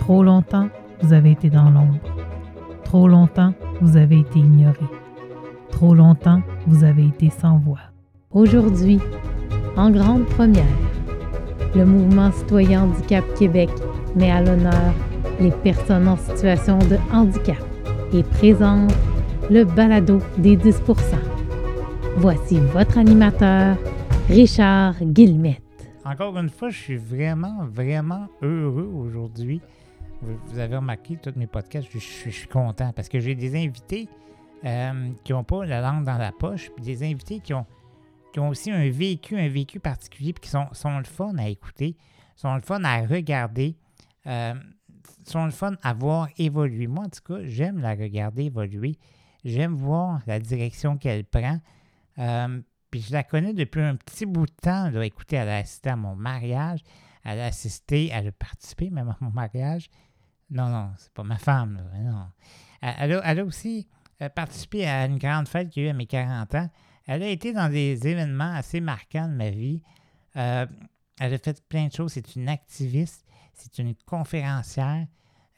Trop longtemps, vous avez été dans l'ombre. Trop longtemps, vous avez été ignoré. Trop longtemps, vous avez été sans voix. Aujourd'hui, en grande première, le mouvement citoyen Handicap Québec met à l'honneur les personnes en situation de handicap et présente le balado des 10% Voici votre animateur, Richard Guillemette. Encore une fois, je suis vraiment, vraiment heureux aujourd'hui. Vous avez remarqué, tous mes podcasts, je, suis content parce que j'ai des invités euh, qui n'ont pas la langue dans la poche, puis des invités qui ont, qui ont aussi un vécu, un vécu particulier, puis qui sont, sont le fun à écouter, sont le fun à regarder, euh, sont le fun à voir évoluer. Moi, en tout cas, j'aime la regarder évoluer. J'aime voir la direction qu'elle prend. Euh, puis je la connais depuis un petit bout de temps. Là. Écoutez, elle a assisté à mon mariage. Elle a assisté, elle a participé même à mon mariage. Non, non, c'est pas ma femme. Là. Non. Elle, a, aussi euh, participé à une grande fête qu'il y a eu à mes 40 ans. Elle a été dans des événements assez marquants de ma vie. Euh, elle a fait plein de choses. C'est une activiste, c'est une conférencière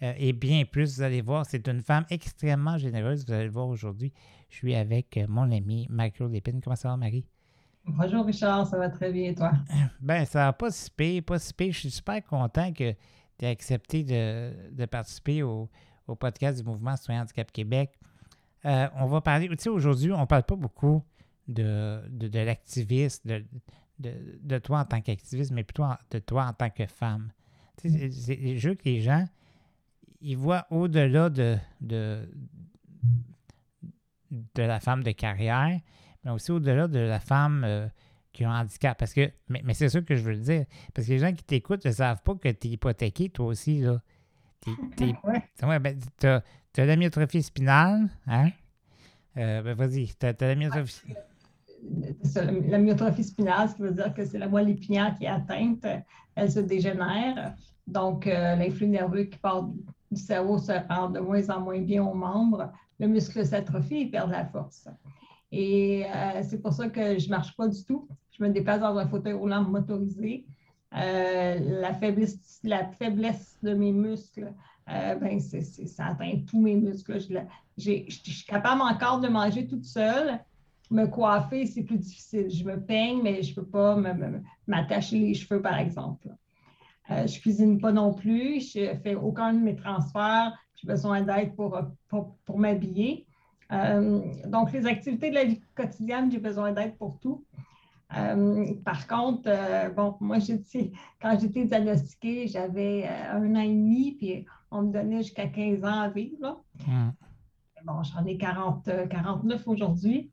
euh, et bien plus. Vous allez voir, c'est une femme extrêmement généreuse. Vous allez le voir aujourd'hui. Je suis avec mon ami Marie-Claude Lépine. Comment ça va, Marie? Bonjour, Richard. Ça va très bien, toi? Ben, ça va pas si pire, pas si pire. Je suis super content que tu aies accepté de, participer au, podcast du Mouvement Citoyen Handicap Québec. Euh, on va parler, tu sais, aujourd'hui, on ne parle pas beaucoup de, de, l'activiste, de, de, toi en tant qu'activiste, mais plutôt de toi en tant que femme. Tu sais, je veux que les gens, ils voient au-delà de, de, de la femme de carrière, mais aussi au-delà de la femme euh, qui a un handicap. Parce que, mais, c'est ça que je veux dire. Parce que les gens qui t'écoutent ne savent pas que tu es hypothéqué, toi aussi. Là. T'es, ouais. ben, tu as, la myotrophie spinale. Hein? Euh, ben, vas-y, tu as, la myotrophie. La myotrophie spinale, ce qui veut dire que c'est la moelle épinière qui est atteinte, elle se dégénère. Donc, euh, l'influx nerveux qui part du cerveau se rend de moins en moins bien aux membres le muscle s'atrophie et perd la force. Et euh, c'est pour ça que je ne marche pas du tout. Je me déplace dans un fauteuil roulant motorisé. Euh, la, faiblesse, de mes muscles, euh, ben ça atteint tous mes muscles. Je, suis capable encore de manger toute seule. Me coiffer, c'est plus difficile. Je me peigne, mais je ne peux pas m'attacher les cheveux, par exemple. je ne cuisine pas non plus. Je ne fais aucun de mes transferts j'ai besoin d'aide pour, m'habiller. Euh, donc, les activités de la vie quotidienne, j'ai besoin d'aide pour tout. Euh, par contre, euh, bon, moi, quand j'étais diagnostiquée, j'avais un an et demi, puis on me donnait jusqu'à 15 ans à vivre. Hmm. Bon, j'en ai 40, 49 aujourd'hui.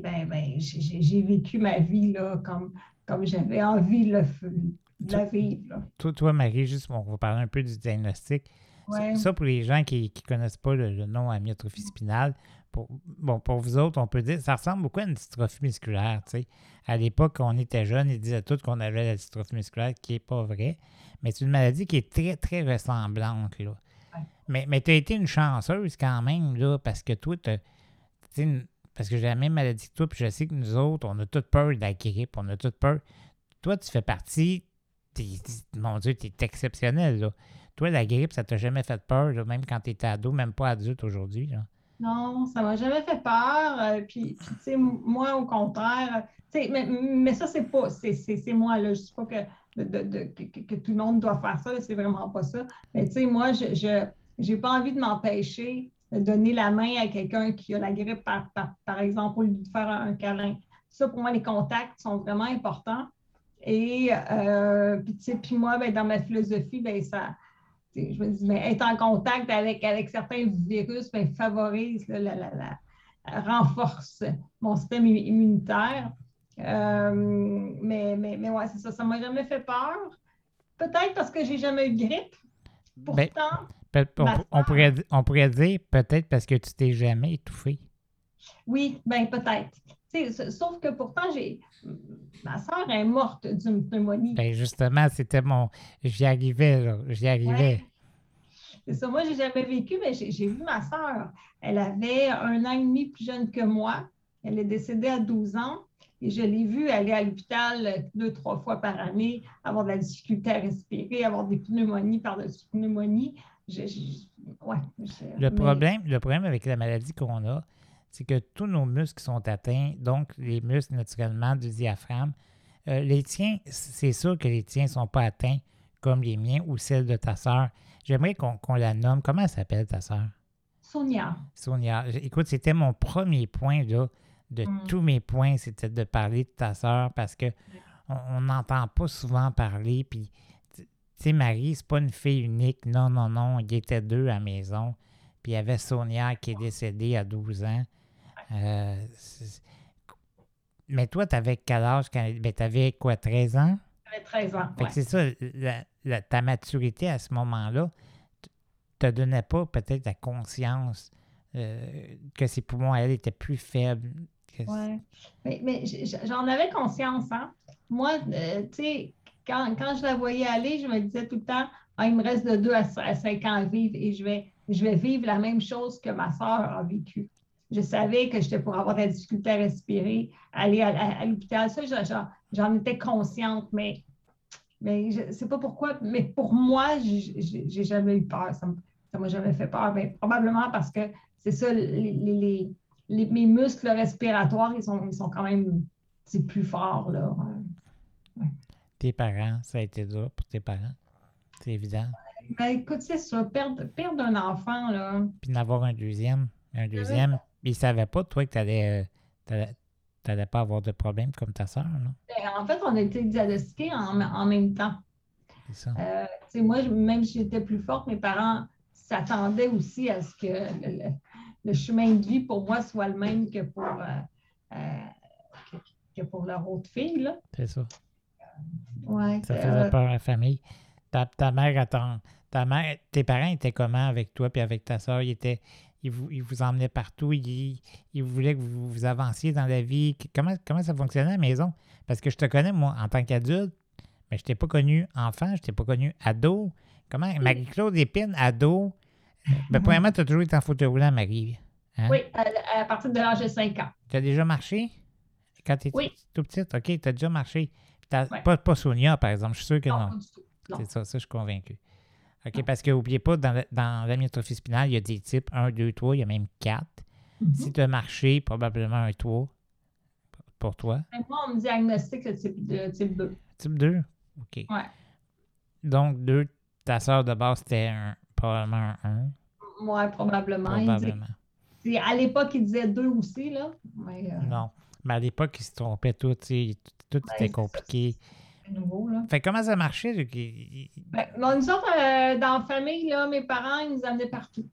Ben, ben, j'ai vécu ma vie là, comme, comme j'avais envie de, la vivre. Toi, toi, Marie, juste, on va parler un peu du diagnostic. Ça, pour les gens qui ne connaissent pas le, nom amyotrophie spinale, pour, bon, pour vous autres, on peut dire ça ressemble beaucoup à une dystrophie musculaire. À l'époque, quand on était jeune, ils disaient tous qu'on avait la dystrophie musculaire, qui n'est pas vrai. Mais c'est une maladie qui est très, très ressemblante. Là. Mais, mais tu as été une chanceuse quand même, là, parce que toi, parce que j'ai la même maladie que toi, puis je sais que nous autres, on a toute peur de la grippe, on a toute peur. Toi, tu fais partie, mon Dieu, tu es exceptionnel, là. Toi, la grippe, ça t'a jamais fait peur, même quand tu étais ado, même pas adulte aujourd'hui? Non, ça m'a jamais fait peur. Euh, puis, tu sais, moi, au contraire, mais, mais ça, c'est pas, c'est moi, là. Je dis pas que, que, tout le monde doit faire ça, c'est vraiment pas ça. Mais tu sais, moi, je n'ai pas envie de m'empêcher de donner la main à quelqu'un qui a la grippe, par, par, exemple, au lieu de faire un, câlin. Ça, pour moi, les contacts sont vraiment importants. Et euh, puis, moi, ben, dans ma philosophie, ben, ça, je me dis, mais être en contact avec, avec certains virus ben, favorise, la, renforce mon système immunitaire. Euh, mais, mais, mais ouais, c'est ça, ça ne m'a jamais fait peur. Peut-être parce que j'ai jamais eu de grippe. Ben, Pourtant. on, pourrait, on pourrait dire peut-être parce que tu t'es jamais étouffé. Oui, bien peut-être. Sauf que pourtant, j'ai ma soeur est morte d'une pneumonie. Ben justement, c'était mon. J'y arrivais, là. J'y arrivais. C'est ça. Moi, je n'ai jamais vécu, mais j'ai vu ma soeur. Elle avait un an et demi plus jeune que moi. Elle est décédée à 12 ans et je l'ai vue aller à l'hôpital deux, trois fois par année, avoir de la difficulté à respirer, avoir des pneumonies par-dessus pneumonies. le, problème, le problème avec la maladie qu'on a, c'est que tous nos muscles sont atteints, donc les muscles naturellement du diaphragme. Euh, les tiens, c'est sûr que les tiens ne sont pas atteints comme les miens ou celles de ta sœur. J'aimerais qu'on la nomme. Comment elle s'appelle ta sœur? Sonia. Sonia. Écoute, c'était mon premier point là, de mm. tous mes points, c'était de parler de ta sœur parce que on n'entend pas souvent parler. Puis, tu sais, Marie, c'est pas une fille unique. Non, non, non. Il y était deux à la maison. Puis il y avait Sonia qui est décédée à 12 ans. Euh, mais toi, tu avais quel âge? Quand... Ben, tu avais quoi, 13 ans? J'avais 13 ans. C'est ça, ta maturité à ce moment-là te donnait pas peut-être la conscience euh, que ses poumons, elle, étaient plus faibles. Oui, mais, mais j'en avais conscience. Hein? Moi, euh, tu sais, quand, quand, je la voyais aller, je me disais tout le temps, ah, il me reste de 2 à 5 ans à vivre et je vais, je vais vivre la même chose que ma soeur a vécu. Je savais que j'étais pour avoir de la difficulté à respirer, aller à, l'hôpital. Ça, j'en étais consciente, mais, mais je ne sais pas pourquoi. Mais pour moi, j'ai jamais eu peur. Ça ne m'a jamais fait peur. Mais probablement parce que c'est ça, les, mes muscles respiratoires, ils sont, ils sont quand même plus forts. Là. Tes parents, ça a été dur pour tes parents? C'est évident. Ben, écoute, c'est ça, perdre, perdre un enfant, là. Puis d'avoir un deuxième. Un deuxième. Ils ne savaient pas, toi, que tu n'allais euh, pas avoir de problème comme ta soeur, non? Ben, en fait, on a été diagnostiqués en, en même temps. C'est ça. Euh, moi, même si j'étais plus forte, mes parents s'attendaient aussi à ce que le, chemin de vie pour moi soit le même que pour, euh, que, pour leur autre fille. C'est ça. Ouais, ça faisait peur à la famille. Ta, ta mère attend. Ta mère, tes parents étaient comment avec toi et avec ta soeur? Ils étaient, il vous, il vous emmenait partout, il, il, voulait que vous, vous avanciez dans la vie. Comment, comment ça fonctionnait à la maison? Parce que je te connais, moi, en tant qu'adulte, mais je t'ai pas connu enfant, je t'ai pas connu ado. Comment? Marie-Claude Épine, ado? Ben, premièrement, tu as toujours été en fauteuil roulant, Marie. Hein? Oui, à, partir de l'âge de 5 ans. Tu as déjà marché? Quand tu étais tout petite? OK, tu as déjà marché. Pas, pas Sonia, par exemple. Je suis sûr que non. non. C'est ça, ça, je suis convaincu. OK, parce que n'oubliez pas, dans, dans l'amyotrophie spinale, il y a des types 1, 2, 3, il y a même 4. Mm-hmm. Si tu as marché, probablement un 3 pour toi. Moi, on me diagnostique le type, de, type 2. Type 2? OK. Ouais. Donc, 2, ta soeur de base, c'était probablement un 1. Oui, probablement. Probablement. à l'époque, il disait 2 aussi, là. Mais, euh, Non. Mais à l'époque, il se trompait tout. Tout était compliqué nouveau. Là. Fait comment ça marchait? Ben, nous autres, euh, dans la famille, là, mes parents, ils nous amenaient partout.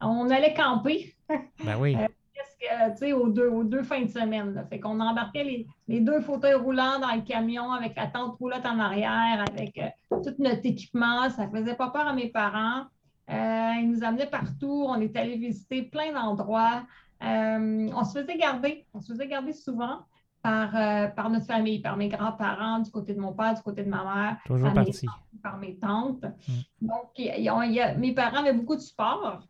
On allait camper. Ben oui. Euh, aux, deux, aux deux fins de semaine. Là. Fait qu'on embarquait les, les, deux fauteuils roulants dans le camion avec la tente roulotte en arrière, avec euh, tout notre équipement. Ça faisait pas peur à mes parents. ils nous amenaient partout. On est allé visiter plein d'endroits. on se faisait garder. On se faisait garder souvent par, euh, par notre famille, par mes grands-parents, du côté de mon père, du côté de ma mère. Toujours par parti. Mes, par mes tantes. Mm. Donc, mes parents avaient beaucoup de support.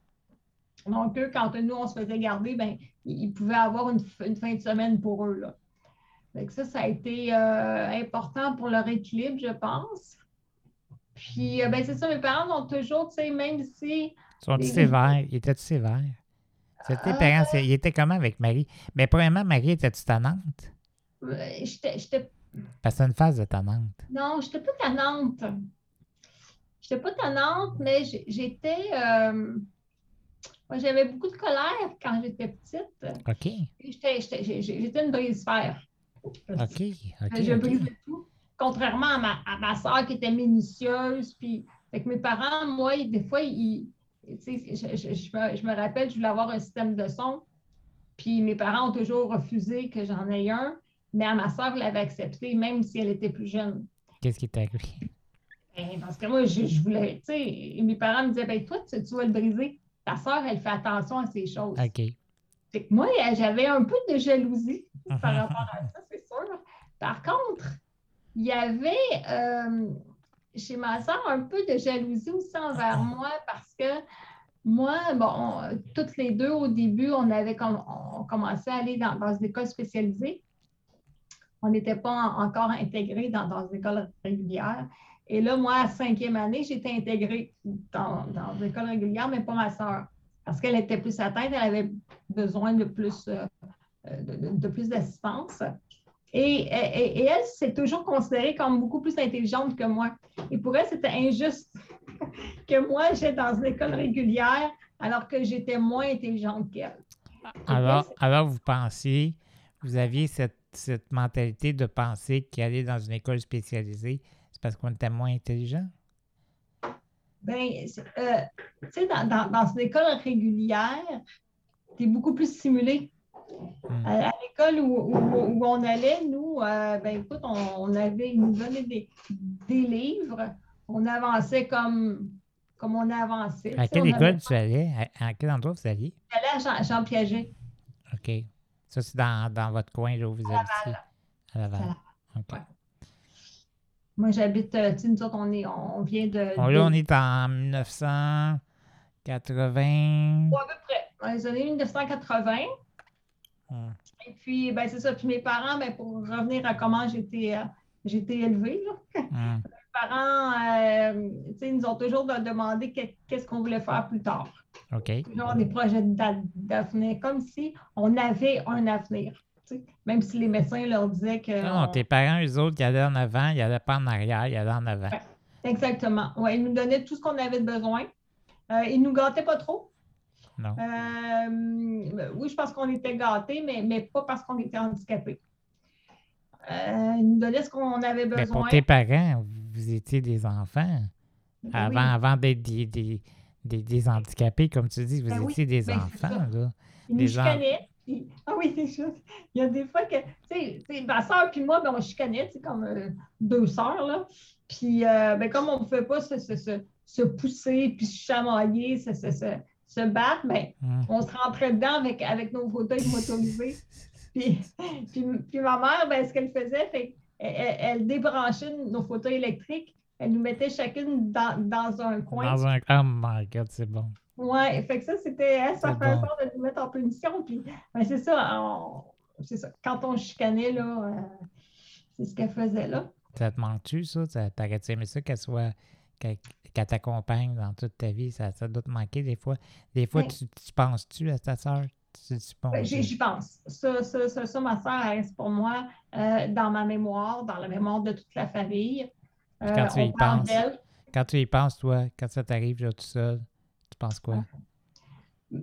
Donc, eux, quand nous, on se faisait garder, ben, ils pouvaient avoir une, fin de semaine pour eux. Là. ça, ça a été euh, important pour leur équilibre, je pense. Puis, euh, ben, c'est ça, mes parents ont toujours, tu sais, même si. Ils sont sévères? Ils étaient sévères? C'était parents, ils étaient comment avec Marie? Mais ben, premièrement, Marie était-tu tannante? Euh, j'étais. C'est une phase de tannante. Non, j'étais pas tannante. J'étais pas tannante, mais j'étais. Euh, moi, j'avais beaucoup de colère quand j'étais petite. OK. J'étais une brise-fer. OK. Je brisais tout. Contrairement à ma, à ma soeur qui était minutieuse. Puis, avec mes parents, moi, des fois, ils, je, je, je, me, rappelle, je voulais avoir un système de son. Puis mes parents ont toujours refusé que j'en aie un mais ma soeur l'avait accepté, même si elle était plus jeune. Qu'est-ce qui t'a arrivé? Ben, parce que moi, je, voulais, tu sais, mes parents me disaient, ben toi, tu, vas le briser. Ta soeur, elle fait attention à ces choses. OK. Fait que moi, j'avais un peu de jalousie par rapport à ça, c'est sûr. Par contre, il y avait euh, chez ma soeur un peu de jalousie aussi envers moi parce que Moi, bon, toutes les deux, au début, on avait on commençait à aller dans, dans une école spécialisée. On n'était pas encore intégrés dans, dans une école régulière. Et là, moi, à cinquième année, j'étais intégrée dans, dans une école régulière, mais pas ma soeur. Parce qu'elle était plus atteinte, elle avait besoin de plus, euh, de, plus d'assistance. Et, elle s'est toujours considérée comme beaucoup plus intelligente que moi. Et pour elle, c'était injuste que moi, j'étais dans une école régulière alors que j'étais moins intelligente qu'elle. Alors, alors, vous pensiez, vous aviez cette, cette mentalité de penser qu'aller dans une école spécialisée, c'est parce qu'on était moins intelligent? Bien, euh, tu sais, dans, dans, dans, une école régulière, tu es beaucoup plus stimulé. Hmm. À, l'école où, où, on allait, nous, euh, ben écoute, on, avait, ils nous donnaient des, des livres, on avançait comme comme on a avancé. À quelle école tu allais? À, quel endroit vous alliez? J'allais à Jean, Piaget. OK. Ça, c'est dans, dans, votre coin, là, où vous habitez? À Laval. OK. Moi, j'habite, euh, tu sais, nous autres, on, est, on vient de... Bon, là, on est en 1980... à peu près. Dans les années 1980. Hum. Et puis, ben, c'est ça. Puis mes parents, ben, pour revenir à comment j'étais euh, j'étais élevée, là. Hum. parents, euh, nous ont toujours demandé qu'est-ce qu'on voulait faire plus tard. OK. Toujours des projets d'avenir, comme si on avait un avenir. Même si les médecins leur disaient que. Non, tes parents, eux autres, ils allaient en avant, ils n'allaient pas en arrière, ils allaient en avant. exactement. Ouais, ils nous donnaient tout ce qu'on avait besoin. Euh, ils ne nous gâtaient pas trop. Non. Euh, oui, je pense qu'on était gâtés, mais, mais pas parce qu'on était handicapés. Euh, ils nous donnaient ce qu'on avait besoin. Mais pour tes parents, vous étiez des enfants. Ben avant, avant d'être des, des, des, handicapés, comme tu dis, vous ben étiez des ben, enfants. Là. Ils nous chicanaient. Ah oui, c'est juste. Il y a des fois que, tu sais, ma soeur puis moi, ben, on chicanait, c'est comme euh, deux sœurs, là. Puis, euh, ben, comme on ne pouvait pas se, se, se, se, pousser, puis se chamailler, se, se, battre, ben, hum. on se rentrait dedans avec, avec nos fauteuils motorisés. puis, puis, puis, ma mère, ben, ce qu'elle faisait, elle, débranchait nos fauteuils électriques, elle nous mettait chacune dans, dans un coin. Dans un coin, oh my God, c'est bon. Oui, fait que ça, c'était, hein, ça fait bon. peur de nous mettre en punition. Puis, ben, c'est ça, c'est ça. Quand on chicanait, là, euh, c'est ce qu'elle faisait là. Ça te manque-tu, ça? T'aurais-tu aimé ça qu'elle soit, qu'elle, t'accompagne dans toute ta vie? Ça, ça doit te manquer des fois. Des fois, tu, tu penses-tu à ta soeur? Ben, j'y pense. Ça, ça, ça, ça, ma soeur reste pour moi euh, dans ma mémoire, dans la mémoire de toute la famille. Euh, quand tu y penses, quand tu y penses, toi, quand ça t'arrive tout seul, tu penses quoi? Euh,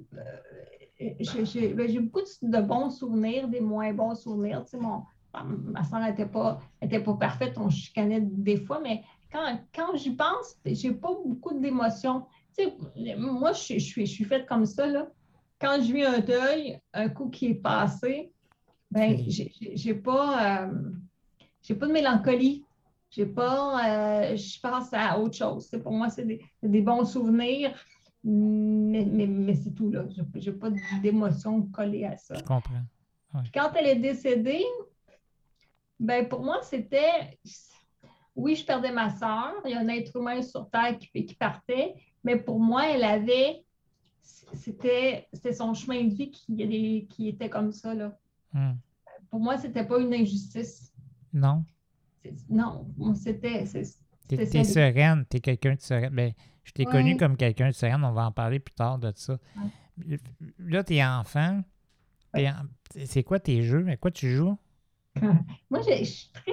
ben, j'ai beaucoup de bons souvenirs, des moins bons souvenirs. Tu sais, mon, ma soeur n'était pas, était pas parfaite, on chicanait des fois, mais quand, quand j'y pense, j'ai pas beaucoup d'émotions. Tu sais, moi, je, je, suis, je suis faite comme ça, là quand je vis un deuil, un coup qui est passé, ben, j'ai pas, euh, j'ai pas de mélancolie. J'ai pas, euh, je pense à autre chose. Pour moi, c'est des, bons souvenirs, mais, mais, c'est tout. là. Je n'ai pas d'émotion collée à ça. Je comprends. Quand elle est décédée, ben, pour moi, c'était. Oui, je perdais ma soeur. Il y a un être humain sur Terre qui, qui partait, mais pour moi, elle avait c'était son chemin de vie qui, qui était comme ça. Là. Hmm. Pour moi, c'était pas une injustice. Non? Non, c'était. Tu es, sereine, tu es quelqu'un de sereine. Ben, je t'ai connu comme quelqu'un de sereine, on va en parler plus tard de ça. Là, tu es enfant. C'est quoi tes jeux? À quoi tu joues? Moi, je suis très.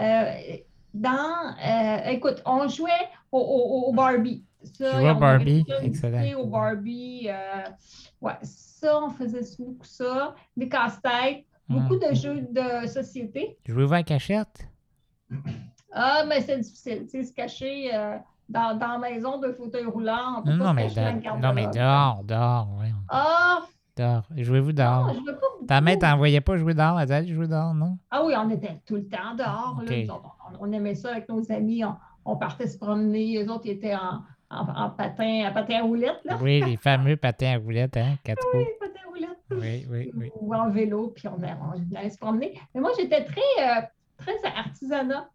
Euh, dans. Euh, écoute, on jouait au, au Barbie. Ça, tu vois Barbie? Excellent. Au Barbie, euh, ouais, ça, on faisait beaucoup ça. Des casse-têtes, beaucoup de hum. jeux de société. Jouais à cachette? Ah, mais c'est difficile. Tu sais, se cacher euh, dans, dans, la maison d'un fauteuil roulant. non, non, mais, non, mais dehors, dehors, oui. Ah! Dehors. Jouez-vous dehors. Non, je pas Ta mère t'envoyait pas jouer dehors, elle allait jouer dehors, non? Ah oui, on était tout le temps dehors. Là. On, on, aimait ça avec nos amis. On, on partait se promener. Les autres ils étaient en, en, patin, à patin à roulettes. Là. Oui, les fameux patins à roulettes, hein, quatre Oui, patins à roulettes. Oui, oui, oui. Ou en vélo, puis on, allait se promener. Mais moi, j'étais très, euh, très artisanat.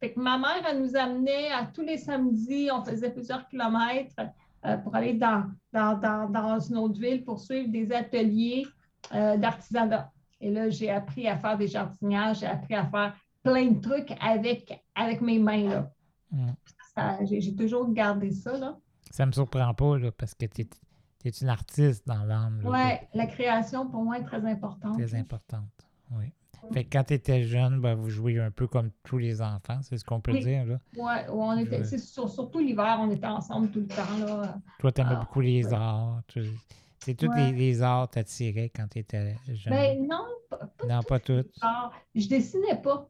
Fait que ma mère, elle nous amenait à tous les samedis, on faisait plusieurs kilomètres euh, pour aller dans, dans, dans, dans, une autre ville pour suivre des ateliers euh, d'artisanat. Et là, j'ai appris à faire des jardinières, j'ai appris à faire plein de trucs avec, avec mes mains. Là. Mm. J'ai toujours gardé ça. Là. Ça me surprend pas, là, parce que tu es, une artiste dans l'âme. Oui, la création, pour moi, est très importante. Très importante, oui. Fait que quand tu étais jeune, ben, vous jouiez un peu comme tous les enfants, c'est ce qu'on peut dire. Là. Oui, on était, surtout l'hiver, on était ensemble tout le temps. Là. Toi, tu aimais ah, beaucoup les arts. C'est tous les, les, arts t'attiraient quand tu étais jeune? Ben non, pas, pas Non, pas toutes. Je dessinais pas.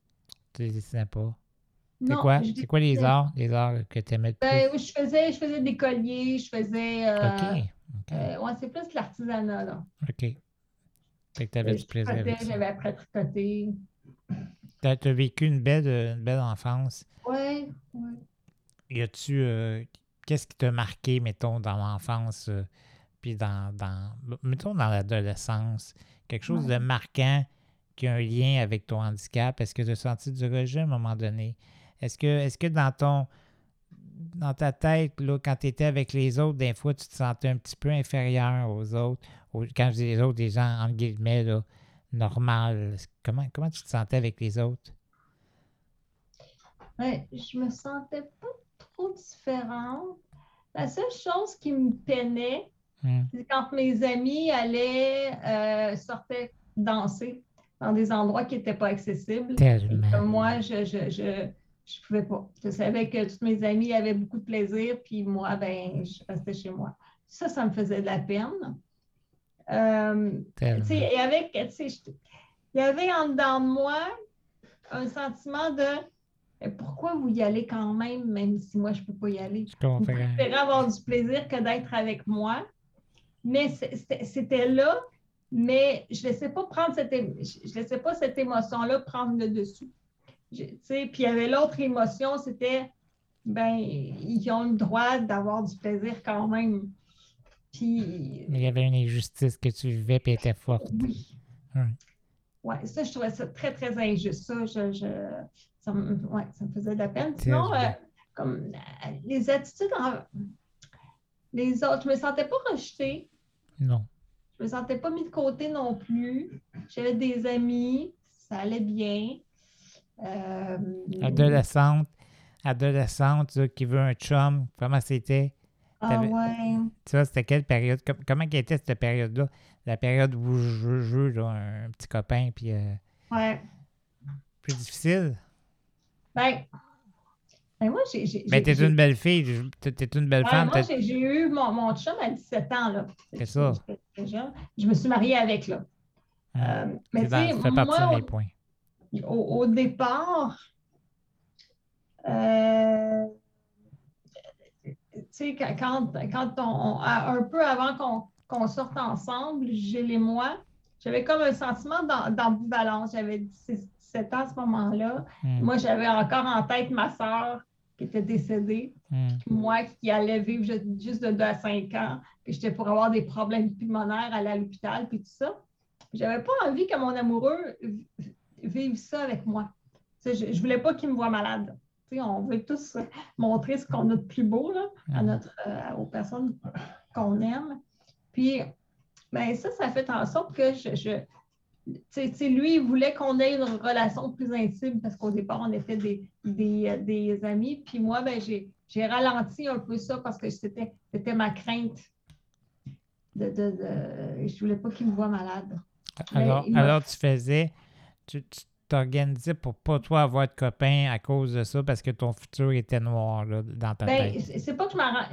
Tu ne dessinais pas? C'est quoi? C'est quoi les arts, les arts que tu aimais ben, je faisais, je faisais des colliers, je faisais. Euh, OK. Euh, ouais, c'est plus l'artisanat, là. OK. Fait que tu avais du plaisir. J'avais appris à tricoter. Tu as, vécu une belle, une belle enfance. Oui, oui. Y a-tu. Euh, qu'est-ce qui t'a marqué, mettons, dans l'enfance, euh, puis dans, dans. Mettons, dans l'adolescence? Quelque chose de marquant qui a un lien avec ton handicap? Est-ce que tu as senti du rejet à un moment donné? Est-ce que, est que dans ton dans ta tête, là, quand tu étais avec les autres, des fois, tu te sentais un petit peu inférieur aux autres. quand je dis les autres, des gens, entre guillemets, là, normal. Comment, comment tu te sentais avec les autres? Ouais, je me sentais pas trop différente. La seule chose qui me peinait, hmm. c'est quand mes amis allaient, euh, sortaient danser dans des endroits qui n'étaient pas accessibles. Tellement. moi, je, je, je, je pouvais pas. Je savais que tous mes amis avaient beaucoup de plaisir, puis moi, ben, je restais chez moi. Ça, ça me faisait de la peine. Euh, et avec, il y avait en dedans de moi un sentiment de pourquoi vous y allez quand même, même si moi, je ne peux pas y aller? Je préférez avoir du plaisir que d'être avec moi. Mais c'était là, mais je ne laissais pas prendre cette, je laissais pas cette émotion-là prendre le dessus. Puis il y avait l'autre émotion, c'était, ben, ils ont le droit d'avoir du plaisir quand même. Puis. Mais il y avait une injustice que tu vivais et était forte. Oui. Oui, ça, je trouvais ça très, très injuste. Ça, je, ça, me, ouais, ça me faisait de la peine. Sinon, euh, comme euh, les attitudes, les autres, je ne me sentais pas rejetée. Non. Je ne me sentais pas mis de côté non plus. J'avais des amis, ça allait bien. Euh, adolescente, adolescente qui veut un chum, comment c'était? Ah ouais. Tu vois, c'était quelle période? Comment était cette période-là? La période où je veux un petit copain, puis... Euh, ouais. Plus difficile? Ben, ben moi, j'ai... Mais ben, t'es une belle fille, t'es une belle femme. Moi, j'ai eu mon, mon chum à 17 ans, là. C'est ça. Je me suis mariée avec, là. Ah. Euh, mais tu sais, moi... Partie de mes points au, départ, euh, quand, quand on, un peu avant qu'on sorte ensemble, Gilles et moi, j'avais comme un sentiment d'ambivalence. J'avais 17 ans à ce moment-là. Hmm. Moi, j'avais encore en tête ma soeur qui était décédée, hmm. moi qui allais vivre juste de 2 à 5 ans, que j'étais pour avoir des problèmes pulmonaires, aller à l'hôpital, puis tout ça. J'avais pas envie que mon amoureux vivre ça avec moi. je ne voulais pas qu'ils me voient malade. on veut tous montrer ce qu'on a de plus beau là, à notre, euh, aux personnes qu'on aime. Puis, ben, ça, ça fait en sorte que je, je lui, il voulait qu'on ait une relation plus intime parce qu'au départ, on était des, des, amis. Puis moi, ben, j'ai ralenti un peu ça parce que c'était ma crainte. De, de, de, je voulais pas qu'il me voie malade. Alors, alors tu faisais tu t'organisais pour pas toi avoir de copain à cause de ça parce que ton futur était noir là, dans ta ben, tête? C'est pas que je m'arrange.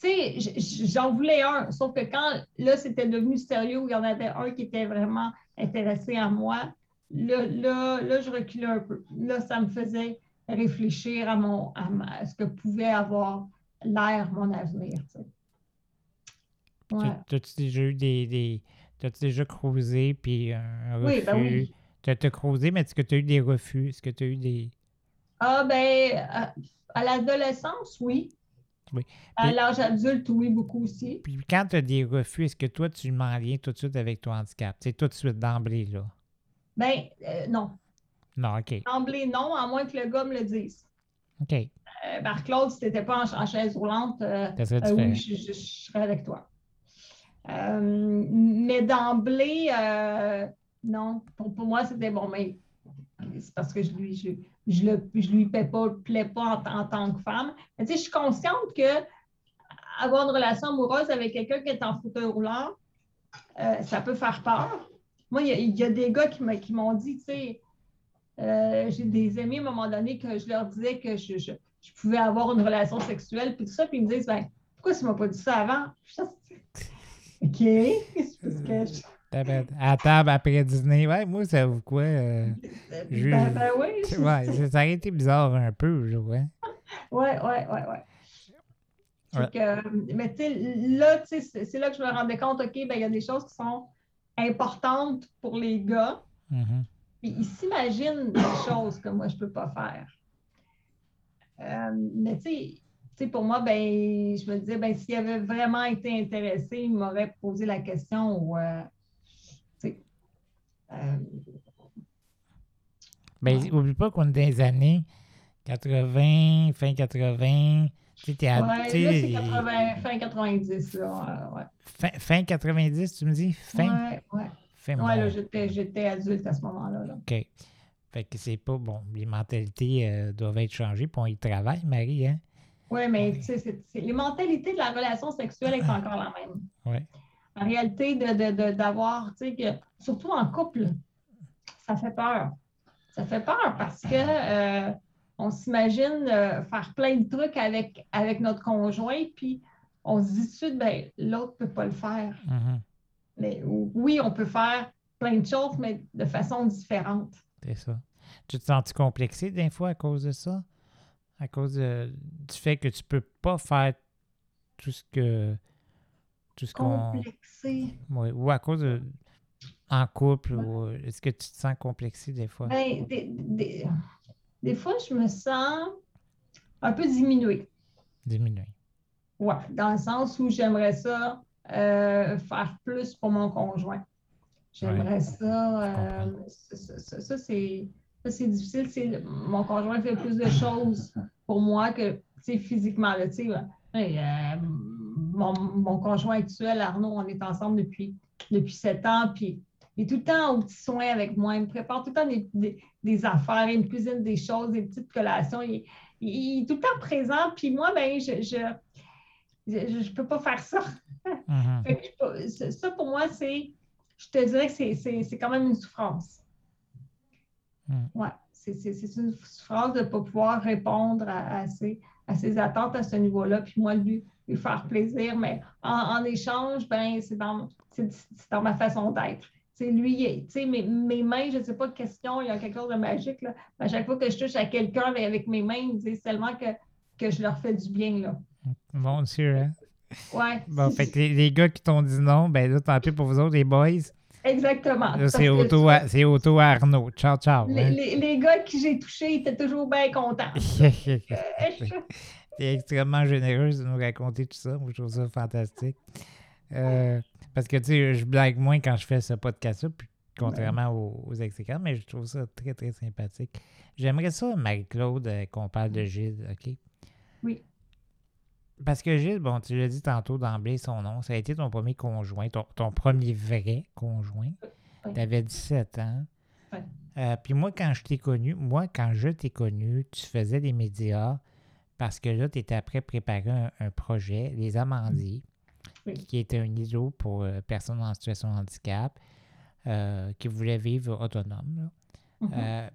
Tu sais, j'en voulais un, sauf que quand là, c'était devenu sérieux, il y en avait un qui était vraiment intéressé à moi, là, là, là je reculais un peu. Là, ça me faisait réfléchir à, mon, à, ce que pouvait avoir l'air mon avenir. Tu as-tu déjà eu des. des T'as-tu déjà croisé puis un refus? Oui, ben oui. Tu as, creusé, mais est-ce que tu as eu des refus? Est-ce que tu as eu des. Ah, ben, à, l'adolescence, oui. Oui. À l'âge adulte, oui, beaucoup aussi. Puis quand tu as des refus, est-ce que toi, tu m'en liens tout de suite avec ton handicap? C'est tout de suite d'emblée, là? Ben, euh, non. Non, OK. D'emblée, non, à moins que le gars me le dise. OK. euh, Marc-Claude, si tu n'étais pas en, chaise roulante, euh, oui, je, serais avec toi. mais d'emblée, non, pour, moi, c'était bon, mais c'est parce que je lui, je, je, le, lui plais pas, plais pas en, tant que femme. Mais tu sais, je suis consciente que avoir une relation amoureuse avec quelqu'un qui est en fauteuil roulant, ça peut faire peur. Moi, il y, a des gars qui m'ont dit, tu sais, euh, j'ai des amis à un moment donné que je leur disais que je, pouvais avoir une relation sexuelle, puis tout ça, puis ils me disent ben, pourquoi tu m'as pas dit ça avant? OK. À table après dîner, ouais, moi, ça vous quoi? Euh, ben, ben, oui. Ouais, ça, a été bizarre un peu, je vois. Ouais, ouais, ouais, ouais. mais tu sais, là, c'est là que je me rendais compte, OK, ben, il y a des choses qui sont importantes pour les gars. Mm-hmm. Puis ils s'imaginent des choses que moi, je ne peux pas faire. Euh, mais tu sais, pour moi, ben, je me disais, ben, s'il avait vraiment été intéressé, il m'aurait posé la question ou, euh, euh, ben, n'oublie pas qu'on est dans les années 80, fin 80. Tu sais, là, c'est fin 90. Là, ouais. fin, fin 90, tu me dis? Fin? Ouais, ouais. Oui, là, j'étais adulte à ce moment-là. OK. Fait que c'est pas bon. Les mentalités euh, doivent être changées, puis on y travaille, Marie, hein? Oui, mais tu sais, les mentalités de la relation sexuelle sont encore la même. Oui. En réalité, d'avoir, tu sais, surtout en couple, ça fait peur. Ça fait peur parce que euh, on s'imagine euh, faire plein de trucs avec, avec notre conjoint, puis on se dit tout de suite, ben, l'autre ne peut pas le faire. Mm-hmm. Mais oui, on peut faire plein de choses, mais de façon différente. C'est ça. Tu te sens complexé des fois à cause de ça? À cause du fait que tu peux pas faire tout ce que. Tout ce complexé. Oui, ou à cause de. En couple, est-ce que tu te sens complexé des fois? Ben, des, des, fois, je me sens un peu diminuée. Diminuée. Oui, dans le sens où j'aimerais ça euh, faire plus pour mon conjoint. J'aimerais ça, euh, ça. Ça, c'est difficile. Mon conjoint fait plus de choses pour moi que physiquement. Là, euh, mon, mon, conjoint actuel, Arnaud, on est ensemble depuis, depuis sept ans. Puis il est tout le temps au petit soin avec moi. Il me prépare tout le temps des, des, affaires. Il me cuisine des choses, des petites collations. Il, il, est tout le temps présent. Puis moi, ben, je ne je, je peux pas faire ça. Mm-hmm. ça, pour moi, c'est, je te dirais que c'est quand même une souffrance. Mm. Ouais, c'est une souffrance de ne pas pouvoir répondre à, ses, à, ses, attentes à ce niveau-là, puis moi, lui, lui faire plaisir. Mais en, échange, ben, c'est dans, dans ma façon d'être. C'est lui, tu sais, mes, mes, mains, je ne sais pas de question, il y a quelque chose de magique. Là. À chaque fois que je touche à quelqu'un avec mes mains, ils disent tellement que, que je leur fais du bien. Là. Bon Dieu, hein? Ouais. Bon, fait que les, gars qui t'ont dit non, ben là, tant pis pour vous autres, les boys. Exactement. C'est auto, à, auto Arnaud. Ciao, ciao. Les, hein? les, les gars que j'ai touchés étaient toujours bien contents. T'es extrêmement généreuse de nous raconter tout ça. Moi, je trouve ça fantastique. Euh, parce que, tu sais, je blague moins quand je fais ce podcast-là, contrairement aux, aux mais je trouve ça très, très sympathique. J'aimerais ça, Marie-Claude, euh, qu'on parle de Gilles, OK? Oui. Parce que Gilles, bon, tu l'as dit tantôt d'emblée son nom, ça a été ton premier conjoint, ton, premier vrai conjoint. Tu avais 17 ans. Euh, puis moi, quand je t'ai connu, moi, quand je t'ai connu, tu faisais des médias parce que là, tu étais après préparer un, projet, Les Amandiers, qui était un ISO pour euh, personnes en situation de handicap euh, qui voulaient vivre autonome. Mm-hmm.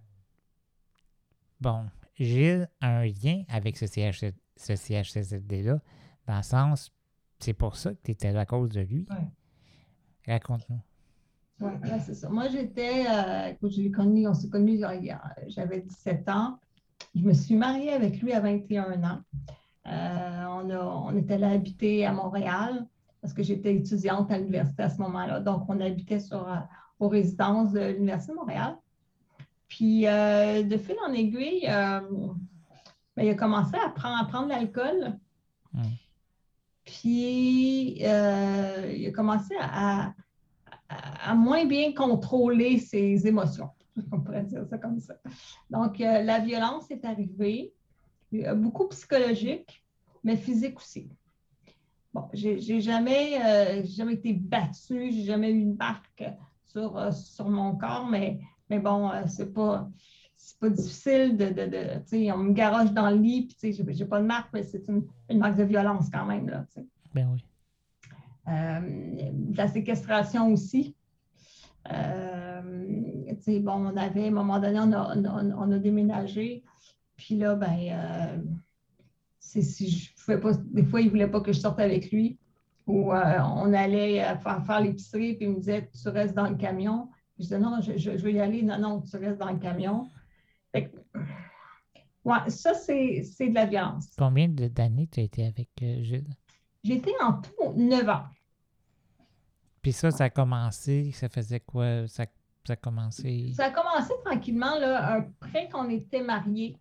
bon, Gilles a un lien avec ce CHC ce CHSLD-là, dans le sens, c'est pour ça que tu étais là à cause de lui. Raconte-nous. Oui, c'est ça. Moi, j'étais, euh, écoute, je l'ai connu, on s'est connus, j'avais 17 ans. Je me suis mariée avec lui à 21 ans. Euh, on, on était là habiter à Montréal parce que j'étais étudiante à l'université à ce moment-là. Donc, on habitait sur, euh, aux résidences de l'Université de Montréal. Puis, de fil en aiguille, ben, il a commencé à prendre, à prendre l'alcool. Hmm. Puis, euh, il a commencé à, à, moins bien contrôler ses émotions. On pourrait dire ça comme ça. Donc, euh, la violence est arrivée. Euh, beaucoup psychologique, mais physique aussi. Bon, j'ai jamais, euh, jamais été battue, j'ai jamais eu une marque sur, euh, sur mon corps, mais, mais bon, c'est pas pas difficile de, de, de tu sais, on me garoche dans le lit, puis tu sais, j'ai pas de marque, mais c'est une, une, marque de violence quand même, là. Ben oui. la séquestration aussi. Bon, on avait, à un moment donné, on a, on a déménagé, puis là, ben, euh, si je pouvais pas, des fois, il ne voulait pas que je sorte avec lui. Ou euh, on allait euh, faire, faire l'épicerie, puis il me disait Tu restes dans le camion. je disais Non, je, je, veux y aller. Non, non, tu restes dans le camion. ouais, ça, c'est de la violence. Combien d'années tu as été avec Gilles? J'étais en tout neuf ans. Puis ça, ça a commencé, ça faisait quoi? Ça, ça a commencé? Ça a commencé tranquillement, là, après qu'on était mariés.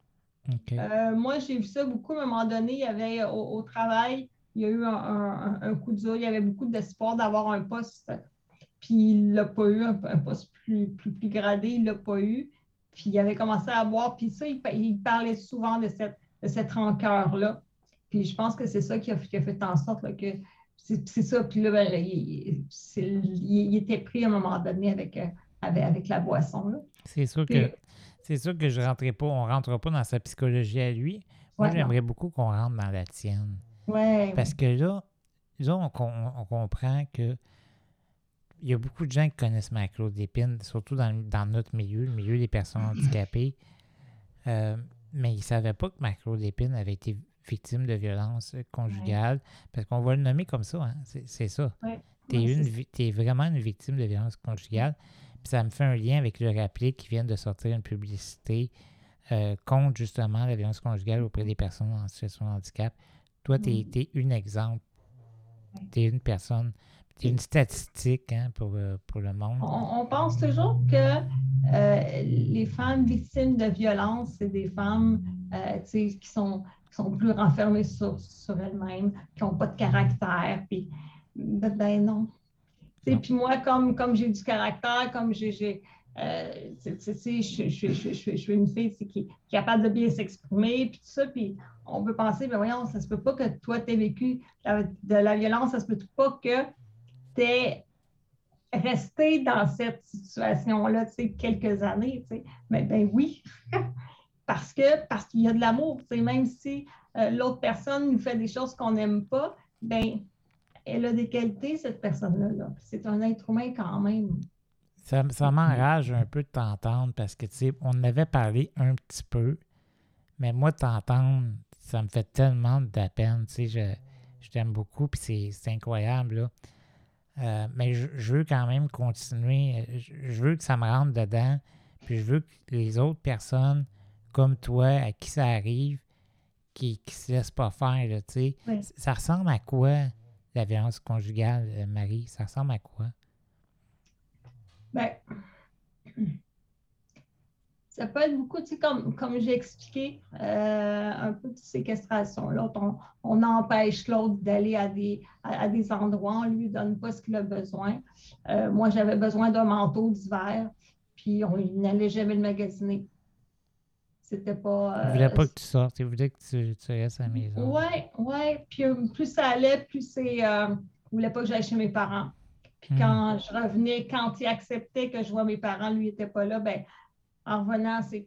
Euh, moi, j'ai vu ça beaucoup. À un moment donné, il y avait au, travail, il y a eu un, coup de dur. Il y avait beaucoup d'espoir d'avoir un poste. Puis il l'a pas eu, un, poste plus, plus, gradé, il ne l'a pas eu. Puis il avait commencé à boire. Puis ça, il, parlait souvent de cette, de cette rancœur-là. Puis je pense que c'est ça qui a, fait en sorte que c'est ça. Puis là, ben, il, était pris à un moment donné avec, avec, la boisson. C'est sûr que c'est sûr que je rentrerai pas, on ne rentre pas dans sa psychologie à lui. Moi, j'aimerais beaucoup qu'on rentre dans la tienne. Ouais, Parce que là, là on, comprend que il y a beaucoup de gens qui connaissent Marc-Claude Lépine, surtout dans, notre milieu, le milieu des personnes handicapées. Euh, mais ils ne savaient pas que Marc-Claude Lépine avait été victime de violence conjugale. Parce qu'on va le nommer comme ça, hein? c'est ça. Tu es, es, vraiment une victime de violence conjugale ça me fait un lien avec le rappelé qui vient de sortir une publicité euh, contre justement la violence conjugale auprès des personnes en situation de handicap. Toi, tu es, mm. un exemple. Tu es une personne, tu es une statistique hein, pour, euh, pour, le monde. On, pense toujours que euh, les femmes victimes de violence, c'est des femmes qui sont, sont plus renfermées sur, sur elles-mêmes, qui n'ont pas de caractère. Puis, ben, ben non, et puis moi, comme, comme j'ai du caractère, comme j'ai. Euh, je, suis une fille qui, est capable de bien s'exprimer, puis tout ça, puis on peut penser, ben voyons, ça se peut pas que toi, tu aies vécu de la violence, ça se peut pas que tu aies resté dans cette situation-là, tu sais, quelques années, tu sais. Mais ben oui, parce que parce qu'il y a de l'amour, même si euh, l'autre personne nous fait des choses qu'on n'aime pas, ben elle a des qualités, cette personne-là. C'est un être humain quand même. Ça, ça m'enrage un peu de t'entendre parce que, tu sais, on avait parlé un petit peu, mais moi, t'entendre, ça me fait tellement de la peine. Tu sais, je, t'aime beaucoup, puis c'est incroyable, là. Euh, mais je, veux quand même continuer. Je, veux que ça me rentre dedans, puis je veux que les autres personnes comme toi, à qui ça arrive, qui ne se laissent pas faire, tu sais, ça ressemble à quoi? la violence conjugale, euh, Marie, ça ressemble à quoi? Bien, ça peut être beaucoup, tu sais, comme, comme j'ai expliqué, euh, un peu de séquestration. L'autre, on, empêche l'autre d'aller à des, à, des endroits, on ne lui donne pas ce qu'il a besoin. Euh, moi, j'avais besoin d'un manteau d'hiver, puis on n'allait jamais le magasiner. C'était pas. Il ne voulait pas euh, que tu sortes, il voulait que tu, tu restes à la maison. Oui, oui. Puis euh, plus ça allait, plus c'est. Euh, il ne voulait pas que j'aille chez mes parents. Puis hmm. quand je revenais, quand il acceptait que je vois mes parents, lui n'était pas là, ben en revenant, c'est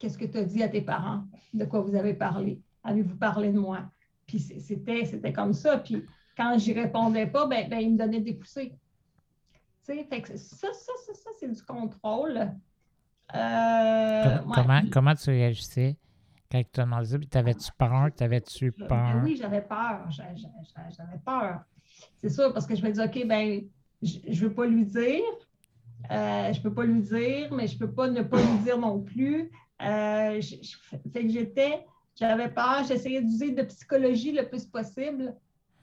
qu'est-ce que tu as dit à tes parents? De quoi vous avez parlé? Avez-vous parlé de moi? Puis c'était, c'était comme ça. Puis quand j'y répondais pas, ben, ben, il me donnait des poussées. Tu sais, ça, ça, ça, ça c'est du contrôle. Euh, comment, comment tu réagissais quand tu as demandé? T'avais-tu peur? T'avais-tu ben peur? Oui, j'avais peur. J'avais peur. C'est sûr, parce que je me dis, OK, ben, je ne veux pas lui dire. Euh, je ne peux pas lui dire, mais je ne peux pas ne pas lui dire non plus. Euh, fait que j'étais, j'avais peur, j'essayais d'user de psychologie le plus possible.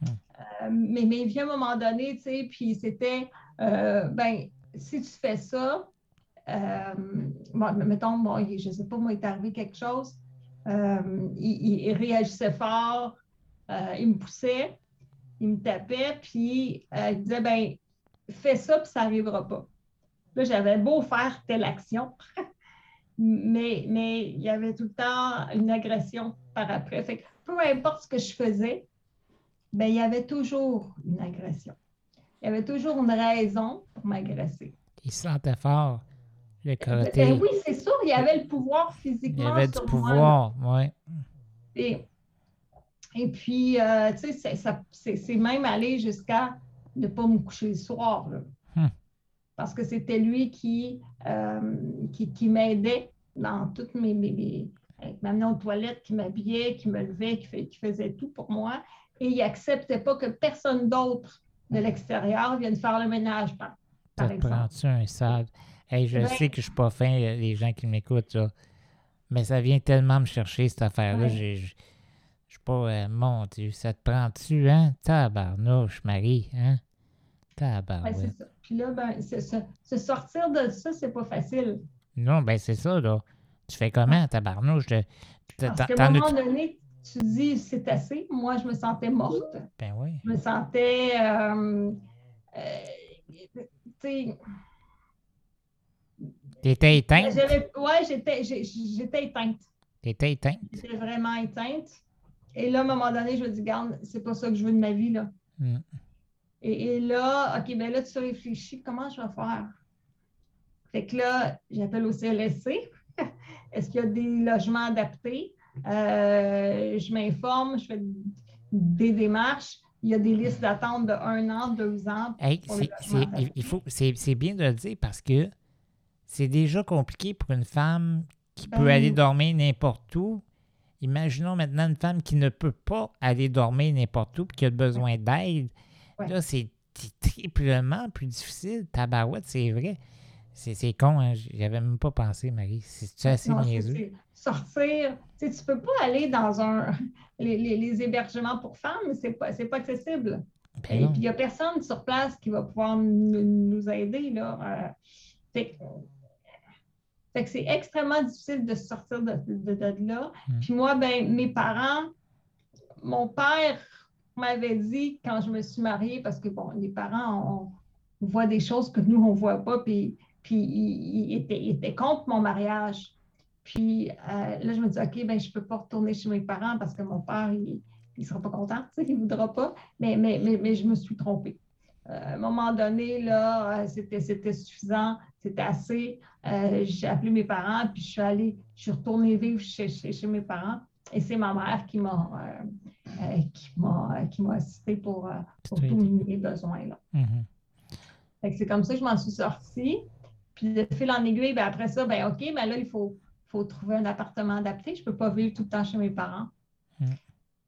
Hmm. Euh, mais, mais vient un moment donné, tu sais, puis c'était, ben, si tu fais ça, euh, mettons, je ne sais pas, moi, il est arrivé quelque chose, euh, il, réagissait fort, euh, il me poussait, il me tapait, puis il disait, ben, fais ça, puis ça n'arrivera pas. Là, j'avais beau faire telle action. mais, mais il y avait tout le temps une agression par après. Fait que peu importe ce que je faisais, ben, il y avait toujours une agression. Il y avait toujours une raison pour m'agresser. Il sentait fort, le Ben, côté. oui, c'est sûr, il y avait le pouvoir Il physiquement. y avait du sur pouvoir, oui. Et, et puis, euh, tu sais, c'est- même allé jusqu'à ne pas me coucher le soir. là. Hmm. Parce que c'était lui qui, euh, qui, qui m'aidait dans toutes mes. mes, mes- qui m'amenait aux toilettes, qui m'habillait, qui me levait, qui, fait- qui faisait tout pour moi. Et il n'acceptait pas que personne d'autre de l'extérieur vienne faire le ménage, par, par exemple. un sale? Hey, je sais que je suis pas fin, euh, les gens qui m'écoutent, là. Mais ça vient tellement me chercher, cette affaire-là. Ouais. Je suis pas. euh, mon Dieu, ça te prend-tu, hein? Tabarnouche, Marie, hein? Ça. Puis là, ben, se, sortir de ça, c'est pas facile. non, ben c'est ça, là. Tu fais comment, tabarnouche? de- Parce qu'à un moment donné, tu dis c'est assez. Moi, je me sentais morte. Ben oui. Je me sentais. euh, euh, tu sais, T'étais éteinte? ouais, j'étais éteinte. T'étais éteinte? J'étais vraiment éteinte. Et là, à un moment donné, je me dis, garde, c'est pas ça que je veux de ma vie. Là. Hmm. Et, et là, OK, ben là, tu réfléchis, comment je vais faire? Fait que là, j'appelle au CLSC. Est-ce qu'il y a des logements adaptés? Euh, je m'informe, je fais des démarches. Il y a des listes d'attente de un an, deux ans. Hey, c'est bien de le dire parce que c'est déjà compliqué pour une femme qui peut Ben aller dormir n'importe où. Imaginons maintenant une femme qui ne peut pas aller dormir n'importe où et qui a besoin d'aide. Ouais. Là, c'est triplement plus difficile. Tabarouette, c'est vrai. C'est, con, hein? J'y avais même pas pensé, Marie. C'est assez Non, niaiseux. sortir. Tu tu peux pas aller dans un les, les- les hébergements pour femmes, c'est pas, c'est pas accessible. Ben Et puis, il n'y a personne sur place qui va pouvoir nous, nous aider. Là. Euh, fait, fait que c'est extrêmement difficile de sortir de, de- de là. Mm. Puis moi, ben, mes parents, mon père m'avait dit quand je me suis mariée, parce que bon, les parents, on, on voit des choses que nous, on ne voit pas, puis, puis il, il était, il était contre mon mariage. Puis euh, là, je me dis, OK, ben, je ne peux pas retourner chez mes parents parce que mon père, il ne sera pas content, il ne voudra pas. Mais, mais, mais, mais je me suis trompée. Euh, à un moment donné, là, euh, c'était, c'était suffisant, c'était assez. Euh, j'ai appelé mes parents, puis je suis allée, je suis retournée vivre chez, chez, chez mes parents. Et c'est ma mère qui m'a, euh, qui m'a, qui m'a assistée pour, pour tous mes besoins. Là. Mhm. Fait que c'est comme ça que je m'en suis sortie. Puis de fil en aiguille, ben après ça, ben OK, ben là, il faut, faut trouver un appartement adapté. Je ne peux pas vivre tout le temps chez mes parents. Mm.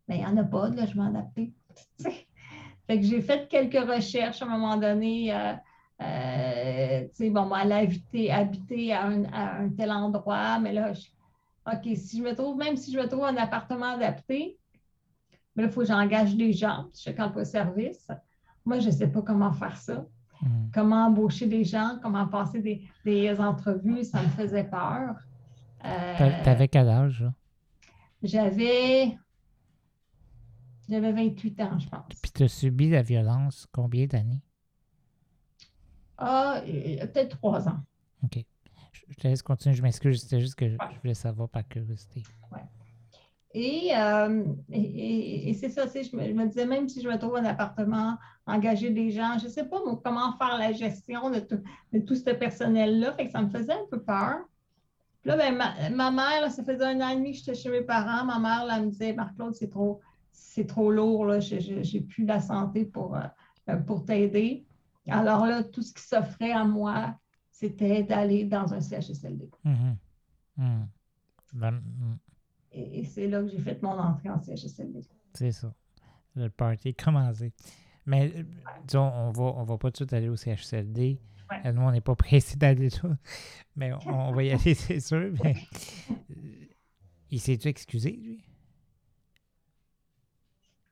Mais il n'y en a pas de logement adapté. fait que j'ai fait quelques recherches à un moment donné. Euh, euh, tu sais, bon, moi, aller habiter, habiter à, un, à un tel endroit, mais là, je- OK, si je me trouve, même si je me trouve un appartement adapté, mais là, il faut que j'engage des gens, je suis pas service. Moi, je ne sais pas comment faire ça Mhm. comment embaucher des gens, comment passer des, des entrevues, ça me faisait peur. Euh, T'a- T'avais quel âge, j'avais j'avais 28 ans, je pense. Puis t'as subi la violence combien d'années? Ah, euh, peut-être trois ans. OK. Je te laisse continuer. Je m'excuse. C'était juste que je je voulais savoir par curiosité. Et, euh, et, et- et c'est ça, tu je me, je me disais, même si je me trouve un appartement, engager des gens, je ne sais pas moi, comment faire la gestion de tout, de tout ce personnel-là. Fait que ça me faisait un peu peur. Puis là, ben, ma, ma mère, là, ça faisait un an et demi que j'étais chez mes parents. Ma mère, là, elle me disait, Marc-Claude, c'est trop, c'est trop lourd, là, j'ai, plus la santé pour, euh, pour t'aider. Alors là, tout ce qui s'offrait à moi, c'était d'aller dans un CHSLD. Mhm. Mhm. Ben, mhm. Et, et c'est là que j'ai fait mon entrée en CHSLD. C'est ça. Le party commencé. Mais euh, disons, on va, on va pas tout aller au CHSLD. Ouais. Euh, Nous, on n'est pas pressé d'aller là. Mais on, on va y aller, c'est sûr. Mais, euh, il s'est-tu excusé, lui?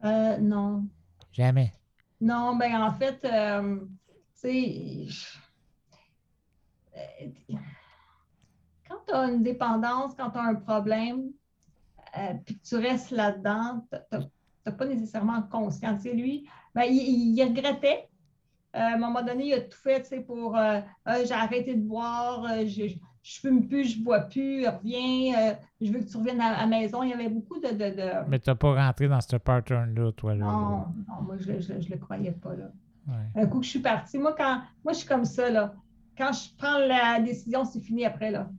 Euh, non. Jamais. Non, ben en fait, euh, tu sais, euh, quand tu as une dépendance, quand tu as un problème, euh, puis que tu restes là-dedans, tu n'as pas nécessairement conscience. Tu sais, lui, ben, il, il regrettait. À un moment donné, il a tout fait pour Euh, j'ai arrêté de boire, j'ai je fume plus, je bois plus, reviens, euh, je veux que tu reviennes à la maison. Il y avait beaucoup de. de, de... Mais tu n'as pas rentré dans ce pattern-là, toi, là. Non, non, moi, je ne le croyais pas, là. Un coup que je suis partie, moi, quand, moi, je suis comme ça, là. Quand je prends la décision, c'est fini après, là.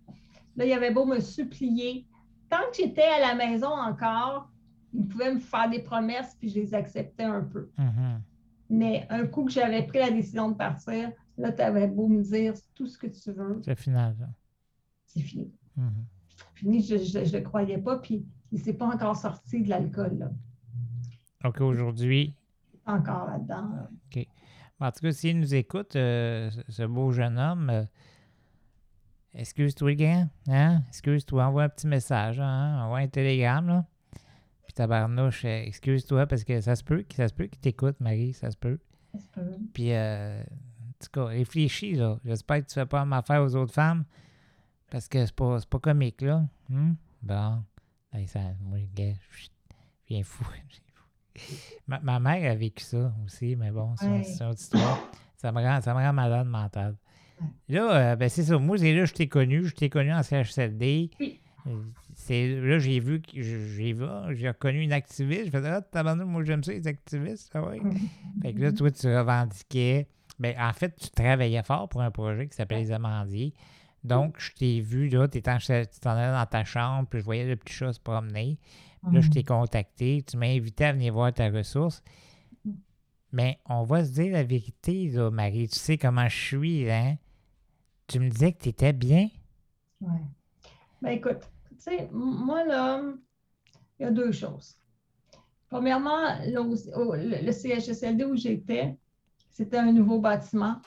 Là, il avait beau me supplier. Tant que j'étais à la maison encore, il pouvait me faire des promesses, puis je les acceptais un peu. Mm-hmm. Mais un coup que j'avais pris la décision de partir, là, tu avais beau me dire tout ce que tu veux. C'est final, C'est fini. Mm-hmm. Fini, je ne le croyais pas, puis il ne s'est pas encore sorti de l'alcool. Là. Donc aujourd'hui? Encore là-dedans. OK. En tout cas, s'il nous écoute, euh, ce beau jeune homme, euh, excuse-toi, gars. Hein? Excuse-toi, envoie un petit message. Hein? Envoie un télégramme. Là. Puis tabarnouche, euh, excuse-toi parce que ça se peut, ça se peut qu'il t'écoute, Marie, ça se peut. Ça se peut. Puis, en tout cas, réfléchis, là. J'espère que tu ne fais pas m'affaire aux autres femmes parce que c'est pas, pas comique, là. Hum? Bon. Ça, moi, gars, je viens fou. Ma, mère a vécu ça aussi, mais bon, c'est une autre histoire. Ça me rend, ça me rend malade mentale. Là, euh, ben c'est ça. Moi, c'est là je t'ai connu. Je t'ai connu en CHSLD. C'est, là, j'ai vu j'ai vu, j'ai reconnu une activiste. Je faisais, ah, t'abandonnes, moi, j'aime ça, les activistes. Ah ouais. fait que là, toi, tu revendiquais. Ben, en fait, tu travaillais fort pour un projet qui s'appelle Les Amandiers. Donc, je t'ai vu, là, tu t'en allais dans ta chambre, puis je voyais le petit chat se promener. Là, je t'ai mm. contacté, tu m'as invité à venir voir ta ressource. Mais on va se dire la vérité, là, Marie. Tu sais comment je suis, hein? Tu me disais que tu étais bien? Oui. Ben écoute, tu sais, moi, là, il y a deux choses. Premièrement, le, CHSLD où j'étais, c'était un nouveau bâtiment.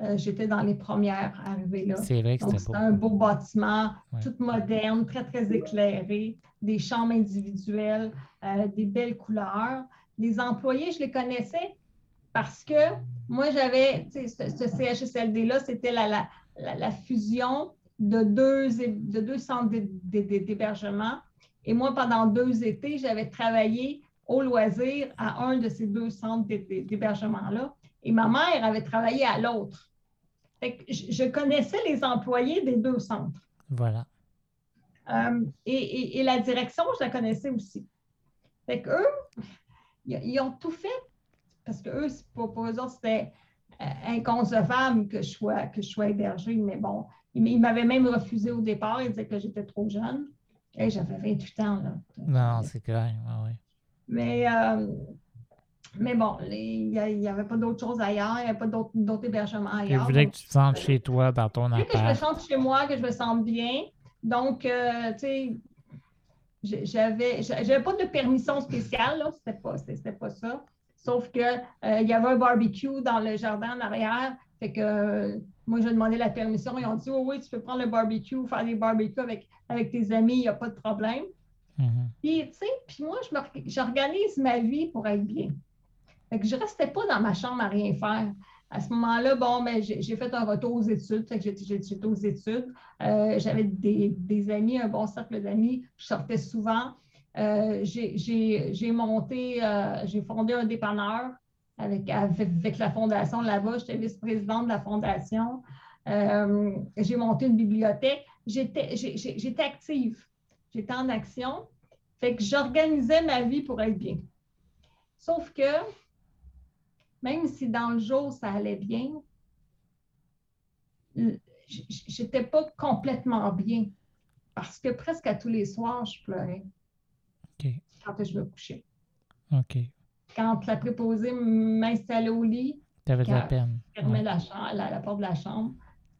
Euh, j'étais dans les premières arrivées là. C'est vrai que c'était un beau bâtiment, tout moderne, très, très éclairé, des chambres individuelles, euh, des belles couleurs. Les employés, je les connaissais parce que moi, j'avais, ce, CHSLD-là, c'était la, la, fusion de deux, de deux centres d'hébergement. Et moi, pendant deux étés, j'avais travaillé au loisir à un de ces deux centres d'hébergement-là. Et ma mère avait travaillé à l'autre. Je connaissais les employés des deux centres. Voilà. Euh, et, la direction, je la connaissais aussi. Fait qu'eux, ils, ont tout fait parce que eux, pour, pour eux autres, c'était euh, inconcevable que je sois, que je sois hébergée. Mais bon, ils, m'avaient même refusé au départ. Ils disaient que j'étais trop jeune. Et j'avais 28 ans. Là. Non, c'est clair. oui. Mais euh, mais bon, il n'y avait pas d'autre chose ailleurs, il n'y avait pas d'autres hébergements ailleurs. Je voulais que tu te sentes chez toi, dans ton appart. Que je me sente chez moi, que je me sente bien. Donc, euh, tu sais, j'avais, j'avais pas de permission spéciale, là, c'était pas, c'était pas ça. Sauf qu'il euh, il y avait un barbecue dans le jardin en arrière. Fait que euh, moi, j'ai demandé la permission. Ils ont dit oh, oui, tu peux prendre le barbecue, faire des barbecues avec, avec tes amis, il n'y a pas de problème. Mm-hmm. Puis, tu sais, puis moi, j'organise ma vie pour être bien. Que je ne restais pas dans ma chambre à rien faire. À ce moment-là, bon, ben, j'ai fait un retour aux études. J'étais aux études. Euh, j'avais des, amis, un bon cercle d'amis. Je sortais souvent. Euh, j'ai monté, euh, j'ai fondé un dépanneur avec, avec la fondation là-bas. J'étais vice-présidente de la fondation. j'ai monté une bibliothèque. J'étais active. J'étais en action. Fait que j'organisais ma vie pour être bien. Sauf que même si dans le jour ça allait bien, j'étais pas complètement bien parce que presque à tous les soirs, je pleurais quand je me couchais. Quand la préposée m'installait au lit, tu avais de la peine. Je fermais la, la, porte de la chambre.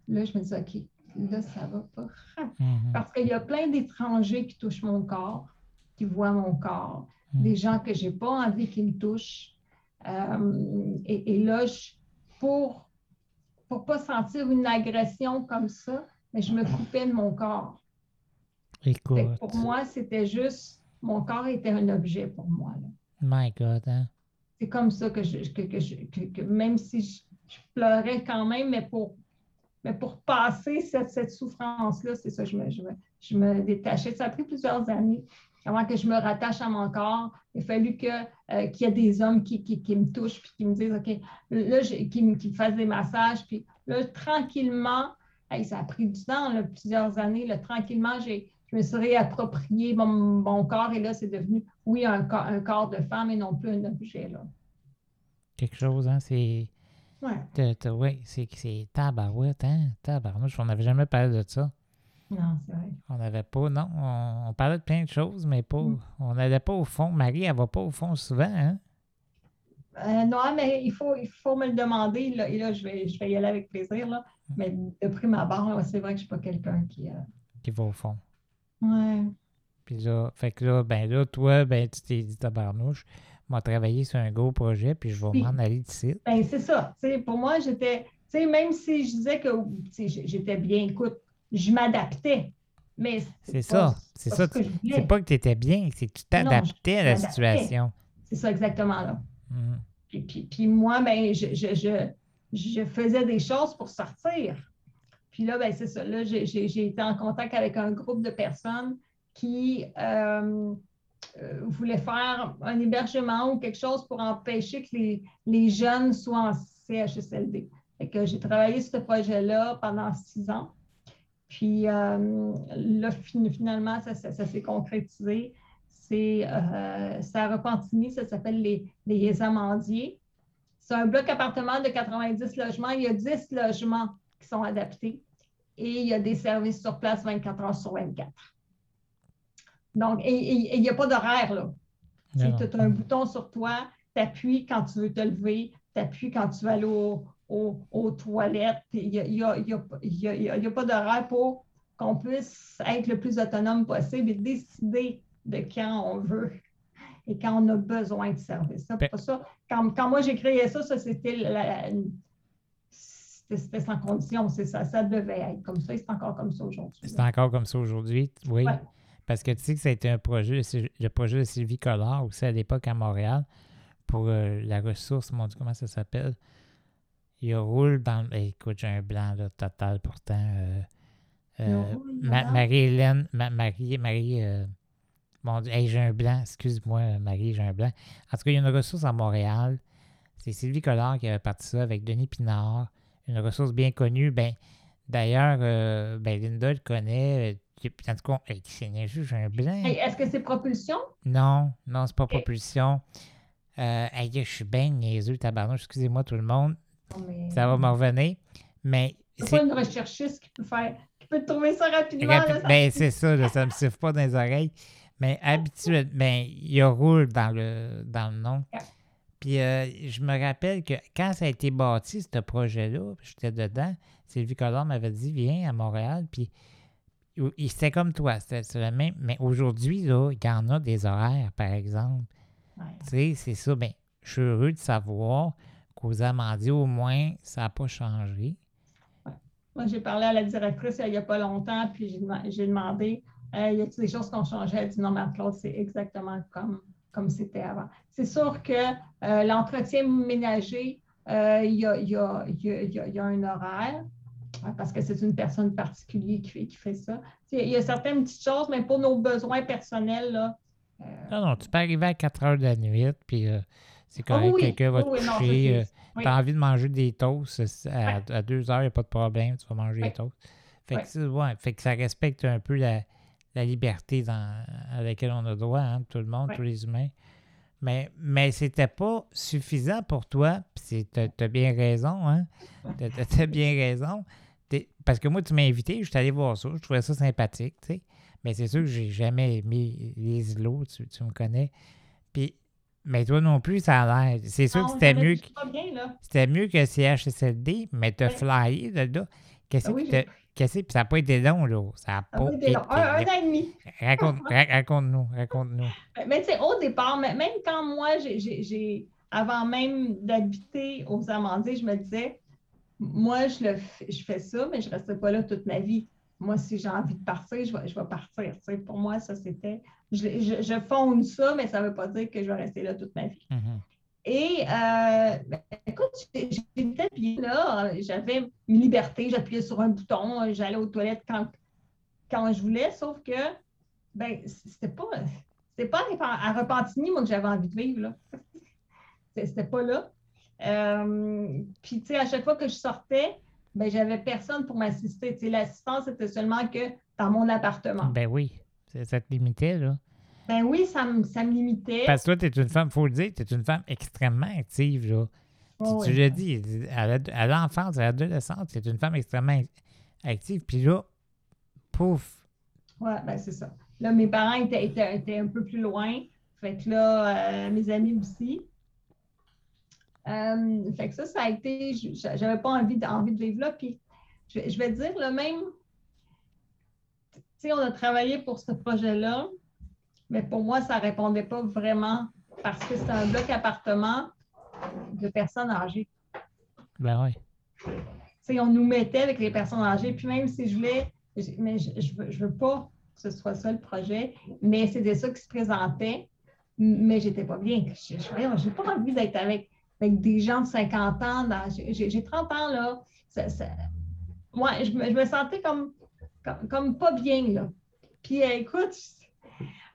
Là, je me disais, OK, là, ça va pas. Mm-hmm. Parce qu'il y a plein d'étrangers qui touchent mon corps, qui voient mon corps, mm. des gens que j'ai pas envie qu'ils me touchent. Euh, et, là, pour ne pas sentir une agression comme ça, mais je me coupais de mon corps. Pour moi, c'était juste, mon corps était un objet pour moi. My God, hein? C'est comme ça que, je, que, même si je, pleurais quand même, mais pour, mais pour passer cette, cette souffrance-là, c'est ça, je me, je, me, je me détachais. Ça a pris plusieurs années avant que je me rattache à mon corps, il a fallu euh, qu'il y ait des hommes qui, me touchent puis qui me disent, OK, là, qui, me fassent des massages. Puis là, tranquillement, ça a pris du temps, plusieurs années. Là, tranquillement, j'ai, je me suis réapproprié mon, corps et là, c'est devenu, oui, un, un, corps de femme et non plus un objet. Là. Quelque chose, hein? C'est. Ouais. Oui, c'est, tabarouette, hein? Tabarnouche, on n'avait jamais parlé de ça. Non, c'est vrai. On n'avait pas, non. On, parlait de plein de choses, mais pas. Mm. On n'allait pas au fond. Marie, elle va pas au fond souvent, hein? Euh, non, mais il faut, il faut me le demander. Là, et là, je vais, je vais y aller avec plaisir. Là. Mm. Mais de prime abord, c'est vrai que je ne suis pas quelqu'un qui. Euh, qui va au fond. Ouais. Puis là, fait que là, ben là, toi, ben, tu t'es dit tabarnouche, m'a travaillé sur un gros projet, puis je vais m'en aller d'ici. Ben, c'est ça. pour moi, j'étais. Même si je disais que j'étais bien, écoute, je m'adaptais. Mais c'est ça. C'est ça. C'est pas que tu étais bien, c'est que tu t'adaptais à la situation. C'est ça, exactement là. Mhm. Puis, puis, moi, ben, je, je, je, je, faisais des choses pour sortir. Puis là, ben, c'est ça. Là, j'ai été en contact avec un groupe de personnes qui euh, euh, voulaient faire un hébergement ou quelque chose pour empêcher que les, les jeunes soient en CHSLD. Que j'ai travaillé sur ce projet-là pendant six ans. Puis euh, là, finalement, ça, s'est concrétisé. C'est euh, à Repentigny, ça s'appelle les, les Amandiers. C'est un bloc appartement de 90 logements. Il y a 10 logements qui sont adaptés et il y a des services sur place 24 heures sur 24. Donc, et il n'y a pas d'horaire, là. Tu as un bouton sur toi, tu appuies quand tu veux te lever, tu appuies quand tu vas aller au, aux, toilettes. Il n'y a, pas d'horaire pour qu'on puisse être le plus autonome possible et décider de quand on veut et quand on a besoin de service. Ça, ben ça, quand, moi j'ai créé ça, ça c'était c'était sans condition, c'est ça, ça devait être comme ça et c'est encore comme ça aujourd'hui. C'est encore comme ça aujourd'hui, oui. Parce que tu sais que ça a été un projet, le projet de Sylvie Collard aussi à l'époque à Montréal pour euh, la ressource, mon Dieu, comment ça s'appelle? Il roule dans. Écoute, j'ai un blanc là, total pourtant. Euh, euh, Marie-Hélène, Marie, Marie, euh, mon Dieu, j'ai un blanc, excuse-moi, Marie, j'ai un blanc. En tout cas, il y a une ressource à Montréal. C'est Sylvie Collard qui avait parti ça avec Denis Pinard. Une ressource bien connue. Ben, D'ailleurs, ben, Linda le connaît. En tout cas, c'est j'ai un blanc. Est-ce que c'est propulsion? Non, non, c'est pas propulsion. je suis bien niaiseux, tabarnouche. Excusez-moi tout le monde. Ça va me revenir. Mais. C'est pas une recherchiste qui peut faire. qui peut trouver ça rapidement. ben, c'est ça, ça ne me siffle pas dans les oreilles. Mais habituellement, ben, il roule dans le, dans le nom. Puis euh, je me rappelle que quand ça a été bâti, ce projet-là, j'étais dedans, Sylvie Collard m'avait dit Viens à Montréal. Puis c'était comme toi, c'était le même. Mais aujourd'hui, il y en a des horaires, par exemple. Tu sais, c'est ça. Ben, je suis heureux de savoir qu'aux Amandiers, au moins, ça n'a pas changé. Moi, j'ai parlé à la directrice il n'y a pas longtemps, puis j'ai demandé euh, y a-t-il des choses qui ont changé Elle dit non, mais Claude, c'est exactement comme comme c'était avant. C'est sûr que euh, l'entretien ménager, euh, il y, a, y, a, y, a, un horaire hein, parce que c'est une personne particulière qui fait, qui fait ça. Il y a certaines petites choses, mais pour nos besoins personnels, là. non, non, tu peux arriver à 4 heures de la nuit, puis c'est ah correct, quelqu'un va te coucher. tu as envie de manger des toasts à, 2 deux heures, il n'y a pas de problème, tu vas manger des toasts. Fait, que, fait que ça respecte un peu la, liberté dans, à laquelle on a droit, hein, tout le monde, tous les humains. Mais, mais c'était pas suffisant pour toi, puis tu as, bien raison, hein? Tu as, bien raison. Parce que moi, tu m'as invité, je suis allé voir ça, je trouvais ça sympathique, tu sais. Mais c'est sûr que j'ai jamais aimé les îlots, tu, tu me connais. Mais toi non plus, ça a l'air. C'est sûr que c'était mieux que. C'était mieux que CHSLD, mais t'as flyé là. Qu'est-ce ah que Qu'est-ce que ça n'a pas été long, là. Ça n'a pas été long. Un, an et demi. Raconte-nous, raconte-nous. Mais tu sais, au départ, même quand moi, j'ai, avant même d'habiter aux Amandiers, je me disais, moi, je, le, je fais ça, mais je ne resterai pas là toute ma vie. Moi, si j'ai envie de partir, je vais, je vais partir. pour moi, ça, c'était je, je, fonde ça, mais ça ne veut pas dire que je vais rester là toute ma vie. Mm-hmm. Et euh, ben, écoute, j'étais bien là, j'avais mes libertés, j'appuyais sur un bouton, j'allais aux toilettes quand, quand je voulais, sauf que ben, c'était pas, c'était pas à Repentigny, moi, que j'avais envie de vivre. C'était pas là. Euh, puis, tu sais, à chaque fois que je sortais, ben, j'avais personne pour m'assister. Tu sais, L'assistance, c'était seulement que dans mon appartement. Ben oui, ça ça te limitait, là. Ben oui, ça me, ça me limitait. Parce que toi, tu es une femme, faut le dire, tu es une femme extrêmement active, là. Tu- Oh, tu oui. l'as dit, à l'enfance, à l'adolescence, tu es une femme extrêmement active. Puis là, pouf, Oui, ben c'est ça. Là, mes parents étaient, étaient, étaient un peu plus loin. Fait que là, euh, mes amis aussi. Euh, fait que ça, ça a été. J'avais pas envie de, envie de vivre là. Puis, je, je vais te dire, le même. Sais, on a travaillé pour ce projet-là, mais pour moi, ça répondait pas vraiment parce que c'est un bloc appartement de personnes âgées. ben oui. On nous mettait avec les personnes âgées, puis même si je voulais, je- mais je, je veux, pas que ce soit ça le projet, mais c'était ça qui se présentait, mais j'étais pas bien. Je n'ai pas envie d'être avec, avec des gens de 50 ans. J'ai j'ai 30 ans, là. Ça- je me sentais comme, comme, comme pas bien, là. Puis, euh, écoute,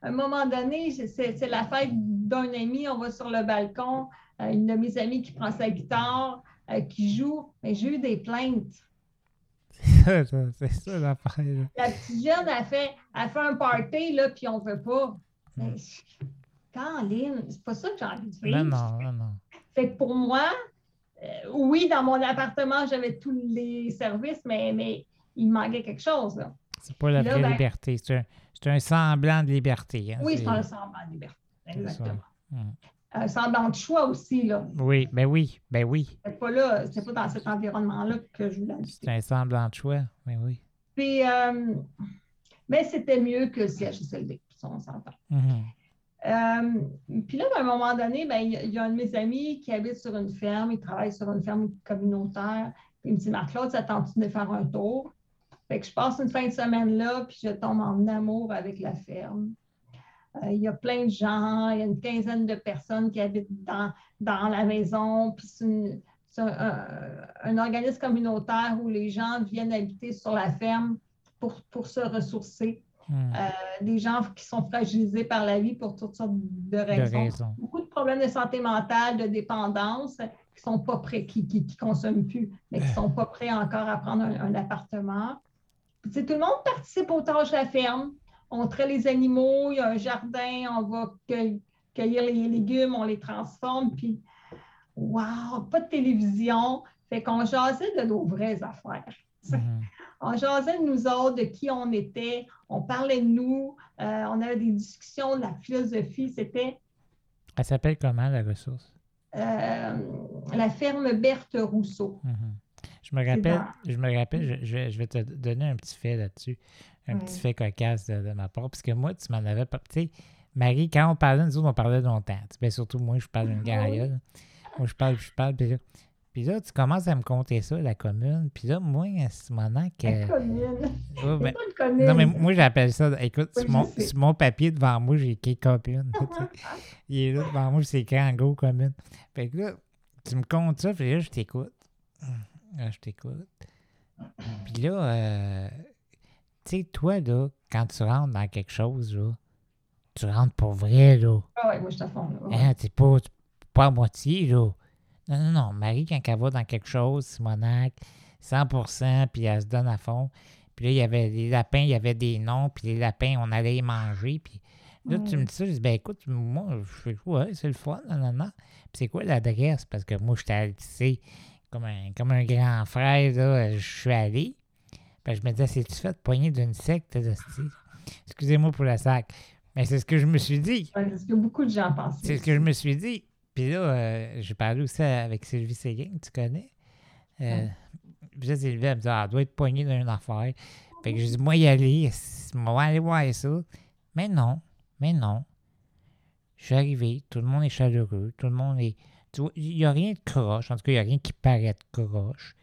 à un moment donné, c'est la fête d'un ami, on va sur le balcon, euh, une de mes amies qui prend sa guitare, euh, qui joue, mais j'ai eu des plaintes. C'est ça l'affaire. La petite jeune a fait, a fait un party, là, puis on ne veut pas. Mais, Caroline, c'est pas ça que j'ai envie de vivre. Non, non, non, non. Fait que pour moi, euh, oui, dans mon appartement, j'avais tous les services, mais, mais il manquait quelque chose. Là. C'est pas la Là, vraie ben- liberté. C'est un, c'est un semblant de liberté. hein, Oui, c'est- c'est un semblant de liberté. Exactement. Hmm. Un semblant de choix aussi, là. Oui, ben oui, ben oui. C'est pas là, c'est pas dans cet environnement-là que je voulais C'est habiter. un semblant de choix. Ben oui. Puis, euh, mais c'était mieux que le CHSLD, on s'entend. Mhm. Euh, puis là, à un moment donné, ben, il y, a- il y a un de mes amis qui habite sur une ferme, il travaille sur une ferme communautaire. Puis il me dit, Marc-Claude, ça tente de faire un tour? Fait que je passe une fin de semaine là, puis je tombe en amour avec la ferme. Euh, il y a plein de gens, il y a une quinzaine de personnes qui habitent dans, dans la maison. Puis c'est une- c'est un, un- un organisme communautaire où les gens viennent habiter sur la ferme pour, pour se ressourcer Hmm. euh, des gens qui sont fragilisés par la vie pour toutes sortes de De raisons. raison. Beaucoup de problèmes de santé mentale, de dépendance, qui sont pas prêts, qui ne consomment plus, mais qui sont pas prêts encore à prendre un, un appartement. Tout le monde participe aux tâches de la ferme. On traite les animaux, il y a un jardin, on va cueillir les légumes, on les transforme, puis wow, pas de télévision. Fait qu'on jasait de nos vraies affaires. Mhm. On jasait de nous autres, de qui on était, on parlait de nous, euh, on avait des discussions de la philosophie. C'était Elle s'appelle comment, la ressource? euh, la ferme Berthe Rousseau. Mhm. Je me rappelle, je me rappelle, je, je- je vais te donner un petit fait là-dessus, un Ouais. petit fait cocasse de, de ma part, parce que moi, tu m'en avais pas. Tu sais, Marie, quand on parlait, nous autres, on parlait longtemps. Ben, surtout moi, je parle d'une Ah garaille. Moi, je parle, je parle, puis là, puis là, tu commences à me compter ça, la commune, puis là, moi, à ce moment que. La commune. Ben, pas une commune. non, mais moi, j'appelle ça. Écoute, Oui, sur, mon, sur mon papier devant moi, j'ai écrit commune. Il est là devant moi, c'est écrit en gros commune. Fait que là, tu me comptes ça, puis là, je t'écoute. Là, je t'écoute. Puis là, euh, tu sais, toi, là, quand tu rentres dans quelque chose, là, tu rentres pour vrai, là. Ah ouais, moi, je te fond. Là. Ouais. Hein, t'es pas, pas à moitié, là. Non, non, non. Marie, quand elle va dans quelque chose, Simonac, 100% puis elle se donne à fond. Puis là, il y avait les lapins, il y avait des noms, puis les lapins, on allait les manger. Puis là, tu me dis ça, je dis, ben écoute, moi, je fais, ouais, c'est le fun, non, non, non. Puis c'est quoi l'adresse? Parce que moi, j'étais tu sais, comme un, comme un grand frère, là, je suis allé. Puis je me disais, c'est-tu fait poigner d'une secte de style? Excusez-moi pour le sac. Mais c'est ce que je me suis dit. Ouais, c'est ce que beaucoup de gens pensent. C'est ce que je me suis dit. Puis là, euh, j'ai parlé aussi avec Sylvie Séguin, tu connais. Euh. Puis là, Sylvie, elle me dit, ah, elle doit être poignée d'une affaire. Fait que je dis, moi, y aller, moi, aller voir ça. Mais non, mais non. Je suis arrivé, tout le monde est chaleureux, tout le monde est. Il n'y a rien de croche. En tout cas, il n'y a rien qui paraît de croche.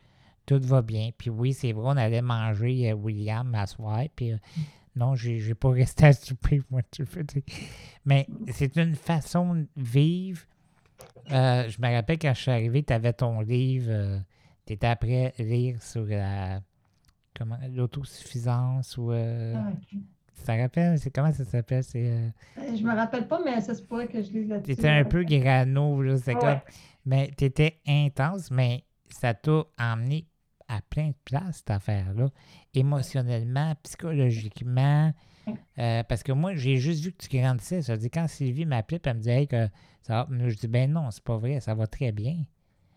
Tout va bien. Puis oui, c'est vrai, on allait manger euh, William à soir. Puis euh, non, j'ai pas resté à souper, moi, tu tu sais. Mais c'est une façon de vivre. Euh, je me rappelle quand je suis arrivé, tu avais ton livre. tu étais après lire sur la. Comment L'autosuffisance ou. euh, Ah. Tu te rappelles? C'est comment ça s'appelle? C'est. euh, Euh, Je me rappelle pas, mais ça se pourrait que je lise là-dessus. T'étais un peu grano, là, c'est Ah comme. ouais. Mais t'étais intense, mais ça t'a emmené à plein de places, cette affaire-là, émotionnellement, psychologiquement. Euh, parce que moi, j'ai juste vu que tu grandissais. Ça veut dire, quand Sylvie m'appelait, elle me disait que ça va, je dis, ben non, c'est pas vrai, ça va très bien.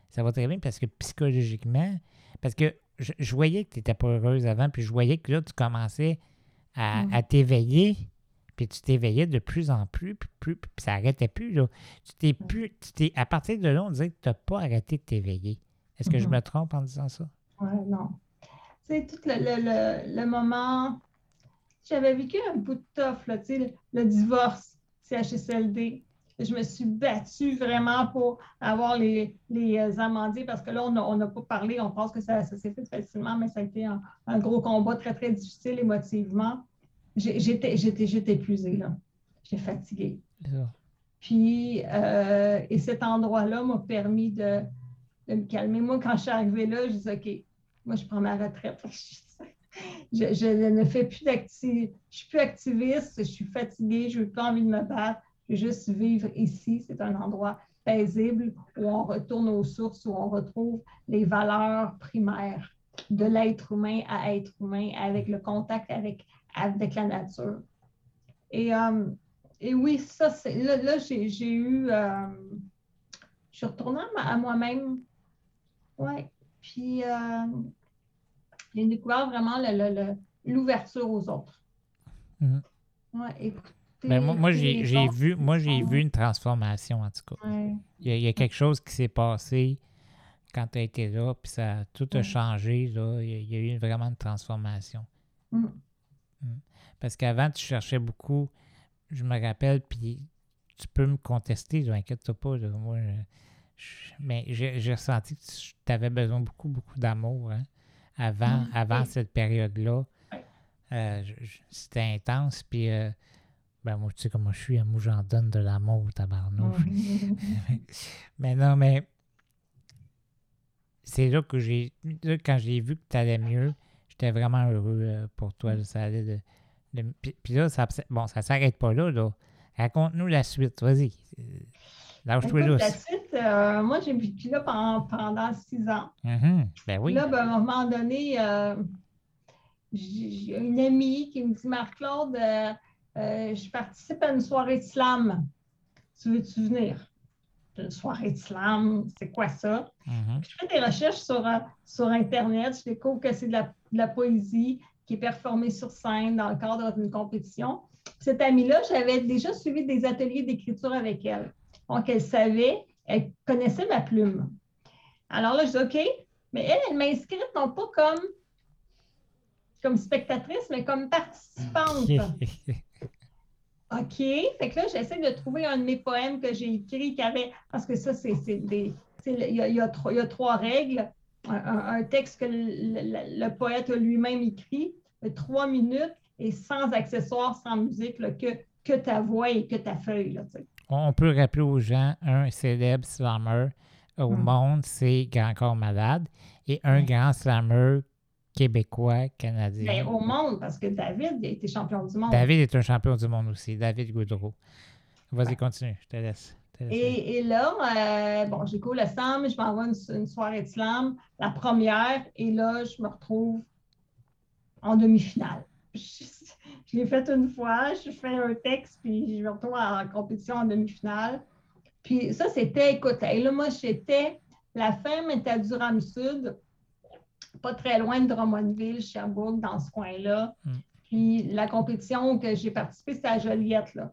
Ça va très bien parce que psychologiquement, parce que je, voyais que tu n'étais pas heureuse avant, puis je voyais que là, tu commençais à, à t'éveiller, puis tu t'éveillais de plus en plus, puis, plus, puis ça n'arrêtait plus. Là. Tu t'es plus, tu t'es, à partir de là, on dirait que tu n'as pas arrêté de t'éveiller. Est-ce que je Mhm. me trompe en disant ça? Ouais, non. Tu sais, tout le, le- le- le moment. J'avais vécu un bout de tough, là, tu sais, le, le divorce, CHSLD. Je me suis battue vraiment pour avoir les, les euh, amendiers parce que là, on n'a pas parlé. On pense que ça, ça s'est fait facilement, mais ça a été un, un gros combat très, très difficile émotivement. J'étais épuisée, là. J'étais fatiguée. Puis, euh, et cet endroit-là m'a permis de, de me calmer. Moi, quand je suis arrivée là, je disais, OK, moi, je prends ma retraite. Je, je ne fais plus d'activité. Je suis plus activiste, je suis fatiguée, je n'ai pas envie de me battre. Juste vivre ici. C'est un endroit paisible où on retourne aux sources, où on retrouve les valeurs primaires de l'être humain à être humain, avec le contact avec, avec la nature. Et, euh, et oui, ça, c'est là, là j'ai j'ai eu. euh, je suis retournée à, moi-même. Ouais. Puis euh, j'ai découvert vraiment le- le- le- l'ouverture aux autres. Mhm. Ouais, écouter Ben, moi, moi, j'ai, vu, moi, j'ai sont- vu une transformation, en tout cas. Ouais. Il y, a, il y a quelque chose qui s'est passé quand tu as été là, puis ça tout a Ouais. changé. Là. Il, y a, il y a eu vraiment une transformation. Mm. Parce qu'avant, tu cherchais beaucoup, je me rappelle, puis tu peux me contester, inquiète-toi pas. là, moi, je- je- mais j'ai, ressenti que tu avais besoin beaucoup, beaucoup d'amour hein, avant, Mm. avant cette période-là. Euh, c'était intense, puis euh, ben moi, tu sais comment je suis, hein, moi j'en donne de l'amour, tabarnouche. Mm. Mais non, mais c'est là que j'ai. Là, quand j'ai vu que tu allais mieux, j'étais vraiment heureux euh, pour toi. là, ça allait de, de- puis, puis là, ça, bon, ça s'arrête pas là. là. Raconte-nous la suite, vas-y. Lâche-toi Écoute, la suite, euh, moi, j'ai vécu là pendant, pendant six ans. Mhm, Ben oui. Là, ben, à un moment donné, euh, j'ai j'ai une amie qui me dit Marc-Claude, euh, euh, je participe à une soirée de slam. Tu veux-tu venir? Une soirée de slam, c'est quoi ça? Mhm, Je fais des recherches sur, euh, sur Internet. Je découvre que c'est de la, de la poésie qui est performée sur scène dans le cadre d'une compétition. Cette amie-là, j'avais déjà suivi des ateliers d'écriture avec elle. Donc, elle savait, elle connaissait ma plume. Alors là, je dis OK, mais elle, elle m'a inscrite non pas comme, comme spectatrice, mais comme participante. OK. Fait que là, j'essaie de trouver un de mes poèmes que j'ai écrit qui avait. Parce que ça, c'est des. Il y, a, y a y a trois règles. Un, texte que le, le- le poète a lui-même écrit, de trois minutes et sans accessoires, sans musique, là, que, que ta voix et que ta feuille. Là. On peut rappeler aux gens un célèbre slammer au Mhm. monde, c'est Grand Corps Malade, et un grand slammer québécois, canadien. Ben, au monde, parce que David a été champion du monde. David est un champion du monde aussi, David Goudreau. Vas-y, Ouais. continue, je te laisse. je te laisse. Et, et là, euh, bon, j'ai cours le slam, je m'envoie une, une soirée de slam, la première, et là, je me retrouve en demi-finale. Je, je l'ai fait une fois, je fais un texte, puis je me retrouve en compétition en demi-finale. Puis ça, c'était, écoute, et là, moi, j'étais, la femme était à Durham-Sud, pas très loin de Drummondville, Sherbrooke, dans ce coin-là. Mm. Puis la compétition que j'ai participé, c'était à Joliette, là.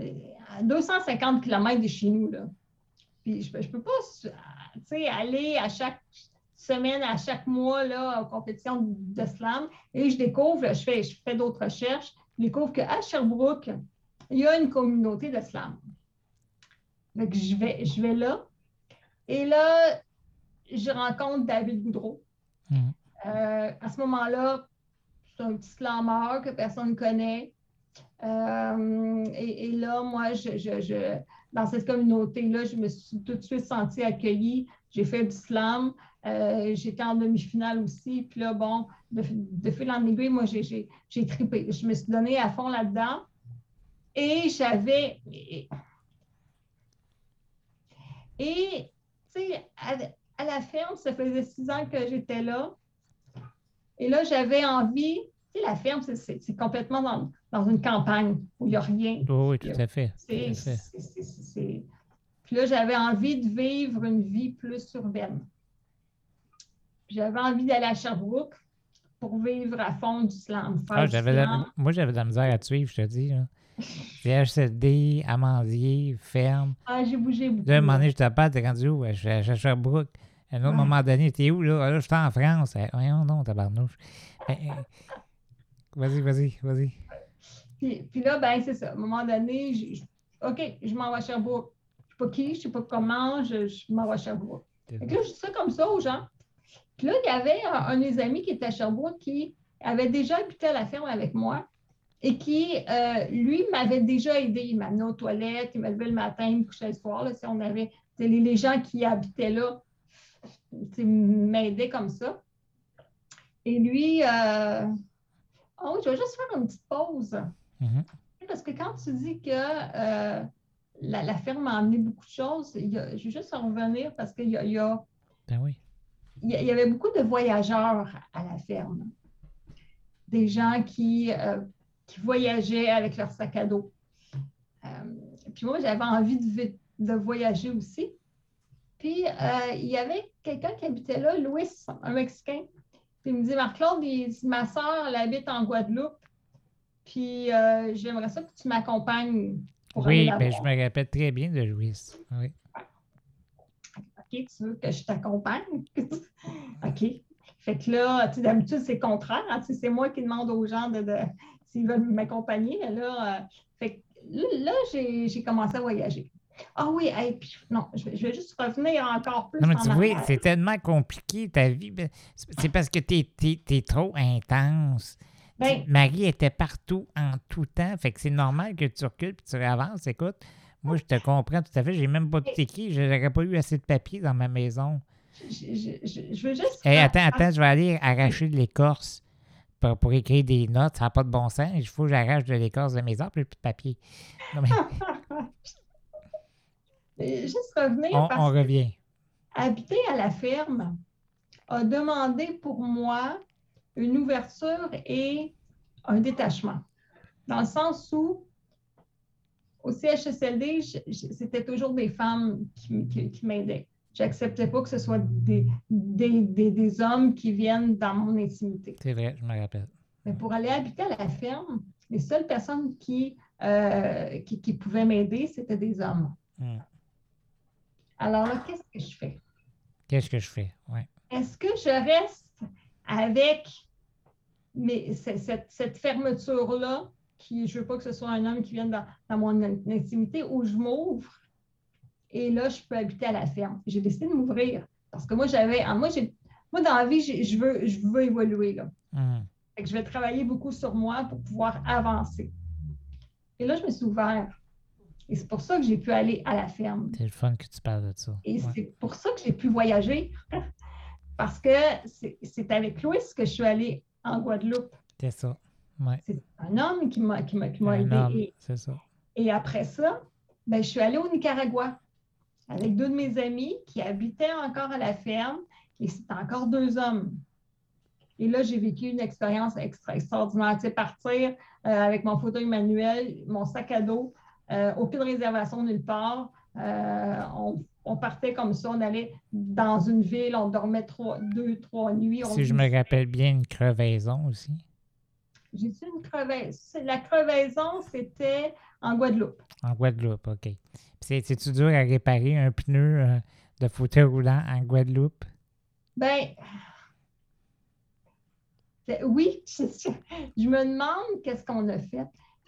Euh, À 250 km de chez nous, là. Puis je ne peux pas tu sais, aller à chaque semaine, à chaque mois, là, aux compétitions de slam. Et je découvre, je fais, je fais d'autres recherches, je découvre qu'à Sherbrooke, il y a une communauté de slam. Donc, je vais, je vais là. Et là, je rencontre David Goudreau. Euh, à ce moment-là, c'est un petit slammer que personne ne connaît. Euh, et, là, moi, dans cette communauté-là, je me suis tout de suite sentie accueillie. J'ai fait du slam. Euh, J'étais en demi-finale aussi. Puis là, bon, de, de fil en aiguille, moi, j'ai- trippé. Je me suis donnée à fond là-dedans. Et j'avais. Et, et, tu sais, à, à la ferme, ça faisait six ans que j'étais là. Et là, j'avais envie, tu sais, la ferme, c'est- complètement dans, dans une campagne où il n'y a rien. Oh, oui, tout à fait. C'est- Puis là, j'avais envie de vivre une vie plus urbaine. J'avais envie d'aller à Sherbrooke pour vivre à fond du slam. Ah, la- moi, j'avais de la misère à te suivre, je te dis. là. CHSLD, Amandier, ferme. Ah, j'ai bougé beaucoup. Là, à un moment donné, je te parle, t'es rendu où? Je suis à à Sherbrooke. À un autre Ouais. moment donné, t'es où, là? Ah, Là, je suis en France. Eh, Voyons donc, tabarnouche. Eh, eh. Vas-y, vas-y, vas-y. Puis, puis là, ben, c'est ça. À un moment donné, je- je- OK, je m'en vais à Sherbrooke. Je ne sais pas qui, je ne sais pas comment, je, je m'en vais à Sherbrooke. Fait que là, je dis ça comme ça aux gens. Puis là, il y avait un, un de mes amis qui était à Sherbrooke qui avait déjà habité à la ferme avec moi et qui, euh, lui, m'avait déjà aidé. Il m'amenait aux toilettes, il m'avait le matin, il me couchait le soir. Là, Si on avait, les gens qui habitaient là m'aidaient comme ça. Et lui, euh, oh, je vais juste faire une petite pause. Mhm. Parce que quand tu dis que euh, la, la ferme a amené beaucoup de choses, il y a- je vais juste en revenir parce qu'il y, a- il y, a- Ben oui. il y a- il y avait beaucoup de voyageurs à la ferme. Des gens qui, euh, qui voyageaient avec leur sac à dos. Puis moi, j'avais envie de, de voyager aussi. Puis euh, il y avait quelqu'un qui habitait là, Louis, un Mexicain. Puis il me dit, Marc-Claude, ma soeur, elle habite en Guadeloupe. Puis euh, j'aimerais ça que tu m'accompagnes Oui, ben, je me rappelle très bien de Louis. Oui. OK, tu veux que je t'accompagne? OK. Fait que là, tu sais, d'habitude, c'est contraire. hein, c'est moi qui demande aux gens de, de- s'ils veulent m'accompagner. Mais là, euh, fait que là, là, j'ai commencé à voyager. Ah oui, hey, puis, non, je vais, je vais juste revenir encore plus Non, mais tu arrière. c'est tellement compliqué ta vie. Ben, C'est parce que t'es es, trop intense. Ben, Marie était partout en tout temps. Fait que c'est normal que tu recules puis tu avances. Écoute, moi, je te comprends tout à fait. J'ai même pas tout écrit. Je n'aurais pas eu assez de papier dans ma maison. je, je- je- veux juste... Hey, attends, attends, je vais aller arracher de l'écorce pour, pour écrire des notes. Ça n'a pas de bon sens. Il faut que j'arrache de l'écorce de mes arbres et plus de papier. Non, mais Juste revenir on, parce on que revient. habiter à la ferme a demandé pour moi une ouverture et un détachement. Dans le sens où, au CHSLD, c'était toujours des femmes qui, qui- qui m'aidaient. Je n'acceptais pas que ce soit des, des, des- des hommes qui viennent dans mon intimité. C'est vrai, je me rappelle. Mais pour aller habiter à la ferme, les seules personnes qui, euh, qui, qui pouvaient m'aider, c'était des hommes. Hmm. Alors là, qu'est-ce que je fais? Qu'est-ce que je fais? Ouais. Est-ce que je reste avec mes- cette, cette fermeture-là, qui je ne veux pas que ce soit un homme qui vienne dans, dans mon in- intimité, ou je m'ouvre et là, je peux habiter à la ferme. J'ai décidé de m'ouvrir parce que moi, j'avais. ah, Moi, j'ai, moi, dans la vie, je veux, je veux évoluer. Là. Fait que je vais travailler beaucoup sur moi pour pouvoir avancer. Et là, je me suis ouvert. Et c'est pour ça que j'ai pu aller à la ferme. C'est le fun que tu parles de ça. Et Ouais. c'est pour ça que j'ai pu voyager. Parce que c'est avec Louis que je suis allée en Guadeloupe. C'est ça. Ouais. C'est un homme qui m'a qui aidé. C'est ça. et après ça, ben, je suis allée au Nicaragua avec deux de mes amis qui habitaient encore à la ferme. Et c'était encore deux hommes. Et là, j'ai vécu une expérience extra extraordinaire. Tu sais, partir euh, avec mon fauteuil manuel, mon sac à dos, euh, aucune réservation nulle part. Euh, on, on partait comme ça, on allait dans une ville, on dormait trois, deux, trois nuits. on Si je me rappelle bien, une crevaison aussi. J'ai-tu une crevaison? La crevaison, c'était en Guadeloupe. En Guadeloupe, OK. C'est-tu dur à réparer un pneu euh, de fauteuil roulant en Guadeloupe? Ben, oui, je, je me demande qu'est-ce qu'on a fait.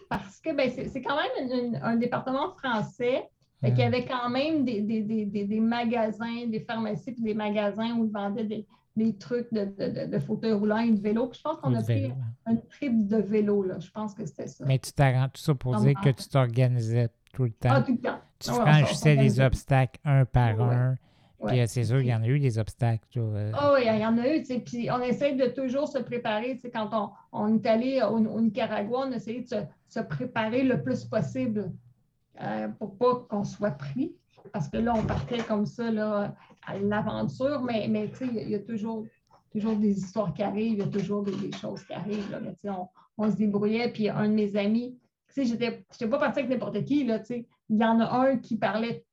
Parce que ben, c'est quand même une- une- un département français. Fait qu'il y avait quand même des, des- des- des- des magasins, des pharmacies, puis des magasins où ils vendaient des, des trucs de, de, de- fauteuils roulants et de vélo. Puis je pense qu'on a pris vélo, hein. un trip de vélo, là. Je pense que c'était ça. Mais tu t'arranges tout ça pour dire que tu t'organisais tout le temps. Ah, tout le temps. tu Ah ouais, franchissais les obstacles un par Ouais. un. Ouais. Puis euh, c'est sûr, il y en a eu des obstacles. euh, Ah oui, il y en a eu, puis on essaie de toujours se préparer, quand on, on est allé au, au Nicaragua, on a essayé de se, se préparer le plus possible euh, pour pas qu'on soit pris, parce que là, on partait comme ça, là, à l'aventure, mais, mais tu sais, il y a- toujours, toujours des histoires qui arrivent, il y a toujours des, choses qui arrivent. Là. Mais, on, on, se débrouillait, puis un de mes amis, je n'étais pas partie avec n'importe qui, là, il y en a un qui parlait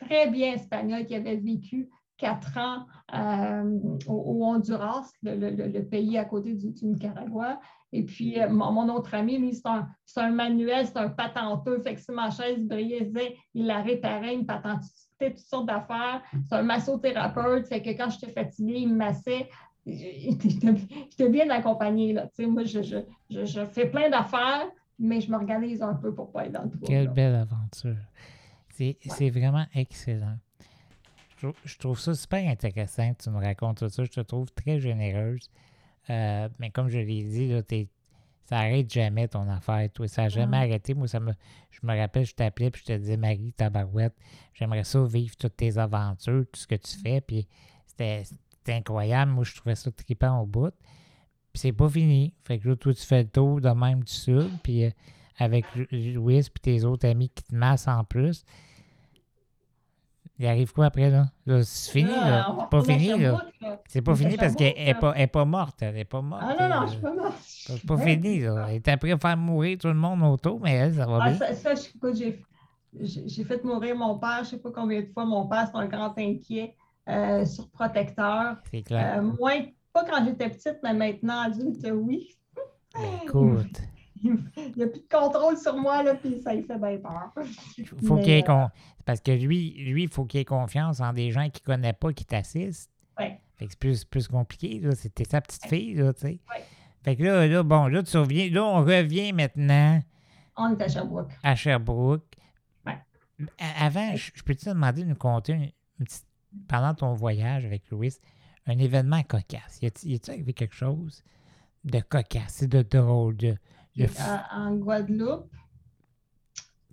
très bien espagnol, qui avait vécu quatre ans euh, au, Honduras, le, pays à côté du, Nicaragua. Et puis, euh, mon, autre ami, lui, c'est un, un, manuel, c'est un patenteux. Fait que si ma chaise brisait, il la réparait, il me patentait toutes sortes d'affaires. C'est un massothérapeute. Fait que quand j'étais fatiguée, il me massait. J'étais bien accompagnée. Là. Moi, je, je, je, fais plein d'affaires, mais je m'organise un peu pour ne pas être dans le trou. Quelle belle aventure. C'est vraiment excellent. Je, trouve ça super intéressant tu me racontes ça. Je te trouve très généreuse. Euh, mais comme je l'ai dit, là, ça n'arrête jamais ton affaire. Toi. Ça n'a jamais arrêté. Moi, ça me, je me rappelle, je t'appelais et je te disais, Marie, tabarouette, j'aimerais ça vivre toutes tes aventures, tout ce que tu fais. Puis c'était incroyable. Moi, je trouvais ça trippant au bout. Puis c'est pas fini. Fait que là, toi, tu fais le tour de même du sud. Puis euh, avec Louis et tes autres amis qui te massent en plus. Il arrive quoi après, là? c'est fini, là. Ah, c'est pas fini, là. C'est pas fini parce qu'elle n'est pas, pas, morte. Elle n'est pas morte. Ah non, non, je suis pas morte. C'est pas fini, là. Elle est après à faire mourir tout le monde autour, mais elle, ça va ah, bien. Ça, ça j'ai fait mourir mon père, je sais pas combien de fois. Mon père, c'est un grand inquiet, euh, surprotecteur. C'est clair. Euh, moins, pas quand j'étais petite, mais maintenant adulte, oui. Ben, écoute il n'y a plus de contrôle sur moi, là, puis ça lui fait bien peur. Faut qu'il ait euh, Parce que lui, lui, il faut qu'il ait confiance en des gens qu'il ne connaît pas qui t'assistent. Ouais. Fait que c'est plus, plus compliqué, là. C'était sa petite fille, là, tu sais. Ouais. Fait que là, là, bon, là, tu reviens. Là, on revient maintenant. On est à Sherbrooke. À Sherbrooke. Ouais. Avant, je, peux te demander de nous une, petite, pendant ton voyage avec Louis, un événement cocasse? Y a-t-il arrivé quelque chose de cocasse, de drôle, de, en Guadeloupe.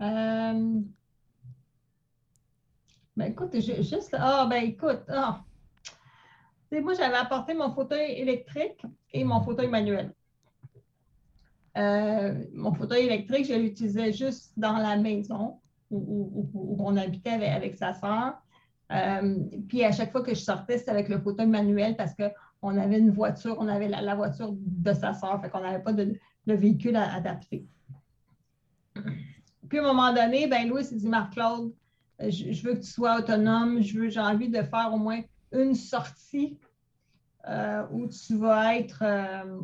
Euh, ben écoute, juste. Ah, ben écoute. Ah. Moi, j'avais apporté mon fauteuil électrique et mon fauteuil manuel. Euh, mon fauteuil électrique, je l'utilisais juste dans la maison où, on habitait avec, sa soeur. Euh, puis à chaque fois que je sortais, c'était avec le fauteuil manuel parce qu'on avait une voiture, on avait la, voiture de sa soeur, fait qu'on n'avait pas de, le véhicule adapté. Puis à un moment donné, ben Louis s'est dit Marc-Claude, je, veux que tu sois autonome, je veux, j'ai envie de faire au moins une sortie euh, où tu vas être euh,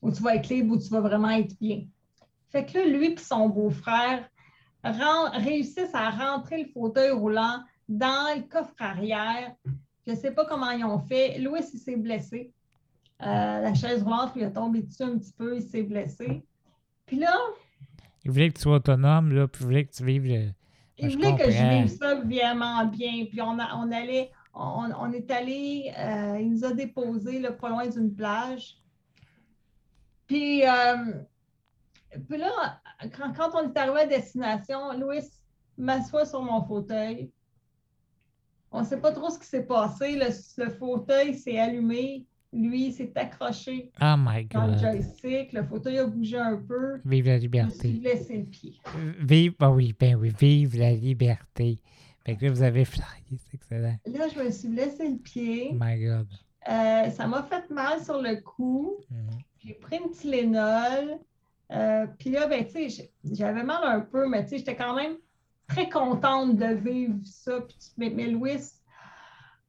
où tu vas être libre, où tu vas vraiment être bien. Fait que là, lui et son beau-frère réussissent à rentrer le fauteuil roulant dans le coffre arrière. Je ne sais pas comment ils ont fait. Louis, s'est blessé. Euh, la chaise roulante lui a tombé dessus un petit peu, il s'est blessé. Puis là. Il voulait que tu sois autonome, là, puis il voulait que tu vives. Le... Il voulait que je vive ça vraiment bien. Puis on, on allait, on, est allé, euh, il nous a déposés là, pas loin d'une plage. Puis, euh, puis là, quand, quand, on est arrivé à destination, Louis m'assoit sur mon fauteuil. On ne sait pas trop ce qui s'est passé. Le, le fauteuil s'est allumé lui, s'est accroché oh my God. dans le joystick. Le fauteuil a bougé un peu. Vive la liberté. Je me suis laissé le pied. Vive, bah oui, ben oui, vive la liberté. Fait que là, vous avez flyé, c'est excellent. Là, je me suis laissé le pied. Oh my God. Euh, ça m'a fait mal sur le cou. Mm-hmm. J'ai pris une Tylenol. Euh, puis là, ben, tu sais, j'avais mal un peu, mais tu sais, j'étais quand même très contente de vivre ça. Puis, mais, mais Louis,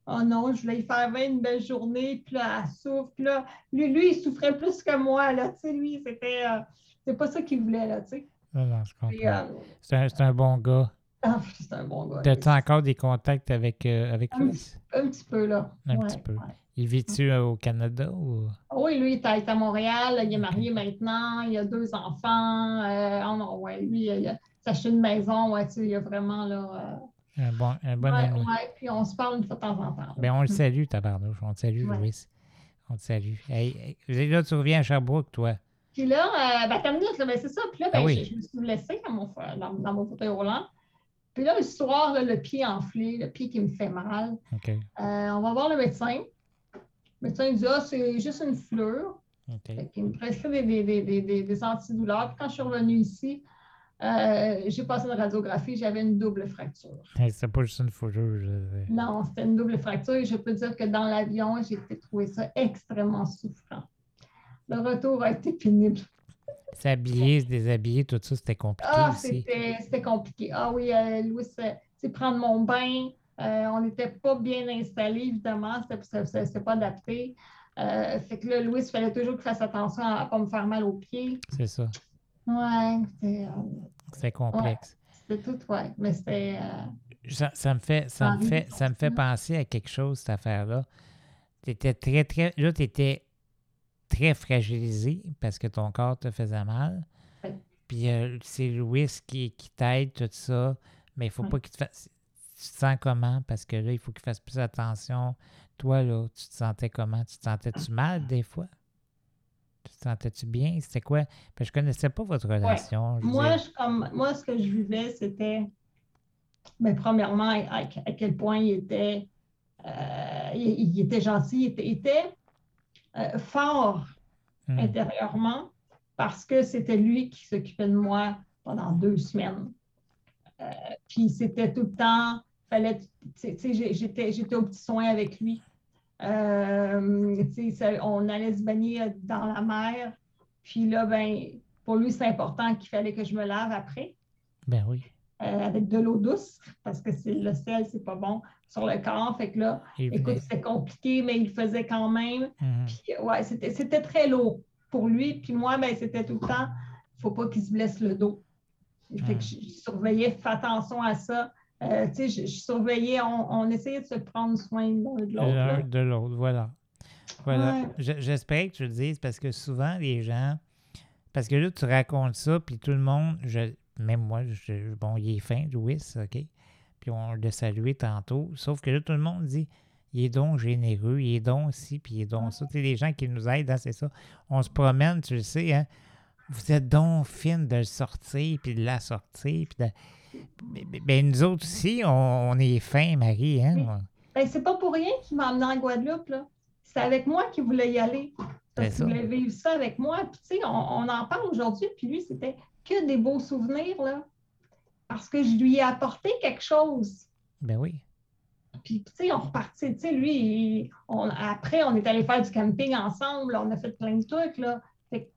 Oh non, je voulais y faire une belle journée, puis là, elle souffre. Puis là, lui, lui, il souffrait plus que moi, là, tu sais, lui, c'était... Euh, c'est pas ça qu'il voulait, là, tu sais. Non, non, je comprends. Euh, c'est un, un, bon gars. Ah, c'est un bon gars. As-tu encore des contacts avec, euh, avec lui? Un, petit peu, là. Un petit peu. Il vit-tu au Canada ou? Oui, lui, il est à Montréal. Il est marié maintenant. Il a deux enfants. oh non, ouais, lui, il a, acheté une maison. Ouais, tu sais, il a vraiment, là... Un bon, un bon ami. Oui, puis on se parle une fois de temps en temps. Ben, on le salue, tabarnouche. On te salue, Louis. On te salue. Hey, là, tu reviens à Sherbrooke, toi. Puis là, euh, ben, t'as minute, c'est ça. Puis là, ben, ah je, me suis blessée dans mon, dans, mon fauteuil roulant. Puis là, le soir, le pied enflé, le pied qui me fait mal. Euh, on va voir le médecin. Le médecin dit Ah, c'est juste une fleur. Il me prescrit des, des, des, des, des antidouleurs. Puis quand je suis revenue ici, Euh, j'ai passé une radiographie, j'avais une double fracture. Hey, c'est pas juste une photo. Je... Non, c'était une double fracture et je peux dire que dans l'avion, j'ai trouvé ça extrêmement souffrant. Le retour a été pénible. S'habiller, se déshabiller, tout ça, c'était compliqué Ah, c'était c'était compliqué. Ah oui, euh, Louis, c'est c'est prendre mon bain. euh, on n'était pas bien installé, évidemment. C'était c'était pas adapté. Euh, fait que là, Louis, il fallait toujours qu'il fasse attention à ne pas me faire mal aux pieds. C'est ça. Ouais, c'était euh, C'est complexe. c'était tout, ouais. Mais c'était. euh, Ça, ça me fait, ça me fait, ça me fait penser à quelque chose, cette affaire-là. Tu étais très, très. Là, tu étais très fragilisé parce que ton corps te faisait mal. Ouais. Puis euh, c'est Louis qui, qui t'aide, tout ça. Mais il faut Ouais. pas qu'il te fasse. Tu te sens comment? Parce que là, il faut qu'il fasse plus attention. Toi, là, tu te sentais comment? Tu te sentais-tu mal des fois? Sentais-tu bien? C'était quoi? Parce que je connaissais pas votre relation. je Moi, je, comme, moi, ce que je vivais, c'était, ben, premièrement, à, à quel point il était, euh, il, il était gentil, il était, il était, euh, fort Hmm. intérieurement parce que c'était lui qui s'occupait de moi pendant deux semaines. Euh, puis c'était tout le temps, fallait, j'étais au petit soin avec lui. Euh, ça- on allait se baigner dans la mer. Puis là, ben, pour lui, c'est important qu'il fallait que je me lave après Ben oui. euh, avec de l'eau douce parce que c'est, le sel, c'est pas bon sur le corps. Fait que là, écoute, c'était compliqué, mais il faisait quand même. Mhm. Puis, ouais, c'était, très lourd pour lui. Puis moi, ben, c'était tout le temps, il ne faut pas qu'il se blesse le dos. Fait que je, je surveillais, fais attention à ça. Euh, tu sais, je, je surveillais, on, on essayait de se prendre soin l'un de l'autre. L'un de l'autre, voilà. Voilà. Ouais. Je- J'espérais que tu le dises parce que souvent, les gens. Parce que là, tu racontes ça, puis tout le monde, je, même moi, je- bon, il est fin, Louis, OK? Puis on l'a salué tantôt. Sauf que là, tout le monde dit il est donc généreux, il est donc ci, puis il est donc ça. Tu sais, les gens qui nous aident, hein, c'est ça. On se promène, tu le sais, hein? Vous êtes donc fine de le sortir, puis de la sortir, puis de. Ben, nous autres aussi, on, on est fins, Marie, hein? Oui. Ben, c'est pas pour rien qu'il m'a amené en Guadeloupe. là. C'est avec moi qu'il voulait y aller. Parce qu'il voulait vivre ça avec moi. Puis, tu sais, on, on en parle aujourd'hui. Puis lui, c'était que des beaux souvenirs, là. Parce que je lui ai apporté quelque chose. Ben oui. Puis, tu sais, on repartit. Tu sais, lui, on- après, on est allé faire du camping ensemble. On a fait plein de trucs, là. C'était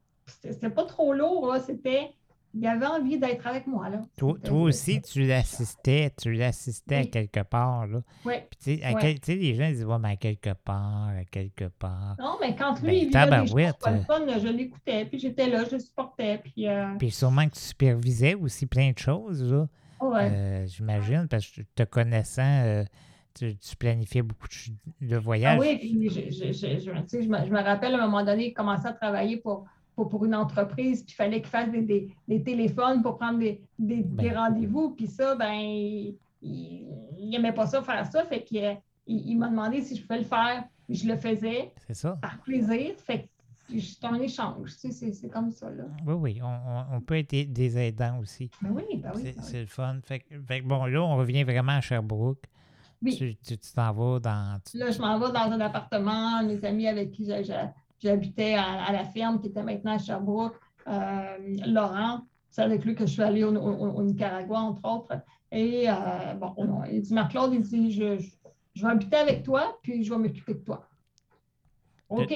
c'était pas trop lourd, là. C'était... Il avait envie d'être avec moi, là. Toi, aussi, tu l'assistais, tu l'assistais à Oui. quelque part, là. Puis, tu sais, quel- les gens disent, ouais, mais à quelque part, à quelque part. Non, mais quand lui, Ben, il vivait des choses fun, là, je l'écoutais. Puis j'étais là, je supportais. Puis, euh, Puis sûrement que tu supervisais aussi plein de choses, là. ouais. Euh, J'imagine, parce que te connaissant, euh, tu, tu planifiais beaucoup de, Ah voyages. oui, puis je, je, je, je- me, je me rappelle à un moment donné, il commençait à travailler pour, pour, pour une entreprise, puis il fallait qu'il fasse des, des, des téléphones pour prendre des, des, Ben. des rendez-vous. Puis ça, ben, il n'aimait pas ça, faire ça. Fait qu'il il, il m'a demandé si je pouvais le faire. Je le faisais C'est ça? par plaisir. Fait que c'est un échange. Tu sais, c'est- comme ça, là. Oui, oui. On, peut être des- aidants aussi. Ben oui, ben oui. C'est ben oui. le fun. Fait, que- fait bon, là, on revient vraiment à Sherbrooke. Oui. Tu t'en vas dans. tu- Là, je m'en vais dans un appartement. Mes amis avec qui j'habitais à, à la ferme, qui était maintenant à Sherbrooke, euh, Laurent, c'est avec lui que je suis allée au, au- au Nicaragua, entre autres. Et euh, bon, on- il dit, Marc-Claude, il dit, je, je- je vais habiter avec toi, puis je vais m'occuper de toi. OK.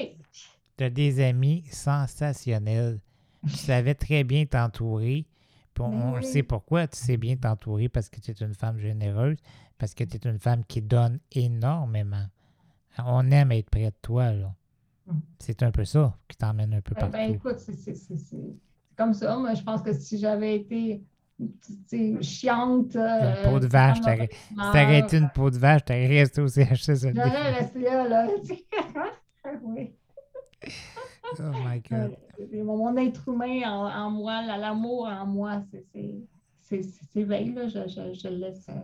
Tu as des amis sensationnels. Tu savais très bien t'entourer. Puis on, oui. sait pourquoi tu sais bien t'entourer parce que tu es une femme généreuse, parce que tu es une femme qui donne énormément. On aime être près de toi, là. Mm. C'est un peu ça qui t'emmène un peu Ben, partout. ben, écoute, c'est comme ça. Moi, je pense que si j'avais été chiante. Une peau de euh, vache, t'aurais- été une peau de vache, t'aurais resté au CHSLD. J'aurais resté là, là. oui. Oh my God. Euh, Mon, être humain en, en moi, la- l'amour en moi, c'est- veille, là. Je, je, je le laisse, euh,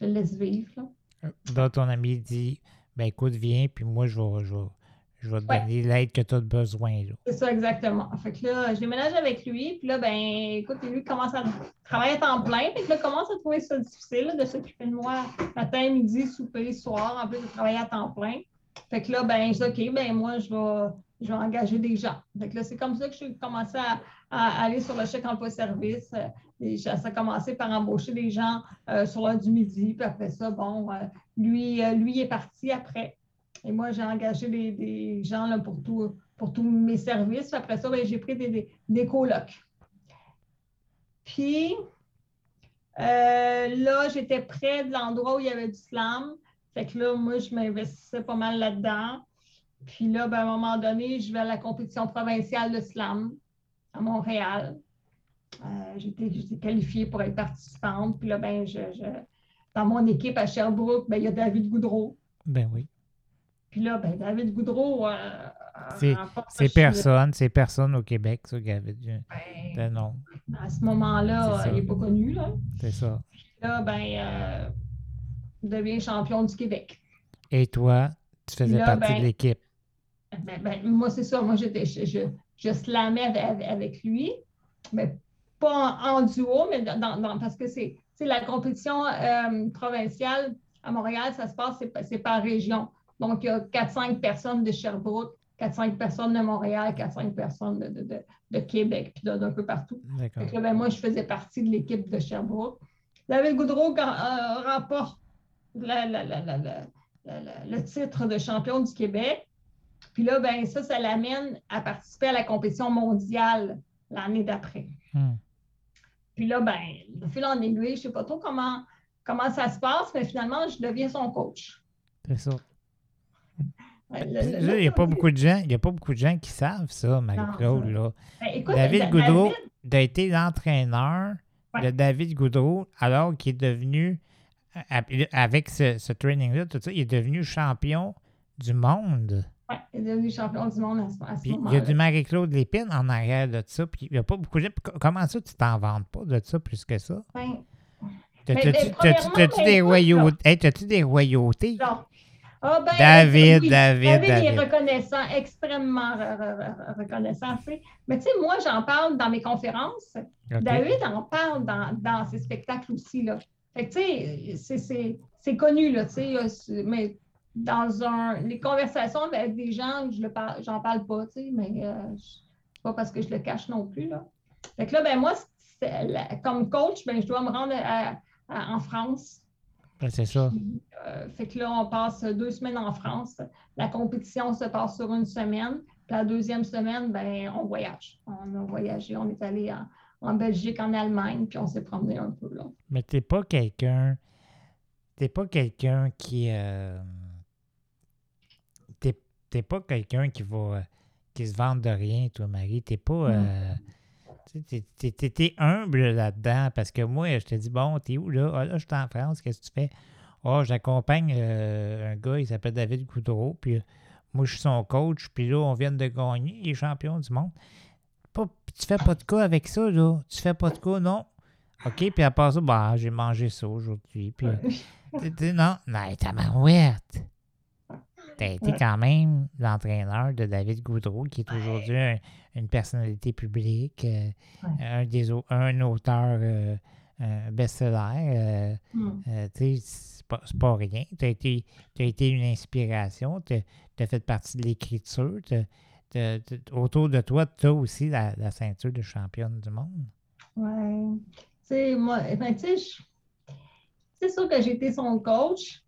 je laisse vivre. Là. Donc, ton ami dit Ben écoute, viens, puis moi, je vais, je vais, je vais te Ouais. donner l'aide que tu as besoin. Là. C'est ça, exactement. Fait que là, je déménage avec lui, puis là, ben, écoute, lui commence à travailler à temps plein, puis là, commence à trouver ça difficile là, de s'occuper de moi matin, midi, souper, soir, en plus de travailler à temps plein. Fait que là, ben, je dis, OK, ben, moi, je vais, je vais engager des gens. Donc là, c'est comme ça que j'ai commencé à, aller sur le chèque emploi-service. Et ça a commencé par embaucher des gens sur l'heure du midi. Puis après ça, bon, lui, lui est parti après. Et moi, j'ai engagé des, gens pour, tous mes services. Après ça, ben, j'ai pris des, des, colocs. Puis, là, j'étais près de l'endroit où il y avait du slam. Fait que là, moi, je m'investissais pas mal là-dedans. Puis là, ben, à un moment donné, je vais à la compétition provinciale de slam à Montréal. Euh, été qualifiée pour être participante. Puis là, ben, dans mon équipe à Sherbrooke, ben, il y a David Goudreau. Ben oui. Puis là, ben, David Goudreau. Euh, c'est personne, c'est personne au Québec, ça, David. Ben, ben, non. À ce moment-là, il n'est pas connu. là. C'est ça. Puis là, ben, euh, devient champion du Québec. Et toi, tu faisais partie de ben, l'équipe? Ben, ben, moi, c'est ça. Moi, j'étais, je, je, je slamais avec, lui, mais pas en, duo, mais dans, parce que c'est la compétition euh, provinciale à Montréal, ça se passe, c'est par région. Donc, il y a 4-5 personnes de Sherbrooke, 4-5 personnes de Montréal, 4-5 personnes de, de, de, Québec, puis d'un peu partout. ben, moi, je faisais partie de l'équipe de Sherbrooke. David Goudreau euh, remporte le titre de champion du Québec. Puis là, ben, ça, ça l'amène à participer à la compétition mondiale l'année d'après. Hmm. Puis là, ben, de fil en aiguille, je ne sais pas trop comment, comment ça se passe, mais finalement, je deviens son coach. C'est ça. Il n'y a pas beaucoup de gens, il a pas beaucoup de gens qui savent ça, Marie-Claude. Ben, David Goudreau a été l'entraîneur de David Goudreau alors qu'il est devenu avec ce, training-là, tout ça, il est devenu champion du monde. Oui, il est devenu champion du monde à ce, moment-là. Il y a du Marie-Claude Lépine en arrière de ça, puis il n'y a pas beaucoup de Comment ça, tu t'en vantes pas de ça plus que ça? Ben, T'as-tu des, royautés? des royautés? Non. Ah, ben, David, David, David, David. est reconnaissant, extrêmement reconnaissant. Mais tu sais, moi, j'en parle dans mes conférences. David en parle dans, dans ses spectacles aussi. Là. Fait tu sais, c'est connu, là, tu sais, mais dans un, les conversations avec des gens, je j'en parle pas, tu sais, mais euh, pas parce que je le cache non plus, là. Fait que là, ben moi, comme coach, ben, je dois me rendre en France. C'est ça. Euh, fait que là, on passe deux semaines en France. La compétition se passe sur une semaine. Puis la deuxième semaine, ben, on voyage. On a voyagé, on est allé en, en Belgique, en Allemagne, puis on s'est promené un peu là. Mais t'es pas quelqu'un. T'es pas quelqu'un qui. Euh, t'es pas quelqu'un qui va. qui se vante de rien, toi, Marie. T'es pas. Euh, t'es humble là-dedans parce que moi, je te dis, bon, t'es où là? Ah, là, je suis en France, qu'est-ce que tu fais? Oh, j'accompagne euh, un gars, il s'appelle David Goudreau, puis moi, je suis son coach, puis là, on vient de gagner, les champions du monde tu fais pas de cas avec ça, là? Tu fais pas de cas, non? OK, puis à part ça, bah, j'ai mangé ça aujourd'hui. Puis, non, non, ta marouette. T'as été quand même l'entraîneur de David Goudreau, qui est aujourd'hui une personnalité publique, euh, un, des, un auteur euh, best-seller. Euh, hmm. c'est pas, pas, rien. Tu as été, as été une inspiration. Tu as, fait partie de l'écriture autour de toi, tu as aussi la, ceinture de championne du monde. Oui. Tu sais, moi, ben, tu sais, c'est sûr que j'ai été son coach,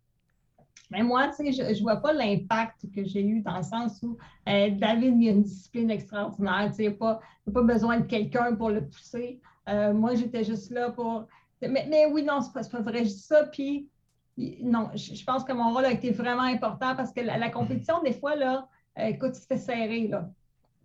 mais moi, tu sais, je ne vois pas l'impact que j'ai eu dans le sens où euh, David, il a une discipline extraordinaire. Tu sais, pas, pas besoin de quelqu'un pour le pousser. Euh, moi, j'étais juste là pour. Mais, oui, non, c'est pas, pas vrai. Je dis ça, puis non, je, pense que mon rôle a été vraiment important parce que la compétition, des fois, là, euh, écoute, c'était serré, là.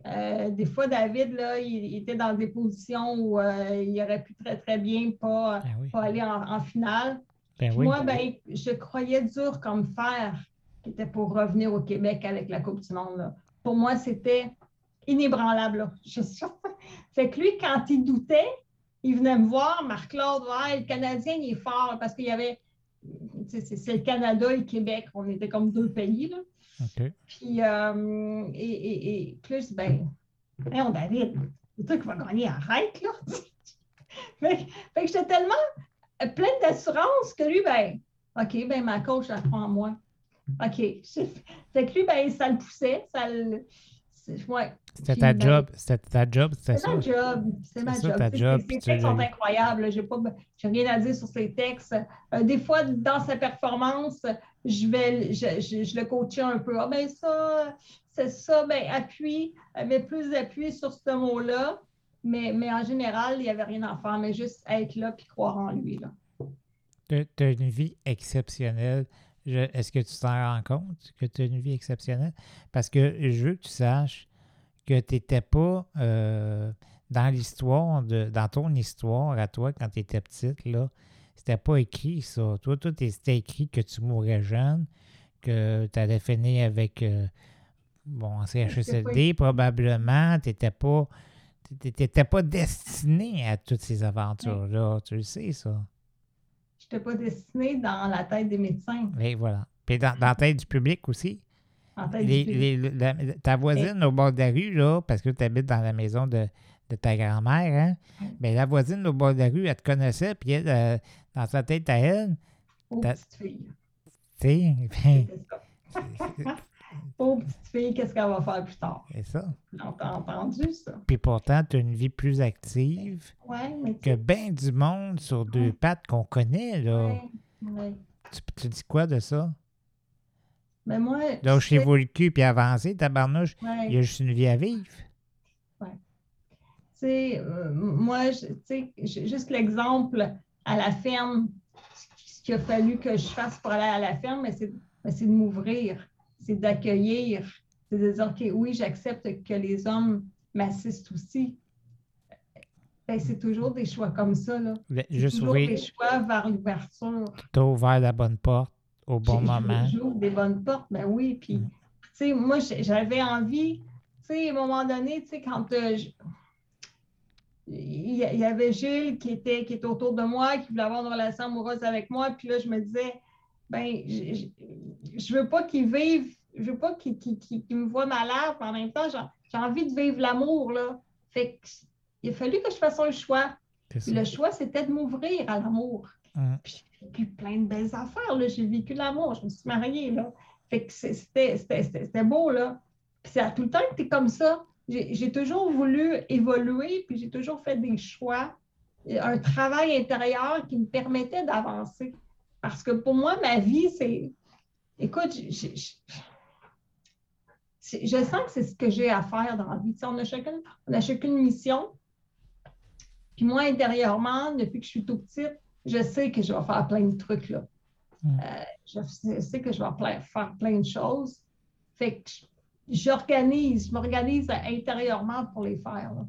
Euh, des fois, David, là, il, était dans des positions où euh, il aurait pu très, très bien pas, ben pas aller en, finale. Ben moi, ben, je croyais dur comme fer qui était pour revenir au Québec avec la Coupe du Monde. Pour moi, c'était inébranlable. Je fait que lui, quand il doutait, il venait me voir, Marc-Claude, ouais, le Canadien, il est fort parce qu'il y avait. C'est le Canada et le Québec. On était comme deux pays. Là. Puis, euh, et, plus, ben, on David, c'est toi qui vas gagner, arrête, là. fait, que j'étais tellement pleine d'assurance que lui, ben, OK, ben, ma coach, elle croit en moi. OK. Fait que lui, ben, ça le poussait, ça le, Ouais. C'était ta ben, job, c'était ta job, c'était ma job. C'est ma job. ta job, tu textes sont incroyables. J'ai pas, rien à dire sur ces textes. Euh, des fois, dans sa performance, je vais, je, je- je le coachais un peu. Ah ben ça, c'est ça, ben appuie, avait plus d'appui sur ce mot-là. Mais, mais en général, il n'y avait rien à faire, mais juste être là puis croire en lui. Là. Tu as une vie exceptionnelle. Est-ce que tu t'en rends compte que tu as une vie exceptionnelle? Parce que je veux que tu saches que tu n'étais pas euh, dans l'histoire, de, dans ton histoire à toi quand tu étais petite, là. C'était pas écrit ça. Toi, tout c'était écrit que tu mourrais jeune, que tu allais finir avec euh, bon, en CHSLD probablement. Tu n'étais pas, t'étais pas destiné à toutes ces aventures-là. Tu le sais, ça. Je n'étais pas destinée dans la tête des médecins. Et voilà. Puis dans, dans la tête du public aussi. En tête Les- du public. les- la- ta voisine au bord de la rue, là, parce que tu habites dans la maison de, de ta grand-mère, hein? La voisine au bord de la rue, elle te connaissait, puis elle, euh, dans sa tête à elle, ta- petite fille. tu sais. Pauvre petite fille, qu'est-ce qu'elle va faire plus tard? c'est ça. On t'a entendu ça? Puis pourtant, tu as une vie plus active Ouais, mais que bien du monde sur deux Ouais. pattes qu'on connaît, là. Ouais, ouais. Tu, tu dis quoi de ça? Mais moi, Lâchez-vous le cul puis avancez, tabarnouche. ouais, Il y a juste une vie à vivre. tu sais, euh, moi, tu sais, juste l'exemple à la ferme, ce qu'il a fallu que je fasse pour aller à la ferme, mais c'est de m'ouvrir, c'est d'accueillir, c'est de dire, OK, oui, j'accepte que les hommes m'assistent aussi. Ben, c'est toujours des choix comme ça, là. C'est Juste toujours ouvrir, des choix vers l'ouverture. tu as ouvert la bonne porte au bon moment. J'ouvre des bonnes portes, ben oui. Puis, Mm. tu sais, moi, j'avais envie, tu sais, à un moment donné, tu sais, quand euh, je- il y, il y avait Gilles qui était, qui était autour de moi, qui voulait avoir une relation amoureuse avec moi, puis là, je me disais, ben, je, je- veux pas qu'il vive, je veux pas qu'il qu'il- qu'il- qu'il me voit malade, mais en même temps, j'ai envie de vivre l'amour, là. Fait que, il a fallu que je fasse un choix. C'est Puis le choix, c'était de m'ouvrir à l'amour. Mm. Puis j'ai vécu plein de belles affaires. là. J'ai vécu l'amour. Je me suis mariée. Là. Fait que c'est- c'était beau. Là. Puis ça a tout le temps été comme ça. J'ai toujours voulu évoluer, puis j'ai toujours fait des choix, et un travail intérieur qui me permettait d'avancer. Parce que pour moi, ma vie, c'est. Écoute, je sens que c'est ce que j'ai à faire dans la vie. Tu sais, on, a chacune, on a chacune une mission. Puis moi, intérieurement, depuis que je suis tout petite, je sais que je vais faire plein de trucs là. Mm. Euh, je sais- que je vais plein- faire plein de choses. Fait que j'organise, je m'organise intérieurement pour les faire. là.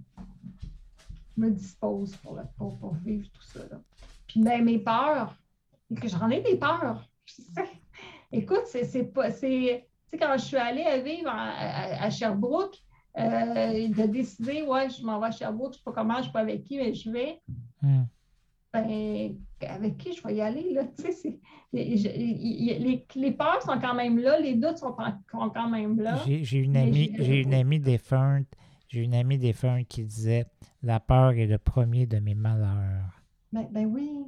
Je me dispose pour, le- pour, pour vivre tout ça. là. Puis même mes peurs, j'en ai des peurs. Écoute, c'est c'est pas. c'est- Tu sais, quand je suis allée à vivre à, à- à Sherbrooke, euh, de décider, ouais, je m'en vais à Sherbrooke, je ne sais pas comment, je ne sais pas avec qui, mais je vais. Mm. Ben, avec qui je vais y aller, là? Tu sais, les, les peurs sont quand même là, les doutes sont, en- sont quand même là. J'ai une amie, j'ai- j'ai une amie défunte, j'ai une amie défunte qui disait la peur est le premier de mes malheurs. Ben, ben oui.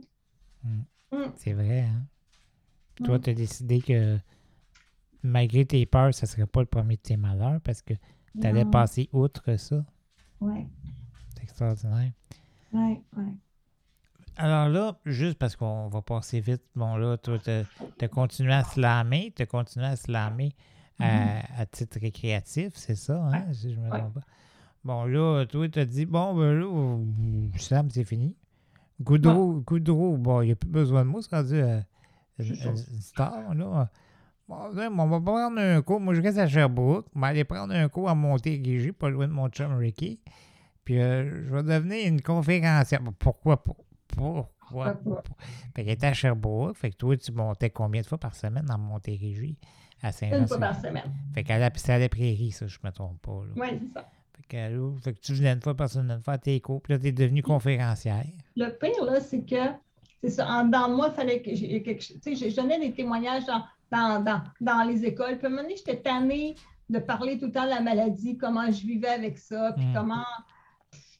C'est vrai, hein? Toi, Mm. tu as décidé que malgré tes peurs, ça serait pas le premier de tes malheurs parce que tu allais passer outre ça. Ouais, C'est extraordinaire. ouais, ouais. Alors là, juste parce qu'on va passer vite, bon là, toi, tu as continué à slammer, tu as continué à slammer à, à titre récréatif, c'est ça, hein, Mm-hmm. Si je me Ouais. trompe pas. Bon là, toi, tu as dit, bon, ben là, slam, c'est fini. Goudreau, Goudreau, bon, il n'y a plus besoin de moi, c'est rendu euh, une, star, là. Bon, là, on va prendre un coup. Moi, je reste à Sherbrooke. Je vais aller prendre un coup à Montérégie, pas loin de mon chum Ricky. Puis, euh, je vais devenir une conférencière. Pourquoi pas? Pourquoi Pourquoi pas? Fait qu'elle était à Sherbrooke. Fait que toi, tu montais combien de fois par semaine dans Montérégie à Saint-Jean? Une fois par semaine. Fait qu'elle a c'est à la prairie, ça, je me trompe pas. Là. Oui, c'est ça. Fait, ouvre- fait que tu venais une fois par semaine faire tes cours. Puis là, tu es devenue conférencière. Le pire, là, c'est que, c'est ça, de moi, il fallait que j'ai quelque chose. Tu sais, je donnais des témoignages dans, dans, dans, dans les écoles. Puis à un moment donné, j'étais tannée de parler tout le temps de la maladie, comment je vivais avec ça, puis Mm. comment.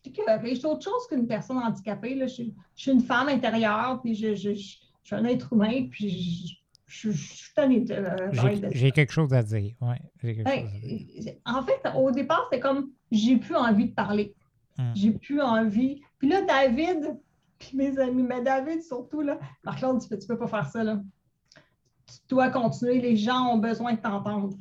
Je suis autre chose qu'une personne handicapée. Là. Je, suis- je suis une femme intérieure, puis je, je, je- je suis un être humain, puis je, suis tannée de euh, J'ai quelque chose à dire. Ouais, Ben, chose à dire. en fait, au départ, c'est comme j'ai plus envie de parler. Hmm. J'ai plus envie. Puis là, David, puis mes amis, mais David surtout, là, Marc-Claude, tu peux, tu peux pas faire ça. Là. Tu dois continuer. Les gens ont besoin de t'entendre.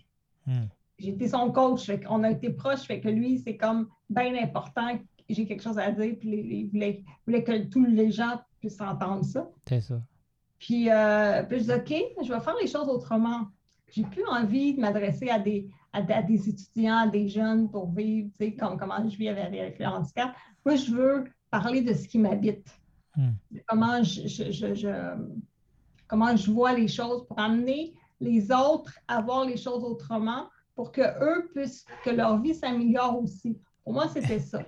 Hmm. J'étais son coach, fait on a été proches, fait que lui, c'est comme bien important. J'ai quelque chose à dire, puis il voulait que tous les gens puissent entendre ça. C'est ça. Puis, euh, puis je dis, OK, je vais faire les choses autrement. J'ai plus envie de m'adresser à des, à, à des étudiants, à des jeunes pour vivre, tu sais, comme, comment je vis avec, avec le handicap. Moi, je veux parler de ce qui m'habite. Hmm. Comment je, je- je- je- comment je vois les choses pour amener les autres à voir les choses autrement pour que eux puissent, que leur vie s'améliore aussi. Pour moi, c'était ça.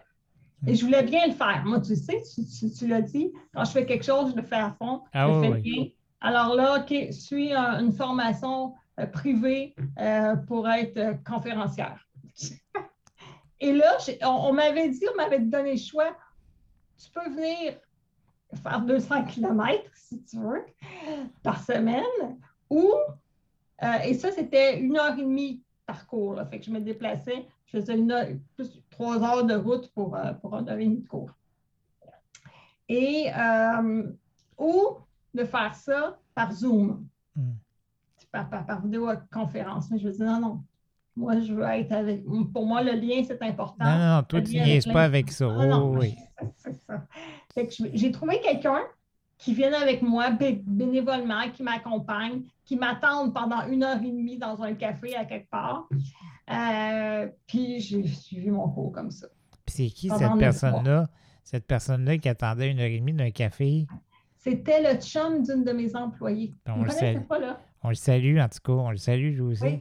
Et je voulais bien le faire. Moi, tu sais, tu, tu- tu l'as dit, quand je fais quelque chose, je le fais à fond, Ah je le oui, fais oui. bien. Alors là, OK, je suis un- une formation euh, privée euh, pour être euh, conférencière. Et là, on, on m'avait dit, on m'avait donné le choix, tu peux venir faire 200 km, si tu veux, par semaine, ou, euh, et ça, c'était une heure et demie parcours, là, fait que je me déplaçais, je faisais une heure- plus trois heures de route pour, euh, pour une heure et demie de cours. Et, euh, ou de faire ça par Zoom, Hmm. par, par, par vidéoconférence. Mais je me dis, non, non, moi, je veux être avec, pour moi, le lien, c'est important. Non, non, non, toi, tu avec pas avec ça. Non, Oh, oui. c'est ça. J'ai trouvé quelqu'un qui vienne avec moi bé- bénévolement, qui m'accompagne, qui m'attende pendant une heure et demie dans un café à quelque part. Euh, puis j'ai suivi mon cours comme ça. Puis c'est qui cette personne-là? Cette personne-là qui attendait une heure et demie d'un café? C'était le chum d'une de mes employées. On le salue. pas, là. On le salue, en tout cas. On le salue, lui aussi. Oui.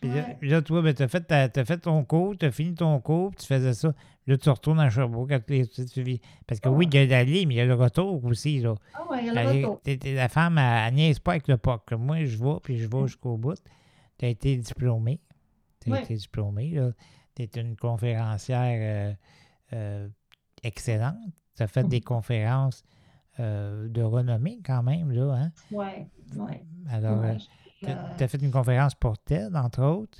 Puis là, Ouais. là, toi, ben, tu as, t'as fait ton cours, tu as fini ton cours, puis tu faisais ça. Là, tu retournes à Sherbrooke. les- tu- vis- Parce que oui, il y a l'aller, mais il y a le retour aussi. Là. Ah ouais, il y a le retour. la femme, elle, elle niaise pas avec le POC. Moi, je vais, puis je vais jusqu'au bout. Tu as été diplômée. Tu Ouais. été diplômée. Tu es une conférencière euh, euh, excellente. Tu as fait des conférences euh, de renommée quand même. Là, hein? Ouais, ouais. Alors, ouais. tu as fait une conférence pour TED, entre autres.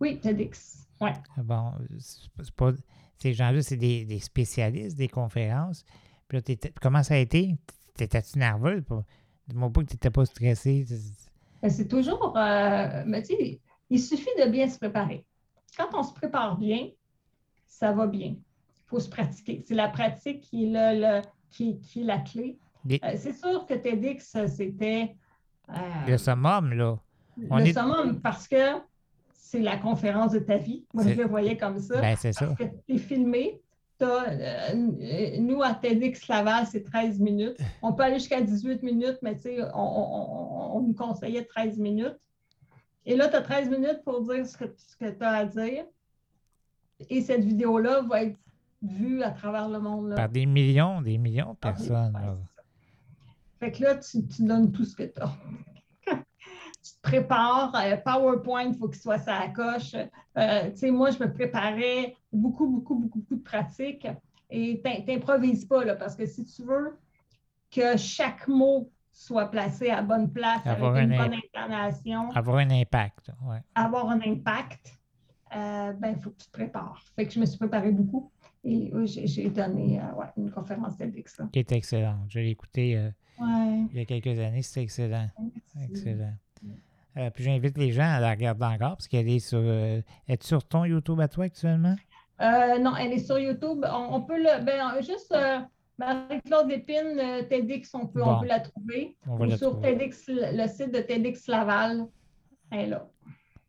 oui, TEDx. Ouais. Bon, c'est pas- ces gens-là, c'est des, des spécialistes des conférences. Puis là, t'étais- comment ça a été? T'étais-tu nerveux? Dis-moi pas que tu n'étais pas stressé. Mais C'est toujours, euh, mais tu sais, il suffit de bien se préparer. Quand on se prépare bien, ça va bien. Il faut se pratiquer. C'est la pratique qui est, le- le- qui, qui est la clé. Euh, c'est sûr que TEDx, c'était euh, Le summum, là. on le est- summum parce que c'est la conférence de ta vie. Moi, je le voyais comme ça. Ben, c'est ça. Parce que tu es filmé. Euh, nous, à TEDx Laval, c'est 13 minutes. On peut aller jusqu'à 18 minutes, mais tu sais, on, on- on- on nous conseillait 13 minutes. Et là, tu as 13 minutes pour dire ce que, tu as à dire. Et cette vidéo-là va être vue à travers le monde. Là. Par des millions, des millions de personnes. Fait que là, tu, tu donnes tout ce que tu as. tu te prépares. euh, PowerPoint, il faut qu'il soit ça à la coche. Euh, tu sais, moi, je me préparais beaucoup, beaucoup, beaucoup, beaucoup de pratiques. Et t'im- t'improvises pas, là, parce que si tu veux que chaque mot soit placé à bonne place, Avoir avec une un bonne intonation, Avoir un impact. Ouais. avoir un impact, euh, ben, il faut que tu te prépares. Fait que je me suis préparée beaucoup. Et j'ai donné euh, ouais, une conférence TEDx. Qui est excellente. Je l'ai écouté euh, Ouais. il y a quelques années. C'était excellent. merci. Excellent. Euh, puis j'invite les gens à la regarder encore parce qu'elle est sur. Es-tu sur ton YouTube à toi actuellement? Non, elle est sur YouTube. On, on peut le. Ben, juste Marie-Claude Lépine, euh, TEDx, on peut, Bon. on peut la trouver. On va Ou la sur trouver. TEDx, le site de TEDx Laval. Elle est là.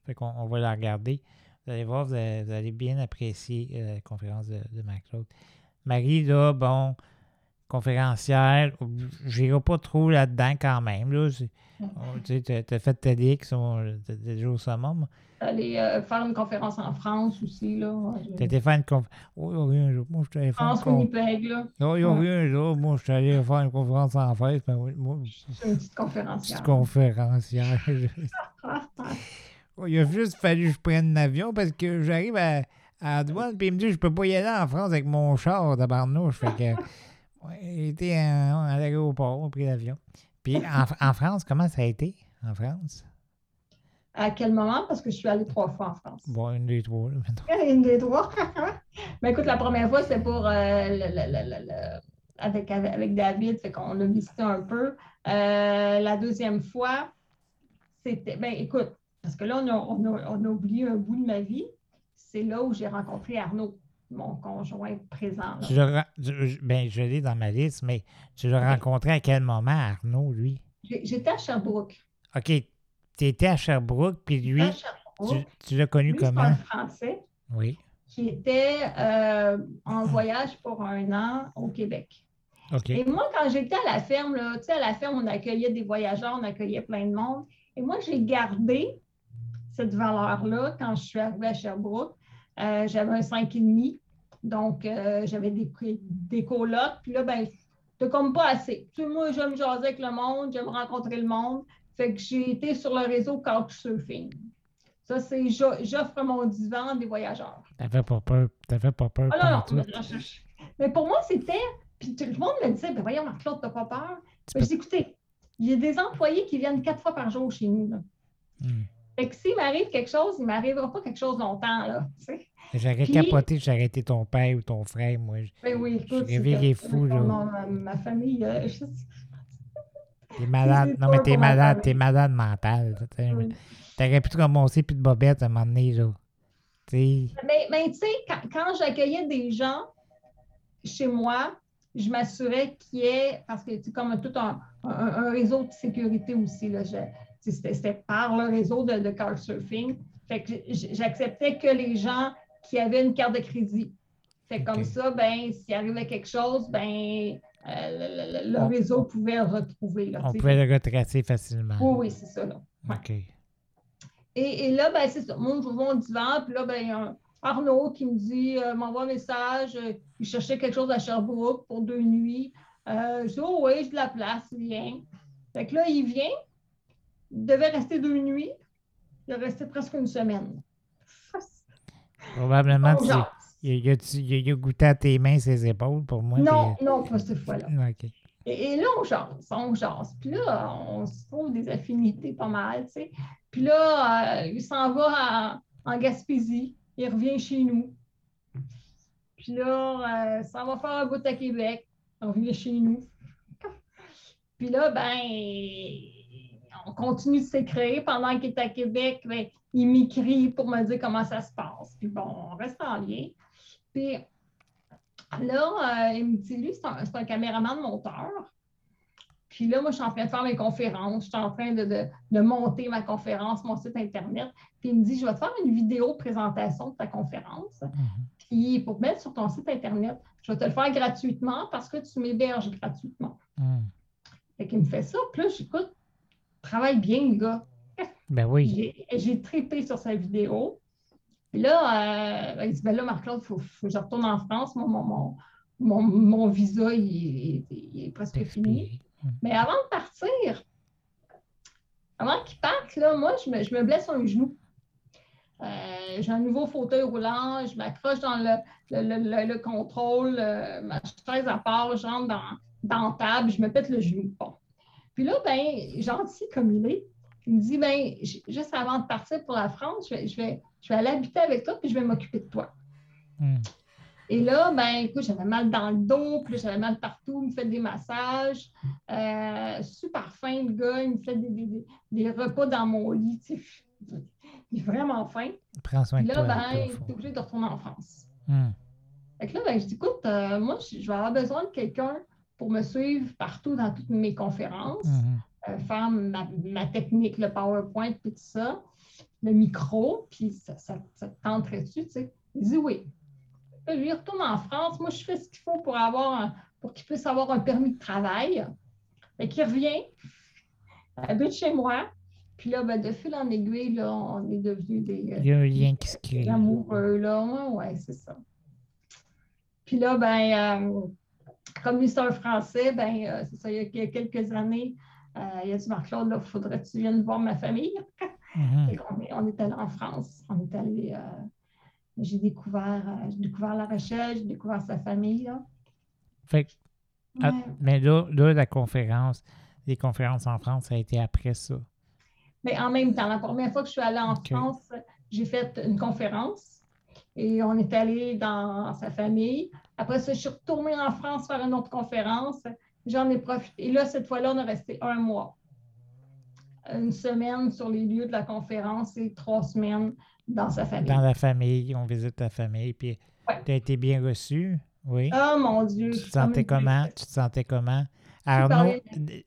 Fait qu'on on va la regarder. Vous allez voir, vous allez, vous allez bien apprécier euh, la conférence de, de Marc-Claude. Marie, là, bon, conférencière, je n'irai pas trop là-dedans quand même. Là. Tu as, fait TEDx, on- t'es déjà au summum. Aller euh, faire une conférence en France aussi. là. Tu étais faire une conférence. Oh, il y a rien, là. Moi, je suis allé faire une France, conférence. Winnipeg, là. Non, il y a Ouais. rien, là. Moi, je suis allé faire une conférence en fait. Ben oui, moi, une petite conférencière. petite conférencière. Il a juste fallu que je prenne l'avion parce que j'arrive à, à douane puis il me dit je peux pas y aller en France avec mon char de barnouche. Fait que ouais, j'ai été à, à l'aéroport, on a pris l'avion. Puis en, en France, comment ça a été? en France? À quel moment? Parce que je suis allée trois fois en France. Bon, une des trois. là. Une des trois. Mais écoute, la première fois, c'est pour euh, le- le- le- le- le- avec, avec, avec David, fait qu'on a visité un peu. Euh, la deuxième fois, c'était. Ben écoute, parce que là, on a, on a- on a oublié un bout de ma vie. C'est là où j'ai rencontré Arnaud, mon conjoint présent. là. Tu ren- tu- ben, je l'ai dans ma liste, mais tu l'as rencontré à quel moment, Arnaud, lui? J'étais à Sherbrooke. OK, tu étais à Sherbrooke, puis lui, À tu, Sherbrooke. tu l'as connu Lui, comment? un Français Oui. qui était euh, en voyage pour un an au Québec. OK. Et moi, quand j'étais à la ferme, là, tu sais, à la ferme, on accueillait des voyageurs, on accueillait plein de monde. Et moi, j'ai gardé cette valeur-là quand je suis arrivée à Sherbrooke. Euh, j'avais un 5,5. Donc, euh, j'avais des, des colocs. Puis là, ben, t'as comme pas assez. Tu sais, moi, j'aime jaser avec le monde, j'aime rencontrer le monde. Fait que j'ai été sur le réseau Couchsurfing. Ça, c'est j'o- j'offre mon divan à des voyageurs. T'avais pas peur, t'avais pas peur Ah non, non, mais, je- je- mais pour moi, c'était. Puis tout le monde me disait, ben voyons, Marc-Claude, t'as pas peur? Ben, dis, écoutez, il y a des employés qui viennent quatre fois par jour chez nous. Là. Hmm. Fait que s'il m'arrive quelque chose, il m'arrivera pas quelque chose longtemps. Là, tu sais. J'aurais Puis- capoté, j'aurais été ton père ou ton frère, moi. je- Ben oui, écoute, Je réveillais c'est- fou, là. non, ma, ma famille, euh, je- T'es malade. Non, mais t'es malade, t'es malade mental. t'sais. Oui. T'aurais pu te commencer plus de bobettes à un moment donné, là. Tu sais. Mais, mais tu sais, quand, quand j'accueillais des gens chez moi, je m'assurais qu'il y ait, parce que c'est comme tout un, un- un réseau de sécurité aussi. Là, je- c'était, par le réseau de, de Couchsurfing. Fait que j'acceptais que les gens qui avaient une carte de crédit. Fait comme ça, ben, s'il arrivait quelque chose, ben, euh, le, le- le On- réseau pouvait le retrouver. Là, On pouvait le retracer facilement. Oui, oui, c'est ça. Là. ouais. OK. Et, et là, ben, c'est ça. Moi, je mon divan, puis là, ben, il y a un Arnaud qui me dit, euh, m'envoie un message, euh, il cherchait quelque chose à Sherbrooke pour deux nuits. Je dis, oh oui, j'ai de la place, viens. Fait que là, il vient, devait rester deux nuits, il est resté presque une semaine. Probablement, jase. il, a, il, a, a goûté à tes mains, ses épaules pour moi. Non, non, pas cette fois-là. Et, et là, on jase, on jase. Puis là, on se trouve des affinités pas mal, tu sais. Puis là, euh, il s'en va à- en Gaspésie, il revient chez nous. Puis là, euh, ça va faire un bout à Québec, on revient chez nous. Puis là, ben, on continue de s'écrire. Pendant qu'il est à Québec, ben, il m'écrit pour me dire comment ça se passe. Puis bon, on reste en lien. Puis Là, euh, il me dit, lui, c'est un, caméraman monteur. Puis là, moi, je suis en train de faire mes conférences. Je suis en train de, de- de monter ma conférence, mon site Internet. Puis il me dit, je vais te faire une vidéo de présentation de ta conférence. Mhm. Puis pour mettre sur ton site Internet, je vais te le faire gratuitement parce que tu m'héberges gratuitement. Hmm. Fait qu'il me fait ça. Puis là, j'écoute, travaille bien, le gars. Ben oui. J'ai- trippé sur sa vidéo. Puis là, euh, il dit ben là, Marc-Claude, il faut, faut que je retourne en France. Mon, mon, mon, mon, mon visa, il, il- il est presque fini. Hmm. Mais avant de partir, avant qu'il parte, là, moi, je me, je me blesse un genou. Euh, J'ai un nouveau fauteuil roulant, je m'accroche dans le, le, le- le- le contrôle, euh, ma chaise à part, je rentre dans, dans la table, je me pète le genou. Bon. Puis là, ben, gentil comme il est, il me dit, ben, juste avant de partir pour la France, je vais, je vais, je vais aller habiter avec toi, puis je vais m'occuper de toi. Hmm. Et là, ben, écoute, j'avais mal dans le dos, puis là, j'avais mal partout, il me fait des massages. Euh, super fin, le gars, il me fait des, des- des- repas dans mon lit, tu sais. Il est vraiment fin. Prends soin Puis de là, toi. ben, il est obligé de retourner en France. Hmm. Fait que là, ben, je dis, écoute, euh, moi, je vais avoir besoin de quelqu'un pour me suivre partout dans toutes mes conférences, Mhm. euh, faire ma, ma technique, le PowerPoint, puis tout ça, le micro, puis ça, ça, ça te tenterait-tu, tu sais? Il dit oui. Là, lui, il retourne en France. Moi, je fais ce qu'il faut pour avoir un- pour qu'il puisse avoir un permis de travail. Fait qu'il revient, habite chez moi. Puis là, ben, de fil en aiguille, là, on est devenus des, euh, Il y a un lien qui se crée. amoureux, là. Ouais, c'est ça. Puis là, ben, euh, comme un Français, ben, euh, c'est ça, il y a il y a quelques années, euh, il a dit Marc-Claude, il faudrait que tu viennes voir ma famille. Mhm. Est- on est allé en France. On est allé. euh, j'ai découvert, j'ai découvert La Rochelle, j'ai découvert sa famille. Là. Fait ah, mais là, là, la conférence, les conférences en France, ça a été après ça. Mais en même temps, la première fois que je suis allée en. France, j'ai fait une conférence et on est allé dans sa famille. Après ça, je suis retournée en France faire une autre conférence. J'en ai profité. Et là, cette fois-là, on a resté un mois. Une semaine sur les lieux de la conférence et trois semaines dans sa famille. Dans la famille, on visite ta famille, puis Ouais. tu as été bien reçu, oui. Oh mon Dieu! tu te sentais comment? Tu te sentais comment? Arnaud,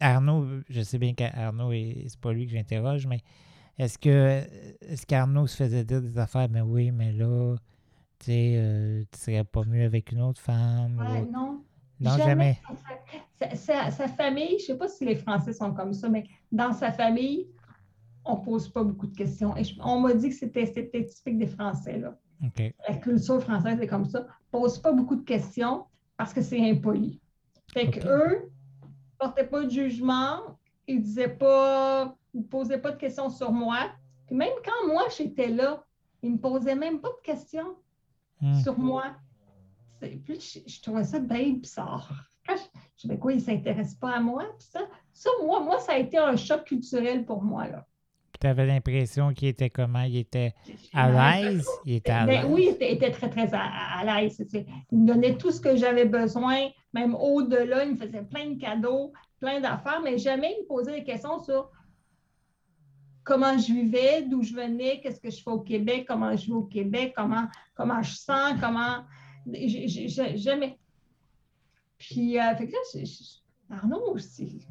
Arnaud, je sais bien qu'Arnaud, est- c'est pas lui que j'interroge, mais est-ce que est-ce qu'Arnaud se faisait dire des affaires, mais oui, mais là, tu sais, euh, tu serais pas mieux avec une autre femme? Ouais, ou- non. Non, jamais. Sa, sa- sa famille, je ne sais pas si les Français sont comme ça, mais dans sa famille, on ne pose pas beaucoup de questions. Et je- on m'a dit que c'était typique des Français. Là. La culture française est comme ça. On ne pose pas beaucoup de questions parce que c'est impoli. Fait Ok. qu'eux ne portaient pas de jugement, ils disaient pas, ils ne posaient pas de questions sur moi. Puis même quand moi j'étais là, ils ne me posaient même pas de questions Hmm. sur moi. Puis je, je trouvais ça bien bizarre. Quand je, je disais, quoi, ils ne s'intéressent pas à moi? Puis ça, ça moi, moi, ça a été un choc culturel pour moi. Là. Tu avais l'impression qu'il était comment? Il était à l'aise? Il était à Ben l'aise? oui, il était, était très, très à, à- l'aise. Il me donnait tout ce que j'avais besoin, même au-delà. Il me faisait plein de cadeaux, plein d'affaires, mais jamais il me posait des questions sur comment je vivais, d'où je venais, qu'est-ce que je fais au Québec, comment je vis au Québec, comment, comment je sens, comment. Jamais. Puis, euh, fait que là, je- je- Arnaud aussi,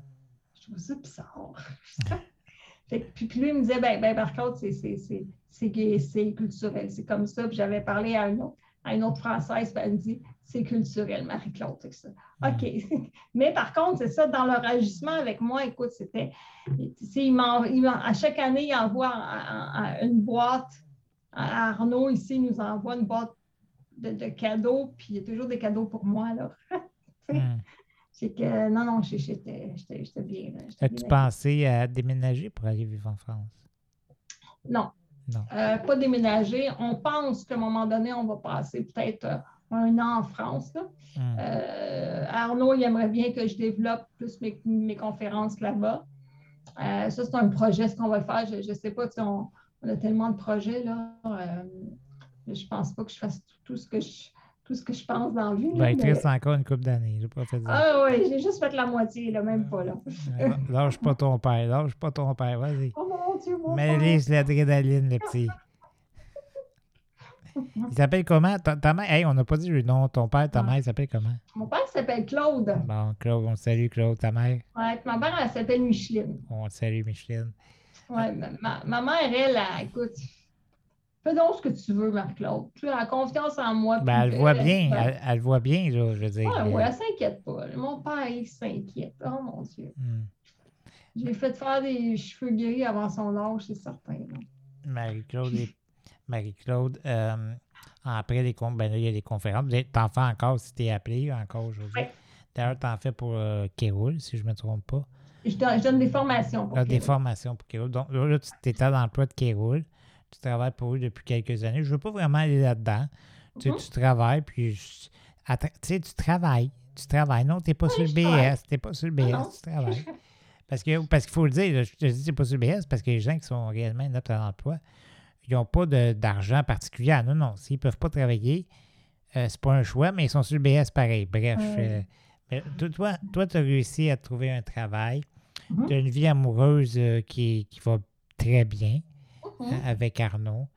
je trouve ça bizarre. Fait puis, puis lui, il me disait, ben, ben par contre, c'est culturel, c'est comme ça. Puis j'avais parlé à une autre, à une autre Française, puis elle me dit, c'est culturel, Marie-Claude. Que ça, OK. Mais par contre, c'est ça, dans leur agissement avec moi, écoute, c'était, à chaque année, il envoie en- en- en- une boîte. À Arnaud, ici, il nous envoie une boîte de, de cadeaux, puis il y a toujours des cadeaux pour moi, là. Hmm. C'est que, non, non, j'étais bien. As-tu pensé à déménager pour aller vivre en France? Non. Non. Euh, pas déménager. On pense qu'à un moment donné, on va passer peut-être euh, un an en France. là. Hmm. Euh, Arnaud, il aimerait bien que je développe plus mes, mes conférences là-bas. Euh, ça, c'est un projet, ce qu'on va faire. Je ne sais pas, on, on a tellement de projets. Là, euh, je ne pense pas que je fasse tout, tout ce que je, tout ce que je pense dans la vie. Ben, il te reste encore une couple d'années. J'ai pas fait. Ah oui, j'ai juste fait la moitié, là, même pas. Là. Lâche pas ton père, lâche pas ton père, vas-y. Oh mon Dieu, mon Mais père. lise l'adrénaline, le petit. Il s'appelle comment? Ta, ta mère, hey, on n'a pas dit le nom. Ton père, ta mère, il s'appelle comment? Mon père s'appelle Claude. Bon, Claude, on salue, Claude. Ta mère, Ouais, puis ma mère, elle s'appelle Micheline. on salue, Micheline. Ouais, ma, ma- ma mère, elle, elle, écoute, fais donc ce que tu veux, Marc-Claude. Tu as confiance en moi. Ben, elle voit bien, elle, elle voit bien, là, je veux dire. ouais, euh, ouais, elle s'inquiète pas. Mon père, il s'inquiète. Oh mon Dieu. hmm. J'ai fait faire des cheveux gris avant son âge, c'est certain. Marie-Claude, et- Marie-Claude, euh, après les con- ben là, il y a des conférences. Tu en fais encore si tu es appelé encore aujourd'hui. Ouais. D'ailleurs, tu en fais pour euh, Kéroul, si je ne me trompe pas. Je donne, je donne des formations. Pour Ah, des formations pour Kéroul. Donc là, là, tu étais à l'emploi de Kéroul. Tu travailles pour eux depuis quelques années. Je ne veux pas vraiment aller là-dedans. Tu, Mhm. tu travailles, puis je- tu sais, tu travailles. Tu travailles. Non, tu n'es pas Oui, sur le. BS. Tu n'es pas sur le BS. Tu travailles. Parce que parce qu'il faut le dire, là, je te dis c'est pas sur le BS parce que les gens qui sont réellement inaptes à l'emploi, ils n'ont pas d'argent particulier. Ah, non, non. S'ils ne peuvent pas travailler, euh, c'est pas un choix, mais ils sont sur le BS pareil. Bref. Ouais. euh, mais toi, toi, tu as réussi à trouver un travail. Mhm. Tu as une vie amoureuse euh, qui, qui va très bien hein, avec Arnaud,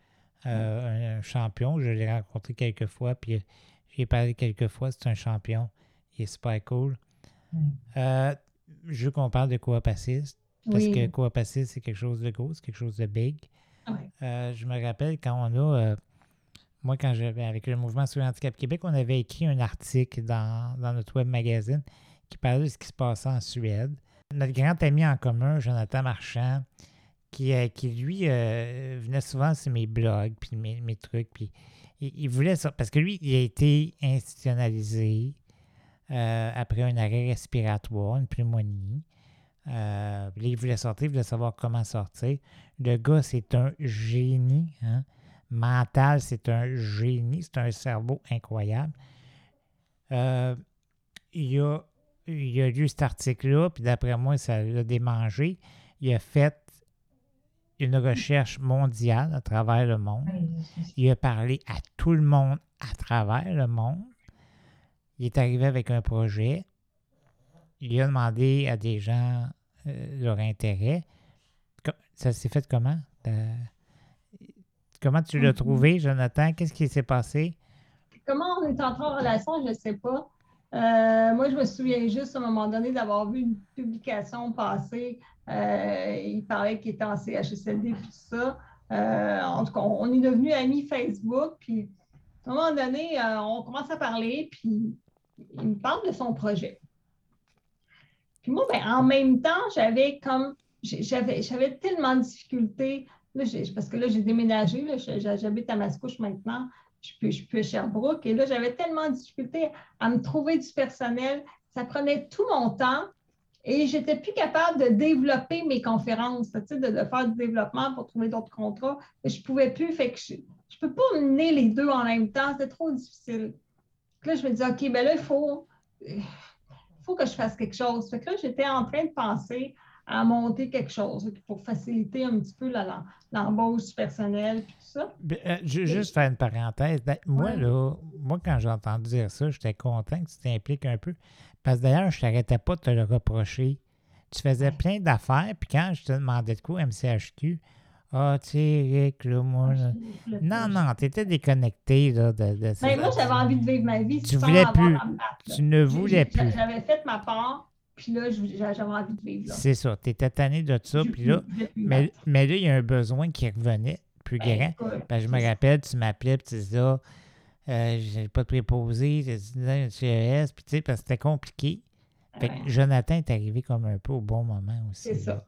euh, un, un champion. Je l'ai rencontré quelques fois, puis euh, j'ai parlé quelques fois. C'est un champion. Il est super cool. Euh, je veux qu'on parle de coop assist, parce Oui. que coop assist, c'est quelque chose de gros, c'est quelque chose de big. Ouais. Euh, je me rappelle quand on a, euh, moi, quand j'avais, avec le mouvement sur le handicap Québec, on avait écrit un article dans, dans notre web magazine qui parlait de ce qui se passait en Suède. Notre grand ami en commun, Jonathan Marchand, qui, euh, qui lui, venait souvent sur mes blogs, puis mes, mes trucs, puis il, voulait ça, parce que lui, il a été institutionnalisé après un arrêt respiratoire, une pneumonie. Euh, là, il voulait sortir, il voulait savoir comment sortir. Le gars, c'est un génie. Hein? Mental, c'est un génie. C'est un cerveau incroyable. Euh, il, a, il a lu cet article-là, puis d'après moi, ça l'a démangé. Il a fait une recherche mondiale à travers le monde. Il a parlé à tout le monde à travers le monde. Il est arrivé avec un projet. Il a demandé à des gens euh, leur intérêt. Ça s'est fait comment? Euh, comment tu l'as mm-hmm. trouvé, Jonathan? Qu'est-ce qui s'est passé? Comment on est entré en relation, je ne sais pas. Euh, moi, je me souviens juste à un moment donné d'avoir vu une publication passer. il parlait qu'il était en CHSLD et tout ça. en tout cas, on est devenus amis Facebook. Puis, à un moment donné, on commence à parler. Puis, il me parle de son projet. Puis moi, ben, en même temps, j'avais comme j'avais, j'avais tellement de difficultés. parce que là, j'ai déménagé, j'habite à Mascouche maintenant, je suis, je à Sherbrooke. Et là, j'avais tellement de difficultés à me trouver du personnel. Ça prenait tout mon temps. Et je n'étais plus capable de développer mes conférences, de, de, faire du développement pour trouver d'autres contrats. Je ne pouvais plus. Fait que je ne peux pas mener les deux en même temps. C'était trop difficile. Là, je me disais, OK, ben là, il faut, faut que je fasse quelque chose. Fait que là, j'étais en train de penser à monter quelque chose pour faciliter un petit peu l'embauche personnelle et tout ça. Euh, je juste faire une parenthèse. Ben, moi, là, moi, quand j'ai entendu dire ça, j'étais content que tu t'impliques un peu. Parce que d'ailleurs, je ne t'arrêtais pas de te le reprocher. Tu faisais plein d'affaires, puis quand je te demandais de quoi, MCHQ, ah, tu sais, Rick, là, moi. Ah, non, non, tu étais déconnecté là, de, de Mais ben, moi, j'avais envie de vivre ma vie. Tu voulais plus. Tu ne voulais plus. J'avais fait ma part. Puis là, j'avais envie de vivre. C'est ça. Tu étais tanné de ça. Puis là, mais, mais, là, il y a un besoin qui revenait plus ben, grand. Ben, je me rappelle, tu m'appelais, puis tu disais, ah, euh, j'ai pas de préposé, j'ai dit un CES, puis tu sais, parce que c'était compliqué. Fait que Jonathan est arrivé comme un peu au bon moment aussi. C'est ça.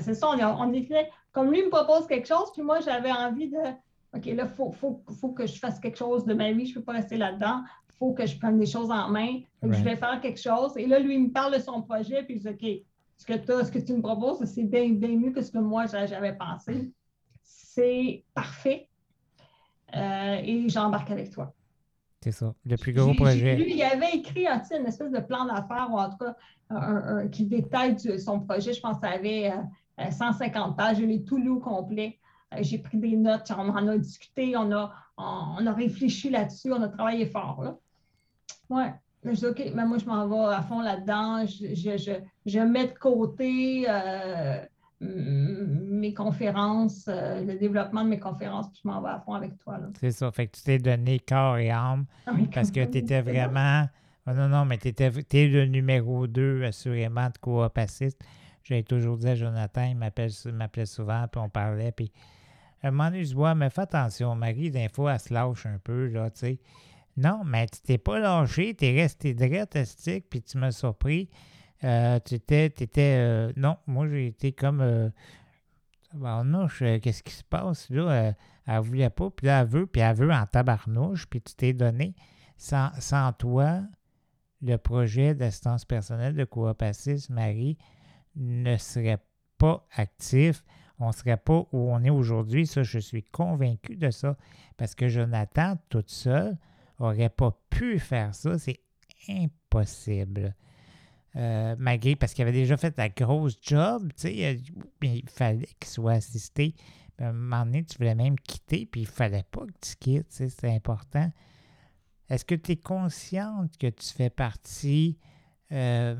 C'est ça, on, on comme lui me propose quelque chose, puis moi, j'avais envie de, OK, là, il faut, faut, faut, que je fasse quelque chose de ma vie, je ne peux pas rester là-dedans faut que je prenne des choses en main. Je vais faire quelque chose. Et là, lui, il me parle de son projet, puis je dis, OK, ce que, ce que tu me proposes, c'est bien, bien mieux que ce que moi, j'avais pensé. C'est parfait. Euh, et j'embarque avec toi. C'est ça, le plus gros projet. Lui, il avait écrit un, une espèce de plan d'affaires, ou en tout cas, qui détaille son projet. Je pense que ça avait 150 euh, pages. Je l'ai tout lu au complet. Euh, j'ai pris des notes, on en a discuté, on a, on a réfléchi là-dessus, on a travaillé fort. Là. Oui. Je dis, OK, mais moi, je m'en vais à fond là-dedans. Je, mets de côté euh, mes conférences, euh, le développement de mes conférences, puis je m'en vais à fond avec toi. C'est ça. Fait que tu t'es donné corps et âme ah parce que tu étais vraiment. Oh non, non, mais tu es le numéro 2, assurément, de coop assist. J'ai toujours dit à Jonathan, il m'appelait souvent, puis on parlait, puis à un moment donné, je dis, mais fais attention, Marie, des fois, elle se lâche un peu, là, tu sais. Non, mais tu t'es pas lâché, tu es resté stick, puis tu m'as surpris. Euh, tu étais, étais euh, non, moi j'ai été comme, euh, tabarnouche, qu'est-ce qui se passe là? elle voulait pas, puis là elle veut, puis elle veut en tabarnouche, puis tu t'es donné. Sans, sans toi, le projet d'assistance personnelle de coop Marie, ne serait pas actif. On ne serait pas où on est aujourd'hui. Ça, je suis convaincu de ça. Parce que Jonathan, toute seule, n'aurait pas pu faire ça. C'est impossible. Euh, malgré, parce qu'il avait déjà fait la grosse job, tu sais, il fallait qu'il soit assisté. à un moment donné, tu voulais même quitter, puis il fallait pas que tu quittes, c'est important. Est-ce que tu es consciente que tu fais partie, euh,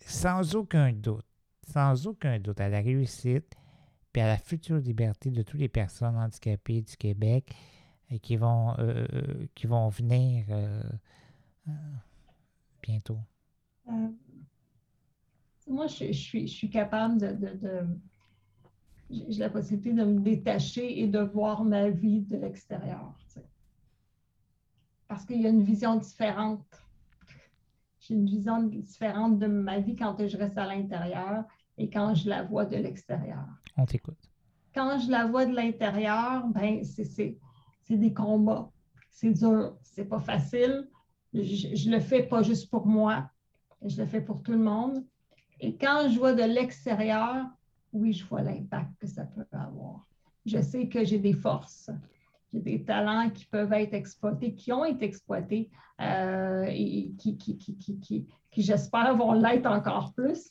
sans aucun doute, sans aucun doute, à la réussite, puis à la future liberté de toutes les personnes handicapées du Québec, et qui vont, euh, euh, qui vont venir euh, moi, je, suis, je suis capable de, de, j'ai la possibilité de me détacher et de voir ma vie de l'extérieur. Parce qu'il y a une vision différente. J'ai une vision différente de ma vie quand je reste à l'intérieur et quand je la vois de l'extérieur. On t'écoute. Quand je la vois de l'intérieur, ben c'est des combats. C'est dur, c'est pas facile. Je, ne le fais pas juste pour moi, je le fais pour tout le monde. Et quand je vois de l'extérieur, oui, je vois l'impact que ça peut avoir. Je sais que j'ai des forces, j'ai des talents qui peuvent être exploités, qui ont été exploités euh, et qui, qui, qui, qui j'espère vont l'être encore plus.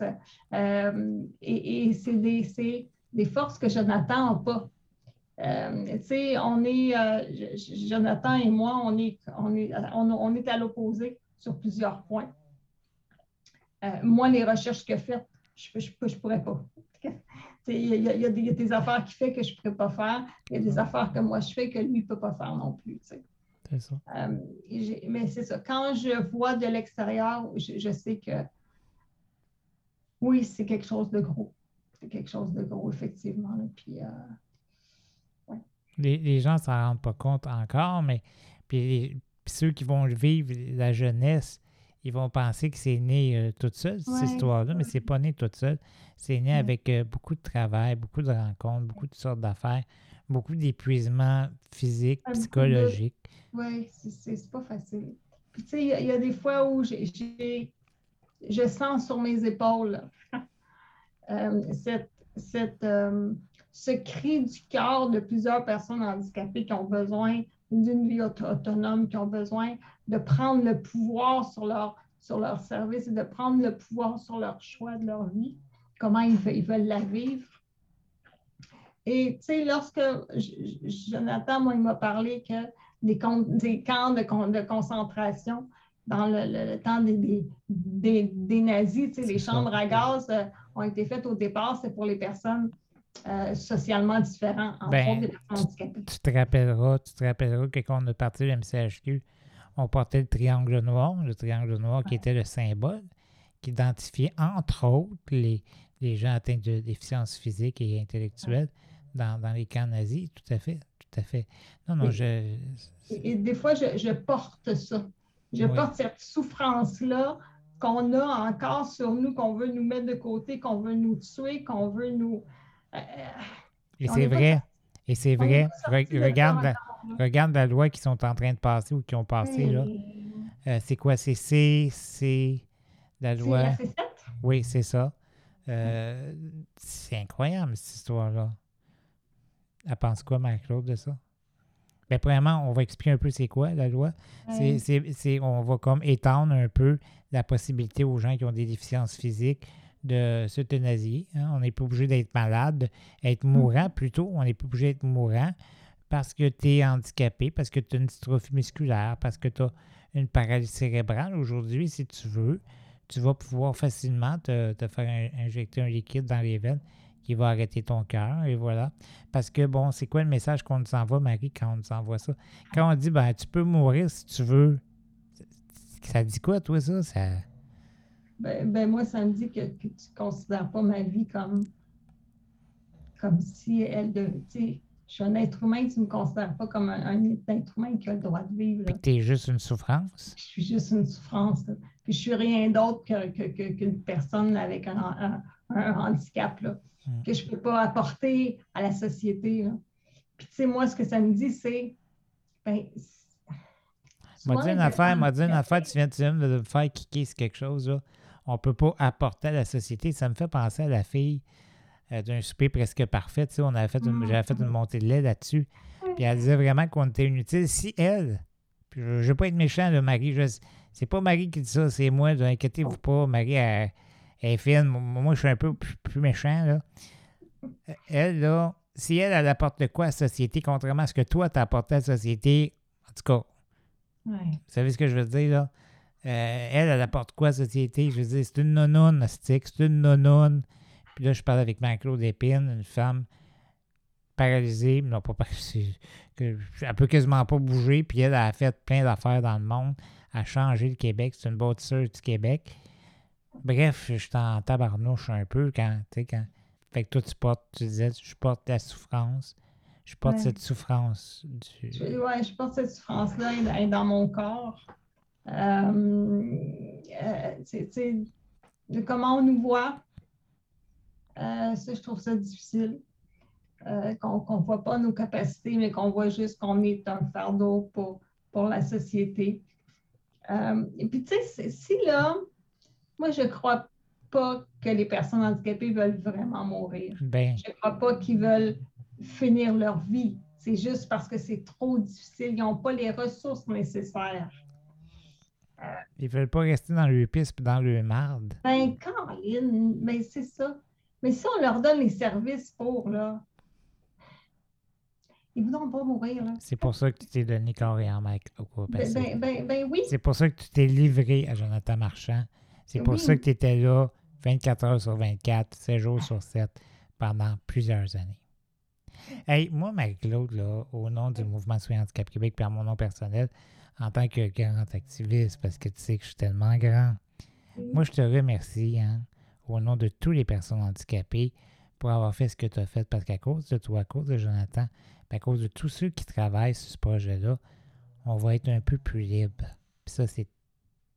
Euh, et, c'est des forces que Jonathan n'a pas. Euh, tu sais, on est, Jonathan et moi, on est, on est, on, est à l'opposé sur plusieurs points. Euh, moi, les recherches que faites, je ne je, pourrais pas. Il y, y, a des affaires qu'il fait que je ne pourrais pas faire. Il y a des affaires que moi je fais que lui ne peut pas faire non plus. C'est ça. mais c'est ça. Quand je vois de l'extérieur, je, je, sais que oui, c'est quelque chose de gros. C'est quelque chose de gros, effectivement. Puis, les, gens ne s'en rendent pas compte encore, mais puis, ceux qui vont vivre la jeunesse, ils vont penser que c'est né euh, toute seule, cette histoire-là, mais c'est pas né toute seule. C'est né avec euh, beaucoup de travail, beaucoup de rencontres, beaucoup de sortes d'affaires, beaucoup d'épuisement physique, psychologique. Oui, c'est pas facile. Puis, tu sais, il y, a des fois où j'ai je sens sur mes épaules euh, cette, cette ce cri du cœur de plusieurs personnes handicapées qui ont besoin d'une vie autonome, qui ont besoin de prendre le pouvoir sur leur, sur leur service et de prendre le pouvoir sur leur choix de leur vie, comment ils, veulent la vivre. Et tu sais, lorsque Jonathan, moi, il m'a parlé que des, des camps de, de, concentration dans le, temps des, des, des, nazis, tu sais, les chambres à gaz euh, ont été faites au départ, c'est pour les personnes euh, socialement différents, entre ben, autres. Tu te rappelleras, tu te rappelleras que quand on est parti de MCHQ, on portait le triangle noir, le triangle noir qui était le symbole qui identifiait entre autres les, les gens atteints de déficience physique et intellectuelle dans, dans, les camps nazis. Tout à fait, tout à fait. Non, non, et, je... Et, des fois, je, je porte ça. Je porte cette souffrance-là qu'on a encore sur nous, qu'on veut nous mettre de côté, qu'on veut nous tuer, qu'on veut nous, et c'est vrai. Et c'est vrai. regarde, regarde la loi qui sont en train de passer ou qui ont passé. là. Euh, c'est quoi? C'est C, c'est la loi. Oui, c'est ça. Euh, c'est incroyable, cette histoire-là. Elle pense quoi, Marie-Claude, de ça? Bien, premièrement, on va expliquer un peu c'est quoi la loi. C'est, on va comme étendre un peu la possibilité aux gens qui ont des déficiences physiques de s'euthanasier. Hein. On n'est pas obligé d'être malade, être mourant mm. plutôt. On n'est pas obligé d'être mourant parce que tu es handicapé, parce que tu as une dystrophie musculaire, parce que tu as une paralysie cérébrale. Aujourd'hui, si tu veux, tu vas pouvoir facilement te, faire injecter un liquide dans les veines qui va arrêter ton cœur, et voilà. Parce que, bon, c'est quoi le message qu'on nous envoie, Marie, quand on nous envoie ça? Quand on dit, ben, tu peux mourir si tu veux, ça dit quoi, toi, ça? Ça, ben, ben, moi, ça me dit que, tu ne considères pas ma vie comme, comme si elle de. Je suis un être humain, tu ne me considères pas comme un, être humain qui a le droit de vivre. Tu es juste une souffrance. Je suis juste une souffrance. Puis je suis rien d'autre qu'une que, que, personne avec un, un, handicap là, hmm. que je ne peux pas apporter à la société. Puis tu sais, moi, ce que ça me dit, c'est. Ben, m'a dit une affaire, m'a dit une affaire, tu viens, de me faire kicker sur quelque chose. Là on ne peut pas apporter à la société. Ça me fait penser à la fille euh, d'un souper presque parfait. Tu sais, on avait fait une, j'avais fait une montée de lait là-dessus. Puis elle disait vraiment qu'on était inutile. Si elle, puis je ne veux pas être méchant de Marie, c'est pas Marie qui dit ça, c'est moi. Inquiétez-vous pas, Marie elle, est fine. Moi, je suis un peu plus, méchant. Là. Elle, là, si elle, elle apporte de quoi à la société, contrairement à ce que toi, apporté à la société, en tout cas, vous savez ce que je veux dire, là? Euh, elle, elle apporte quoi à la société? Je veux dire, c'est une nonoune, c'est une nonoune. Puis là, je parle avec Marie-Claude Épine, une femme paralysée, non pas paralysée, que, elle peut quasiment pas bouger, puis elle, a fait plein d'affaires dans le monde, a changé le Québec, c'est une bâtisseuse du Québec. Bref, je suis en tabarnouche un peu quand, tu sais, quand... Fait que toi, tu portes, tu disais, je porte la souffrance. Je porte cette souffrance. Du... Oui, je porte cette souffrance-là dans mon corps. Euh, euh, de comment on nous voit, euh, ça, je trouve ça difficile. qu'on ne voit pas nos capacités, mais qu'on voit juste qu'on est un fardeau pour, pour la société. et puis, tu sais, si là, moi, je ne crois pas que les personnes handicapées veulent vraiment mourir. Ben. Je ne crois pas qu'ils veulent finir leur vie. C'est juste parce que c'est trop difficile. Ils n'ont pas les ressources nécessaires. Ils veulent pas rester dans le piste et dans le marde. Ben, Caroline, mais c'est ça. Mais si on leur donne les services pour, là, ils ne voudront pas mourir. Là. C'est pour ça que tu t'es donné corps et âme au ben, ben, ben, ben, oui. C'est pour ça que tu t'es livré à Jonathan Marchand. C'est pour ça que tu étais là 24 heures sur 24, 7 jours sur 7 pendant plusieurs années. Hey, moi, Marie-Claude, là, au nom du Mouvement Soyez Handicap Québec, puis à mon nom personnel, en tant que grand activiste, parce que tu sais que je suis tellement grand, moi, je te remercie, hein, au nom de toutes les personnes handicapées, pour avoir fait ce que tu as fait, parce qu'à cause de toi, à cause de Jonathan, à cause de tous ceux qui travaillent sur ce projet-là, on va être un peu plus libre. Ça, c'est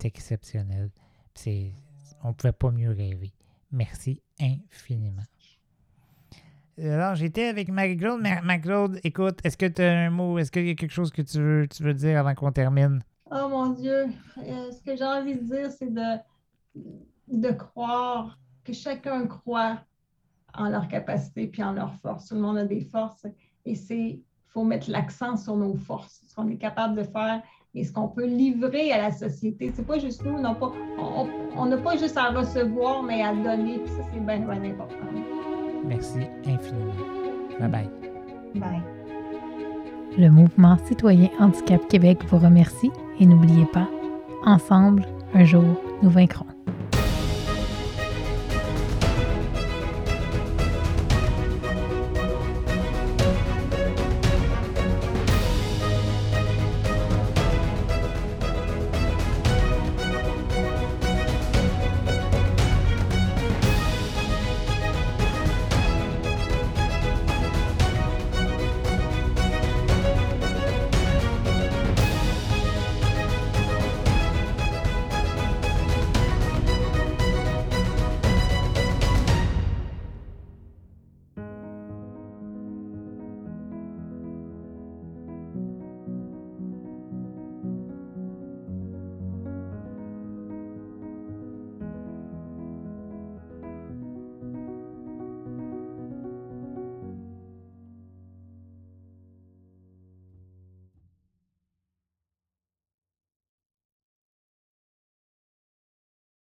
exceptionnel. On ne pouvait pas mieux rêver. Merci infiniment. Alors, j'étais avec Marie-Claude. Marie-Claude, écoute, est-ce que tu as un mot, est-ce qu'il y a quelque chose que tu veux, tu veux dire avant qu'on termine? Oh mon Dieu, euh, ce que j'ai envie de dire, c'est de, de croire, que chacun croit en leur capacité puis en leur force. Tout le monde a des forces et c'est faut mettre l'accent sur nos forces, ce qu'on est capable de faire et ce qu'on peut livrer à la société. C'est pas juste nous, on n'a pas, juste à recevoir, mais à donner. Puis ça, c'est bien, bien important. Merci infiniment. Bye bye. Bye. Le mouvement citoyen Handicap Québec vous remercie et n'oubliez pas, ensemble, un jour, nous vaincrons.